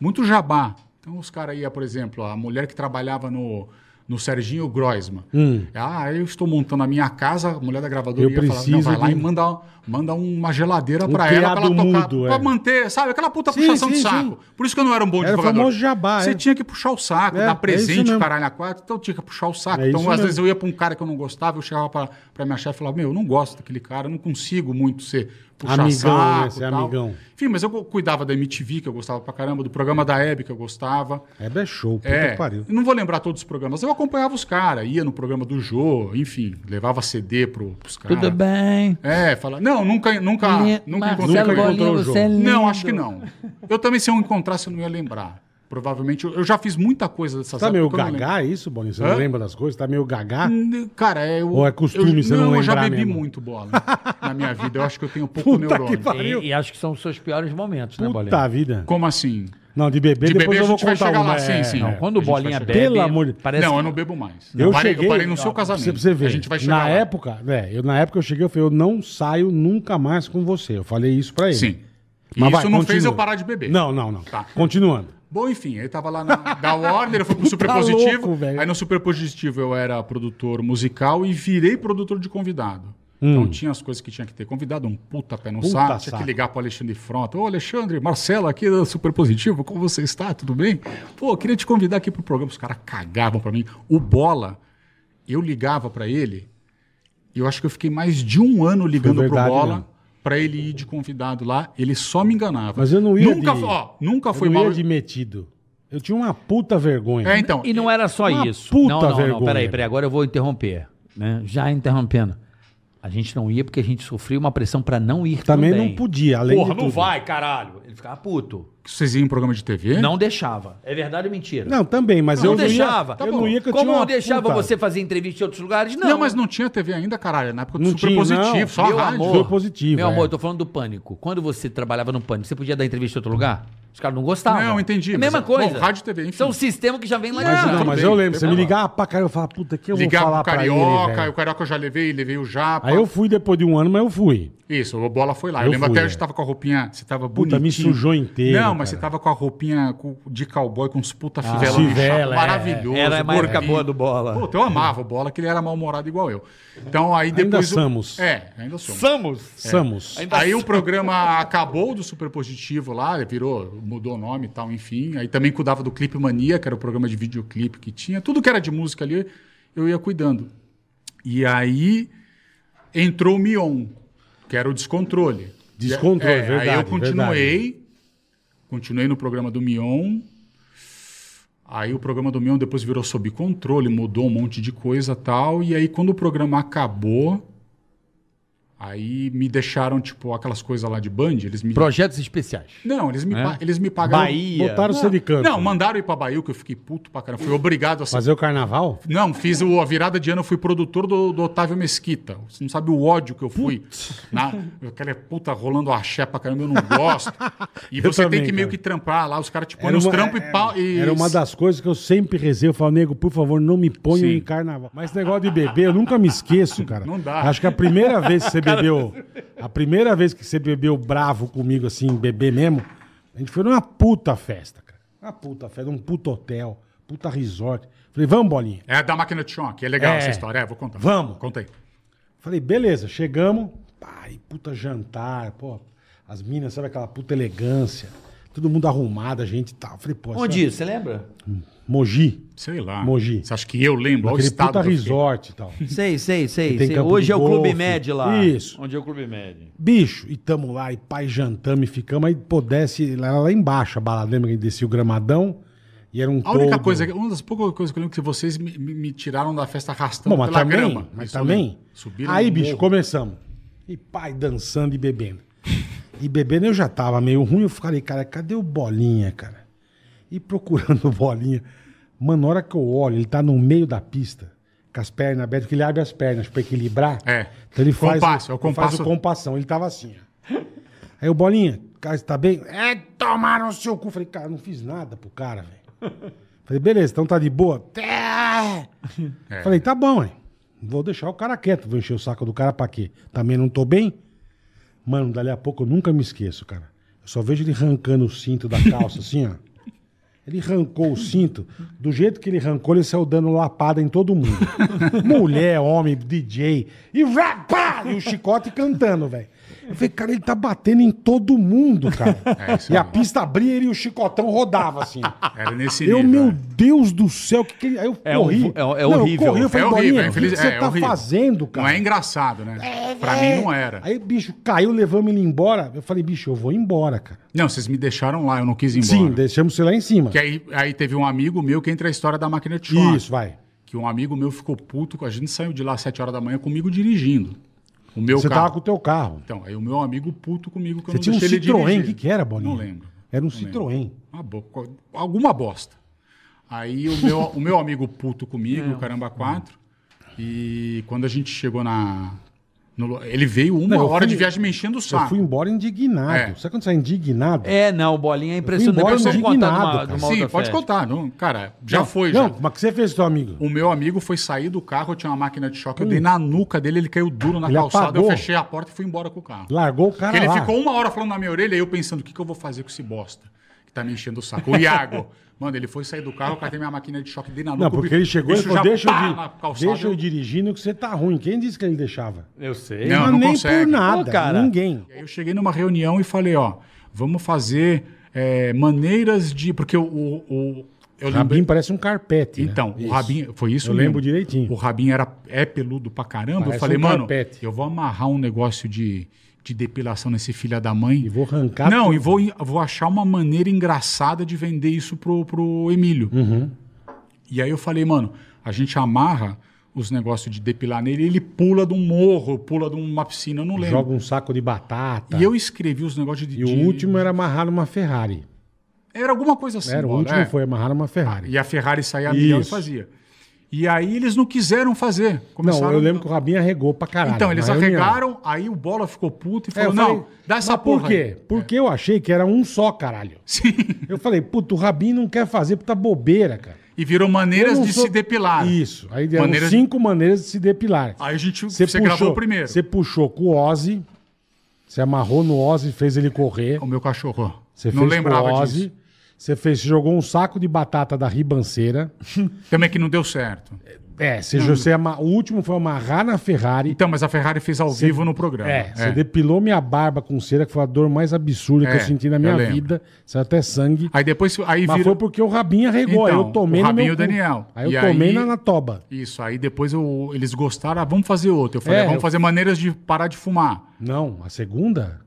Muito jabá. Então os caras iam, por exemplo, a mulher que trabalhava no, no Serginho Groisman. Hum. Ah, eu estou montando a minha casa, a mulher da gravadora Eu ia falar, vai lá de- e manda, manda uma geladeira Um pra ela pra ela tocar. mudo, pra é. manter, sabe? Aquela puta Sim, puxação de sim, saco. sim. Por isso que eu não era um bom Era o divulgador. famoso jabá, Você é. tinha que puxar o saco, É, é dar isso presente, mesmo. caralho, a quatro. Então eu tinha que puxar o saco. É então, às mesmo. vezes, eu ia pra um cara que eu não gostava, eu chegava pra, pra minha chefe e falava, meu, eu não gosto daquele cara, eu não consigo muito ser puxar Amigão, né? saco. Ser tal. amigão. Enfim, mas eu cuidava da MTV, que eu gostava pra caramba, do programa da Hebe, que eu gostava. Hebe é show, puta É, que pariu. eu não vou lembrar todos os programas. Eu acompanhava os caras, ia no programa do Jô, enfim, levava CD pro, pros caras. Tudo bem. É, fala. Não, nunca, nunca, Li- nunca Marcelo encontrei. Bolinha, encontrou o Jô. você é lindo. Não, acho que não. Eu também, se eu encontrasse, eu não ia lembrar. Provavelmente, eu, eu já fiz muita coisa dessas Tá meio não gagá isso, Boninho? Você Hã? não lembra das coisas? Tá meio gagá? Cara, é. Eu, Ou é costume eu, você não eu já lembrar bebi mesmo? muito bola na minha vida. Eu acho que eu tenho pouco Puta que neurônio. pariu. E, e acho que são os seus piores momentos, né, Bolinha? Puta vida. Como assim? Não, de beber, De depois beber eu a vou gente vai contar chegar uma. lá, sim, é, sim. não. Quando o A gente vai Bolinha bebe, Pelo amor de- parece não, que- eu não bebo mais. Eu parei, cheguei. eu parei no seu casamento. Pra você ver. A gente vai chegar Na lá. época, né, eu, na época eu cheguei, eu falei, eu não saio nunca mais com você. Eu falei isso pra ele. Sim. Mas isso vai, não fez continua. eu parar de beber. Não, não, não. Tá. Continuando. Bom, enfim, aí tava lá na, da Warner, eu fui pro (laughs) Super Tá Positivo. louco, velho. aí no Super Positivo eu era produtor musical e virei produtor de convidado. Então tinha as coisas que tinha que ter convidado, um puta pé no Hum. Puta saco, tinha saco. que ligar pro Alexandre Frota. Ô Alexandre, Marcelo aqui do Super Positivo, como você está? Tudo bem? Pô, queria te convidar aqui pro programa. Os caras cagavam pra mim. O Bola, eu ligava pra ele, e eu acho que eu fiquei mais de um ano ligando verdade pro Bola. mesmo. Pra ele ir de convidado lá, ele só me enganava. Mas eu não ia nunca, de... ó, nunca eu foi não mal. ia de metido. Eu tinha uma puta vergonha. É, então. E não era só Uma isso. puta não, não, não, vergonha. peraí, peraí, agora eu vou interromper. Né? Já interrompendo. A gente não ia porque a gente sofria uma pressão pra não ir Também também. não podia, além Porra, de não tudo. vai, caralho. Ele ficava puto. Vocês iam em programa de TV? Não deixava. É verdade ou mentira? Não, também, mas não eu deixava. não ia. eu não ia que eu Como tinha não deixava puta- você fazer entrevista em outros lugares? Não. Não. mas não tinha TV ainda, caralho. Na época do Não Super tinha, Positivo, não. só Meu rádio. amor, Foi positivo, Meu é. amor, eu tô falando do pânico. Quando você trabalhava no pânico, você podia dar entrevista em outro lugar? Os caras não gostavam. Não, entendi, É a mesma é- coisa. bom, rádio e TV, enfim. São um sistema que já vem lá Mas, de não, mas eu lembro, você me ligava pra cara, eu falava, puta, que eu vou Ligava falar pro pra ele, Carioca, o Carioca eu já levei, levei o Japa. Aí eu fui depois de um ano, mas eu fui. Isso, o Bola foi lá. Eu, Eu lembro fui, até é. você tava com a roupinha, você tava Puta, bonitinho. me sujou inteiro, Não, mas cara. você tava com a roupinha de cowboy com uns puta Ah, fivela, fivela, é. maravilhoso. Era época gordinho. boa do Bola. Puta, eu amava o Bola, que ele era mal-humorado igual eu. Então aí Ainda depois... o- somos. É, ainda somos. Samos. Samos. Aí o programa acabou do Super Positivo lá, virou, mudou o nome e tal, enfim. Aí também cuidava do Clipe Mania, que era o programa de videoclipe que tinha. Tudo que era de música ali, eu ia cuidando. E aí entrou o Mion, que era o Descontrole. Descontrole, É, verdade, Aí eu continuei, verdade. continuei no programa do Mion. Aí o programa do Mion depois virou sob controle, mudou um monte de coisa e tal. E aí quando o programa acabou, aí me deixaram, tipo, aquelas coisas lá de Band, eles me... Projetos especiais. Não, eles me, É? pa- eles me pagaram... Bahia. Botaram não, você de canto. Não, mandaram ir pra Bahia, que eu fiquei puto pra caramba. Fui obrigado a ser Fazer o carnaval? não, fiz o, a virada de ano, eu fui produtor do, do Otávio Mesquita. Você não sabe o ódio que eu fui. Na, aquela puta rolando axé pra caramba, eu não gosto. (laughs) E Eu você também, tem que meio cara. que trampar lá, os caras te põem nos uma- trampos e pau. E... Era uma das coisas que eu sempre rezei. Eu falo, nego, por favor, não me ponham Sim. em carnaval. Mas esse negócio de beber, eu nunca me esqueço, cara. Não dá. Acho que a primeira vez que você (laughs) bebeu. (laughs) A primeira vez que você bebeu bravo comigo, assim, beber mesmo, a gente foi numa puta festa, cara. Uma puta festa, um puta hotel, puta resort. Falei, vamos, bolinha. É da máquina de choque, é legal É. essa história. É, vou contar. Vamos. Conta aí. Falei, beleza, chegamos. Pai, puta jantar, pô. As minas, sabe aquela puta elegância. Todo mundo arrumado, a gente e tal. Falei, pô. Onde isso? Você lembra? Mogi. Sei lá. Mogi. Você acha que eu lembro? Aquele estado puta resort e tal. Sei, sei, sei. sei. Hoje é o Clube. Med lá. Isso. Onde é o Clube Med? Bicho, e tamo lá, e pai jantamos e ficamos, aí pô, desce lá, lá embaixo a balada, lembra que a gente descia o gramadão? E era um A única todo- coisa, uma das poucas coisas que eu lembro é que vocês me, me- me tiraram da festa arrastando Bom, mas pela também, grama. mas Isso também. Subiram Aí, bicho, morro. começamos. E pai dançando e bebendo. E bebendo eu já tava meio ruim, eu falei, cara, cadê o Bolinha, cara? E procurando o Bolinha. Mano, na hora que eu olho, ele tá no meio da pista, com as pernas abertas, porque ele abre as pernas pra equilibrar. É. Então ele faz, Compasso, é o ele faz compasso. o compassão. Ele tava assim, ó. Aí o Bolinha, cara, você tá bem? É, tomaram o seu cu. Falei, cara, não fiz nada pro cara, velho. Falei, beleza, então tá de boa? É. Falei, tá bom, hein? Vou deixar o cara quieto, vou encher o saco do cara pra quê? Também não tô bem? Mano, dali a pouco eu nunca me esqueço, cara. Eu só vejo ele arrancando o cinto da calça, assim, ó. Ele arrancou o cinto. Do jeito que ele arrancou, ele saiu dando lapada em todo mundo. (laughs) Mulher, homem, DJ. E, vá, pá, e o chicote cantando, velho. Eu falei, cara, ele tá batendo em todo mundo, cara. (laughs) É, isso e a mesmo. pista abria ele e o chicotão rodava, assim. Era nesse Eu, nível. meu é. Deus do céu, que que. Aí eu É corri. um- é- é Não, eu horrível. corri, eu falei, É horrível, é o que infeliz- você é tá horrível. fazendo, cara? Não é engraçado, né? pra É. mim não era. Aí, bicho, caiu, levamos ele embora. Eu falei, bicho, eu vou embora, cara. Não, vocês me deixaram lá, eu não quis ir embora. Sim, deixamos você lá em cima. Que aí, aí teve um amigo meu que entra a história da máquina de choque. Isso, vai. Que um amigo meu ficou puto, a gente saiu de lá às 7 horas da manhã comigo dirigindo. O meu Você carro. tava com o teu carro. Então, aí o meu amigo puto comigo que eu Você não tinha um deixei Citroën, o que que era, Bolinha? Não lembro. Era um Não. Citroën. Uma bo- Alguma bosta. Aí o meu, o meu amigo puto comigo, o Caramba 4, e quando a gente chegou na... no- ele veio uma Não, eu hora fui- de viagem me enchendo o Eu saco. fui embora indignado. É. Sabe quando você é indignado? É, não, Bolinha é impressionante. embora eu de uma, indignado, de uma Sim, pode festa. contar. Não, cara, já Não, foi. Não, já. mas o que você fez com seu amigo? O meu amigo foi sair do carro, eu tinha uma máquina de choque, eu dei na nuca dele, ele caiu duro na Ele calçada, apagou. eu fechei a porta e fui embora com o carro. Largou o cara Porque ele lá. ficou uma hora falando na minha orelha, e eu pensando, o que, que eu vou fazer com esse bosta? Que tá me enchendo o saco. O Iago. (laughs) Mano, ele foi sair do carro, eu catei minha máquina de choque, dei na nuca. Não, porque ele chegou e falou, já deixa eu, pá calçada, deixa eu dirigindo que você tá ruim. Quem disse que ele deixava? Eu sei. Não, Mas não nem consegue. por nada, Pô, cara. ninguém. E aí eu cheguei numa reunião e falei, ó, vamos fazer é, maneiras de... Porque o... o, o- Rabin parece um carpete. né? Então, Isso. o Rabin, foi isso Eu mesmo. lembro direitinho. O Rabin era, é peludo pra caramba. Parece eu falei, um mano, carpete. eu vou amarrar um negócio de, de depilação nesse filho da mãe. E vou arrancar Não, tudo. e vou, vou achar uma maneira engraçada de vender isso pro, pro Emílio. Uhum. E aí eu falei, mano, a gente amarra os negócios de depilar nele, ele pula de um morro, pula de uma piscina, eu não lembro. Joga um saco de batata. E eu escrevi os negócios de... E o de- último era amarrar uma Ferrari. Era alguma coisa assim. era, o último é. foi amarrar uma Ferrari. E a Ferrari saía a milhão e fazia. E aí eles não quiseram fazer. Não, eu lembro que o Rabin arregou pra caralho. Então, eles arregaram, aí o Bola ficou puto e É, falou, eu falei, não, dá essa porra por quê? aí. Porque eu achei que era um só, caralho. Sim. Eu falei, puto, o Rabin não quer fazer puta bobeira, cara. E virou maneiras de sou- se depilar. Isso. Aí deram Maneiras- cinco maneiras de se depilar. Aí a gente, Você você, puxou, gravou primeiro. Você puxou com o Ozzy, Você amarrou no Ozzy e fez ele correr. O meu cachorro. Você não fez lembrava com o Ozzy. disso. Você fez, você jogou um saco de batata da ribanceira. (laughs) Também que não deu certo. É, você, você ama- o último foi amarrar na Ferrari. Então, mas a Ferrari fez ao vivo no programa. É, você depilou minha barba com cera, que foi a dor mais absurda que É, eu senti na eu minha lembro. vida. Saiu até sangue. Aí depois aí Mas foi porque o Rabinho arregou. aí Então, eu tomei o no Rabinho e o cu. Daniel. Aí eu E tomei aí- na, na toba. Isso, aí depois eu- eles gostaram, ah, vamos fazer outro. Eu falei, É, ah, vamos eu- fazer maneiras de parar de fumar. Não, a segunda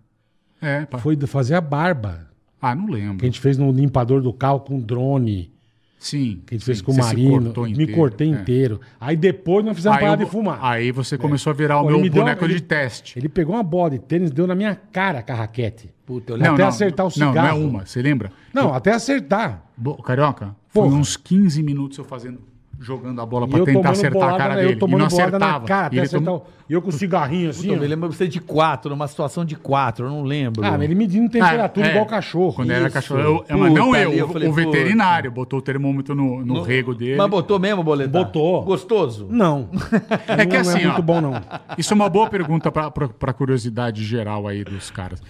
É, pá. foi de fazer a barba. Ah, não lembro. Que a gente fez no limpador do carro com drone. Sim. Que a gente fez sim, com o Marino. Me inteiro, cortei é. inteiro. Aí depois nós fizemos Aí parar eu- de fumar. Aí você começou a virar o Pô, meu me boneco uma- de ele- teste. Ele pegou uma bola de tênis, deu na minha cara com a raquete. Puta, eu Até Não, não, acertar o Não, não é cigarro. uma, você lembra? Não, até acertar. Bo- Carioca, foi Porra. uns 15 minutos eu fazendo, jogando a bola pra eu tentar acertar a cara né? dele. Eu e não acertava. cara, E ele acertar. E eu com o cigarrinho assim, Puta, eu me lembro você de quatro, numa situação de quatro, eu não lembro. Ah, mas ele medindo temperatura Ah, é. igual cachorro. Quando era Isso. cachorro. Eu, eu- mas não Puta, eu, eu o- falei, o puta. veterinário botou o termômetro no, no rego dele. Mas botou mesmo, boletar? Botou. Gostoso? Não. (laughs) É que não assim, é muito ó, bom, não. Isso é uma boa pergunta pra, pra, pra curiosidade geral aí dos caras.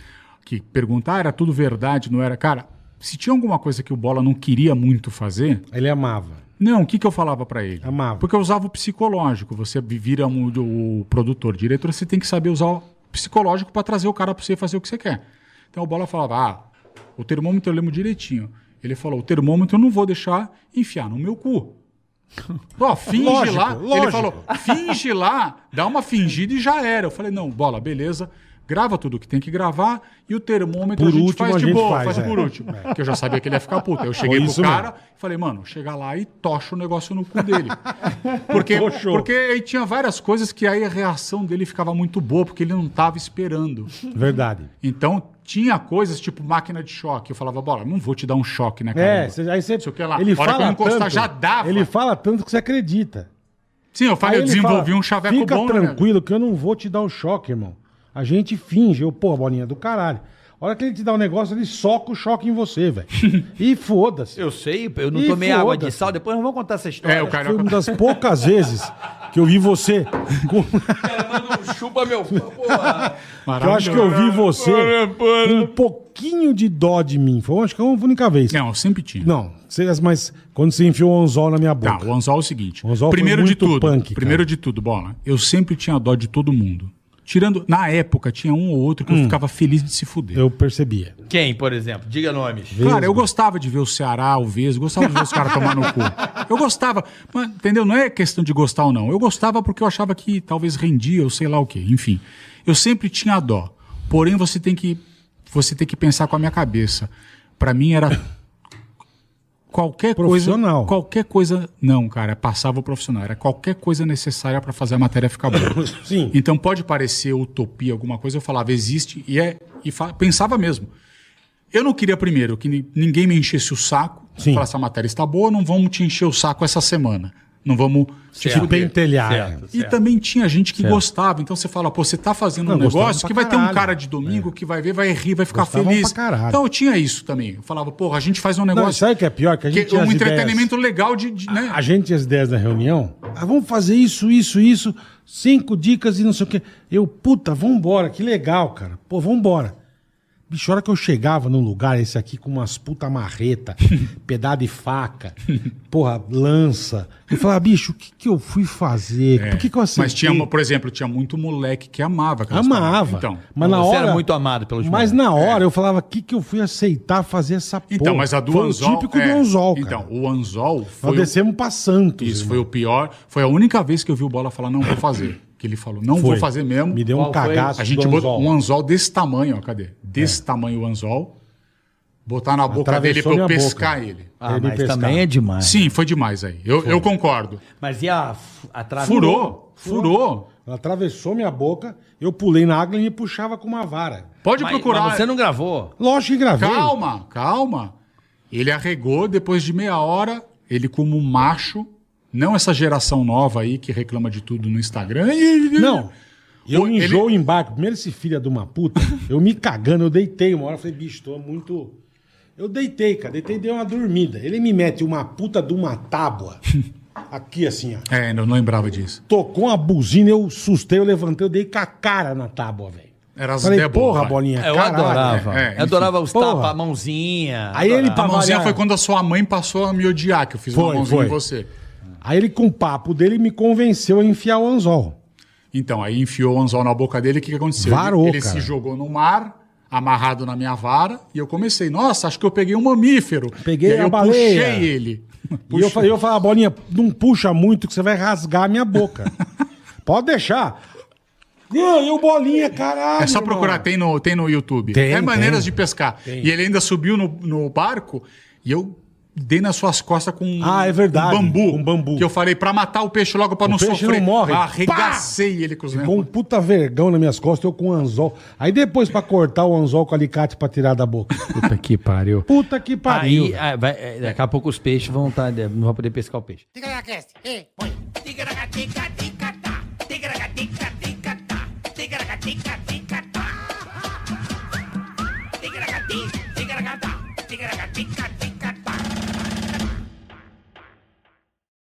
Que perguntar, ah, era tudo verdade, não era? Cara, se tinha alguma coisa que o Bola não queria muito fazer, Ele amava. Não, o que, que eu falava pra ele? Amava. Porque eu usava o psicológico. Você vira um, o produtor, diretor, você tem que saber usar o psicológico pra trazer o cara pra você fazer o que você quer. Então o Bola falava, ah, o termômetro eu lembro direitinho. Ele falou, o termômetro eu não vou deixar enfiar no meu cu. Ó, (laughs) finge Lógico, lá. Ele lógico. falou, finge lá, dá uma fingida e já era. Eu falei, não, bola, beleza. Grava tudo que tem que gravar e o termômetro Por a gente último, faz a de gente boa, faz, faz, é. por último. Porque eu já sabia que ele ia ficar puto. Eu cheguei Foi pro isso cara mesmo. e falei, mano, chega lá e tocha o negócio no cu dele. (laughs) Porque, porque aí tinha várias coisas que aí a reação dele ficava muito boa, porque ele não tava esperando. Verdade. Então, tinha coisas tipo máquina de choque. Eu falava, bola, não vou te dar um choque, né, É, cara? cê- aí você. Não sei o que lá. Ele fala que eu encostar, tanto, já dava. Ele fala tanto que você acredita. Sim, eu falei, eu desenvolvi fala, um chaveco Fica bom, né? tranquilo que eu não vou te dar um choque, irmão. A gente finge. Eu, pô, bolinha do caralho. A hora que ele te dá um negócio, ele soca o choque em você, velho. E foda-se. Eu sei, eu não Ih, tomei água de foda-se. sal, depois nós vamos contar essa história. É, o Foi Carioca... uma das poucas vezes que eu vi você. com- (laughs) Chupa meu... Porra. que eu acho que eu vi você com um pouquinho de dó de mim. Foi acho que é a única vez. Não, eu sempre tinha. Não, mas quando você enfiou o anzol na minha Tá, boca. o anzol é o seguinte. O anzol foi primeiro de muito tudo, punk, primeiro cara. de tudo, bola. Eu sempre tinha dó de todo mundo. Tirando, na época, tinha um ou outro que eu ficava feliz de se fuder. Hum. Eu percebia. Quem, por exemplo? Diga nomes. Cara, eu gostava de ver o Ceará, o Vesgo, gostava de ver os caras tomar no cu. Eu gostava, mas, entendeu? Não é questão de gostar ou não. Eu gostava porque eu achava que talvez rendia ou sei lá o quê. Enfim, eu sempre tinha dó. Porém, você tem que você tem que pensar com a minha cabeça. Pra mim era qualquer coisa, qualquer coisa, não, cara, passava o profissional, era qualquer coisa necessária pra fazer a matéria ficar boa. (laughs) Sim. Então pode parecer utopia alguma coisa, eu falava existe e é e pensava mesmo. Eu não queria primeiro que ni- ninguém me enchesse o saco, Sim. falar essa matéria está boa, não vamos te encher o saco essa semana. Não vamos te Te pentelhar. Certo. é. E também tinha gente que gostava. Então você fala, pô, você tá fazendo Não, um negócio que vai ter um cara de domingo que vai ver, vai rir, vai ficar Gostavam feliz. Então eu tinha isso também. Eu falava, porra, a gente faz um Não, negócio. sabe o que é pior? Que a gente que, tinha um as entretenimento legal de. de, né? A gente tinha as ideias na reunião. Ah, vamos fazer isso, isso, isso. Cinco dicas e não sei o quê. Eu, puta, vambora, que legal, cara. Pô, vambora. Bicho, a hora que eu chegava num lugar, esse aqui com umas puta marreta, (laughs) pedaço de faca, porra, lança. Eu falava, bicho, o que, que eu fui fazer? Por que, que eu aceitei? É. Mas tinha, por exemplo, tinha muito moleque que amava Amava. Então, mas na Você hora. era muito amado pelos Mas moleques. na hora eu falava, o que, que eu fui aceitar fazer essa porra? então mas a do Foi Anzol. o típico é, do Anzol, cara. Então, o Anzol Nós foi. o- descemos pra Santos. Isso irmão. foi o pior. Foi a única vez que eu vi o Bola falar, não vou fazer. Que ele falou, não vou Foi. fazer mesmo. Me deu um cagaço. A gente botou anzol. É. um anzol desse tamanho, ó, cadê? Desse tamanho o anzol. Botar na boca dele Atravessou pra eu pescar boca. ele. Ah, Ele mas pescava. também é demais. Sim, foi demais aí. Eu, eu concordo. Mas e a, a trave? Furou, furou. Ela atravessou minha boca, eu pulei na água e me puxava com uma vara. Pode Mas, procurar. mas você não gravou? Lógico que gravei. Calma, calma. Ele arregou, depois de meia hora, ele como um macho, não essa geração nova aí que reclama de tudo no Instagram. Não. Eu O- enjoo ele- em barco. Primeiro esse filho de uma puta, eu me cagando, eu deitei uma hora, falei, bicho, tô muito... Eu deitei, cara, deitei e dei uma dormida. Ele me mete uma puta de uma tábua, (laughs) aqui assim, ó. É, eu não lembrava disso. Tocou uma buzina, eu sustei, eu levantei, eu dei com a cara na tábua, velho. Era as Falei, Débora. porra, bolinha, É, eu caralho. adorava. É, eu adorava os tapas, a mãozinha. Aí ele adorava. A mãozinha foi quando a sua mãe passou a me odiar, que eu fiz uma Foi, mãozinha foi. em você. Aí ele, com o papo dele, me convenceu a enfiar o anzol. Então, aí enfiou o anzol na boca dele, o que, que aconteceu? Varou, ele ele se jogou no mar, amarrado na minha vara, e eu comecei, nossa, acho que eu peguei um mamífero. Peguei a eu baleia. puxei ele. (laughs) E eu, falei- eu falei, bolinha, não puxa muito que você vai rasgar a minha boca. (laughs) Pode deixar. E o bolinha, caralho. É só procurar, tem no, tem no YouTube. Tem, é maneiras tem. de pescar. Tem. E ele ainda subiu no, no barco e eu dei nas suas costas com Ah, é verdade, um bambu. com bambu. Que eu falei pra matar o peixe logo pra O não peixe sofrer. não morre. Arregacei ele com os Com um puta vergão nas minhas costas, eu com o anzol. Aí depois pra cortar o anzol com alicate pra tirar da boca. (laughs) Puta que pariu. Puta que pariu. Aí, ah, vai- é, daqui a pouco os peixes vão estar. não vão poder pescar o peixe. Ticaracast, ei, põe. Ticaracati,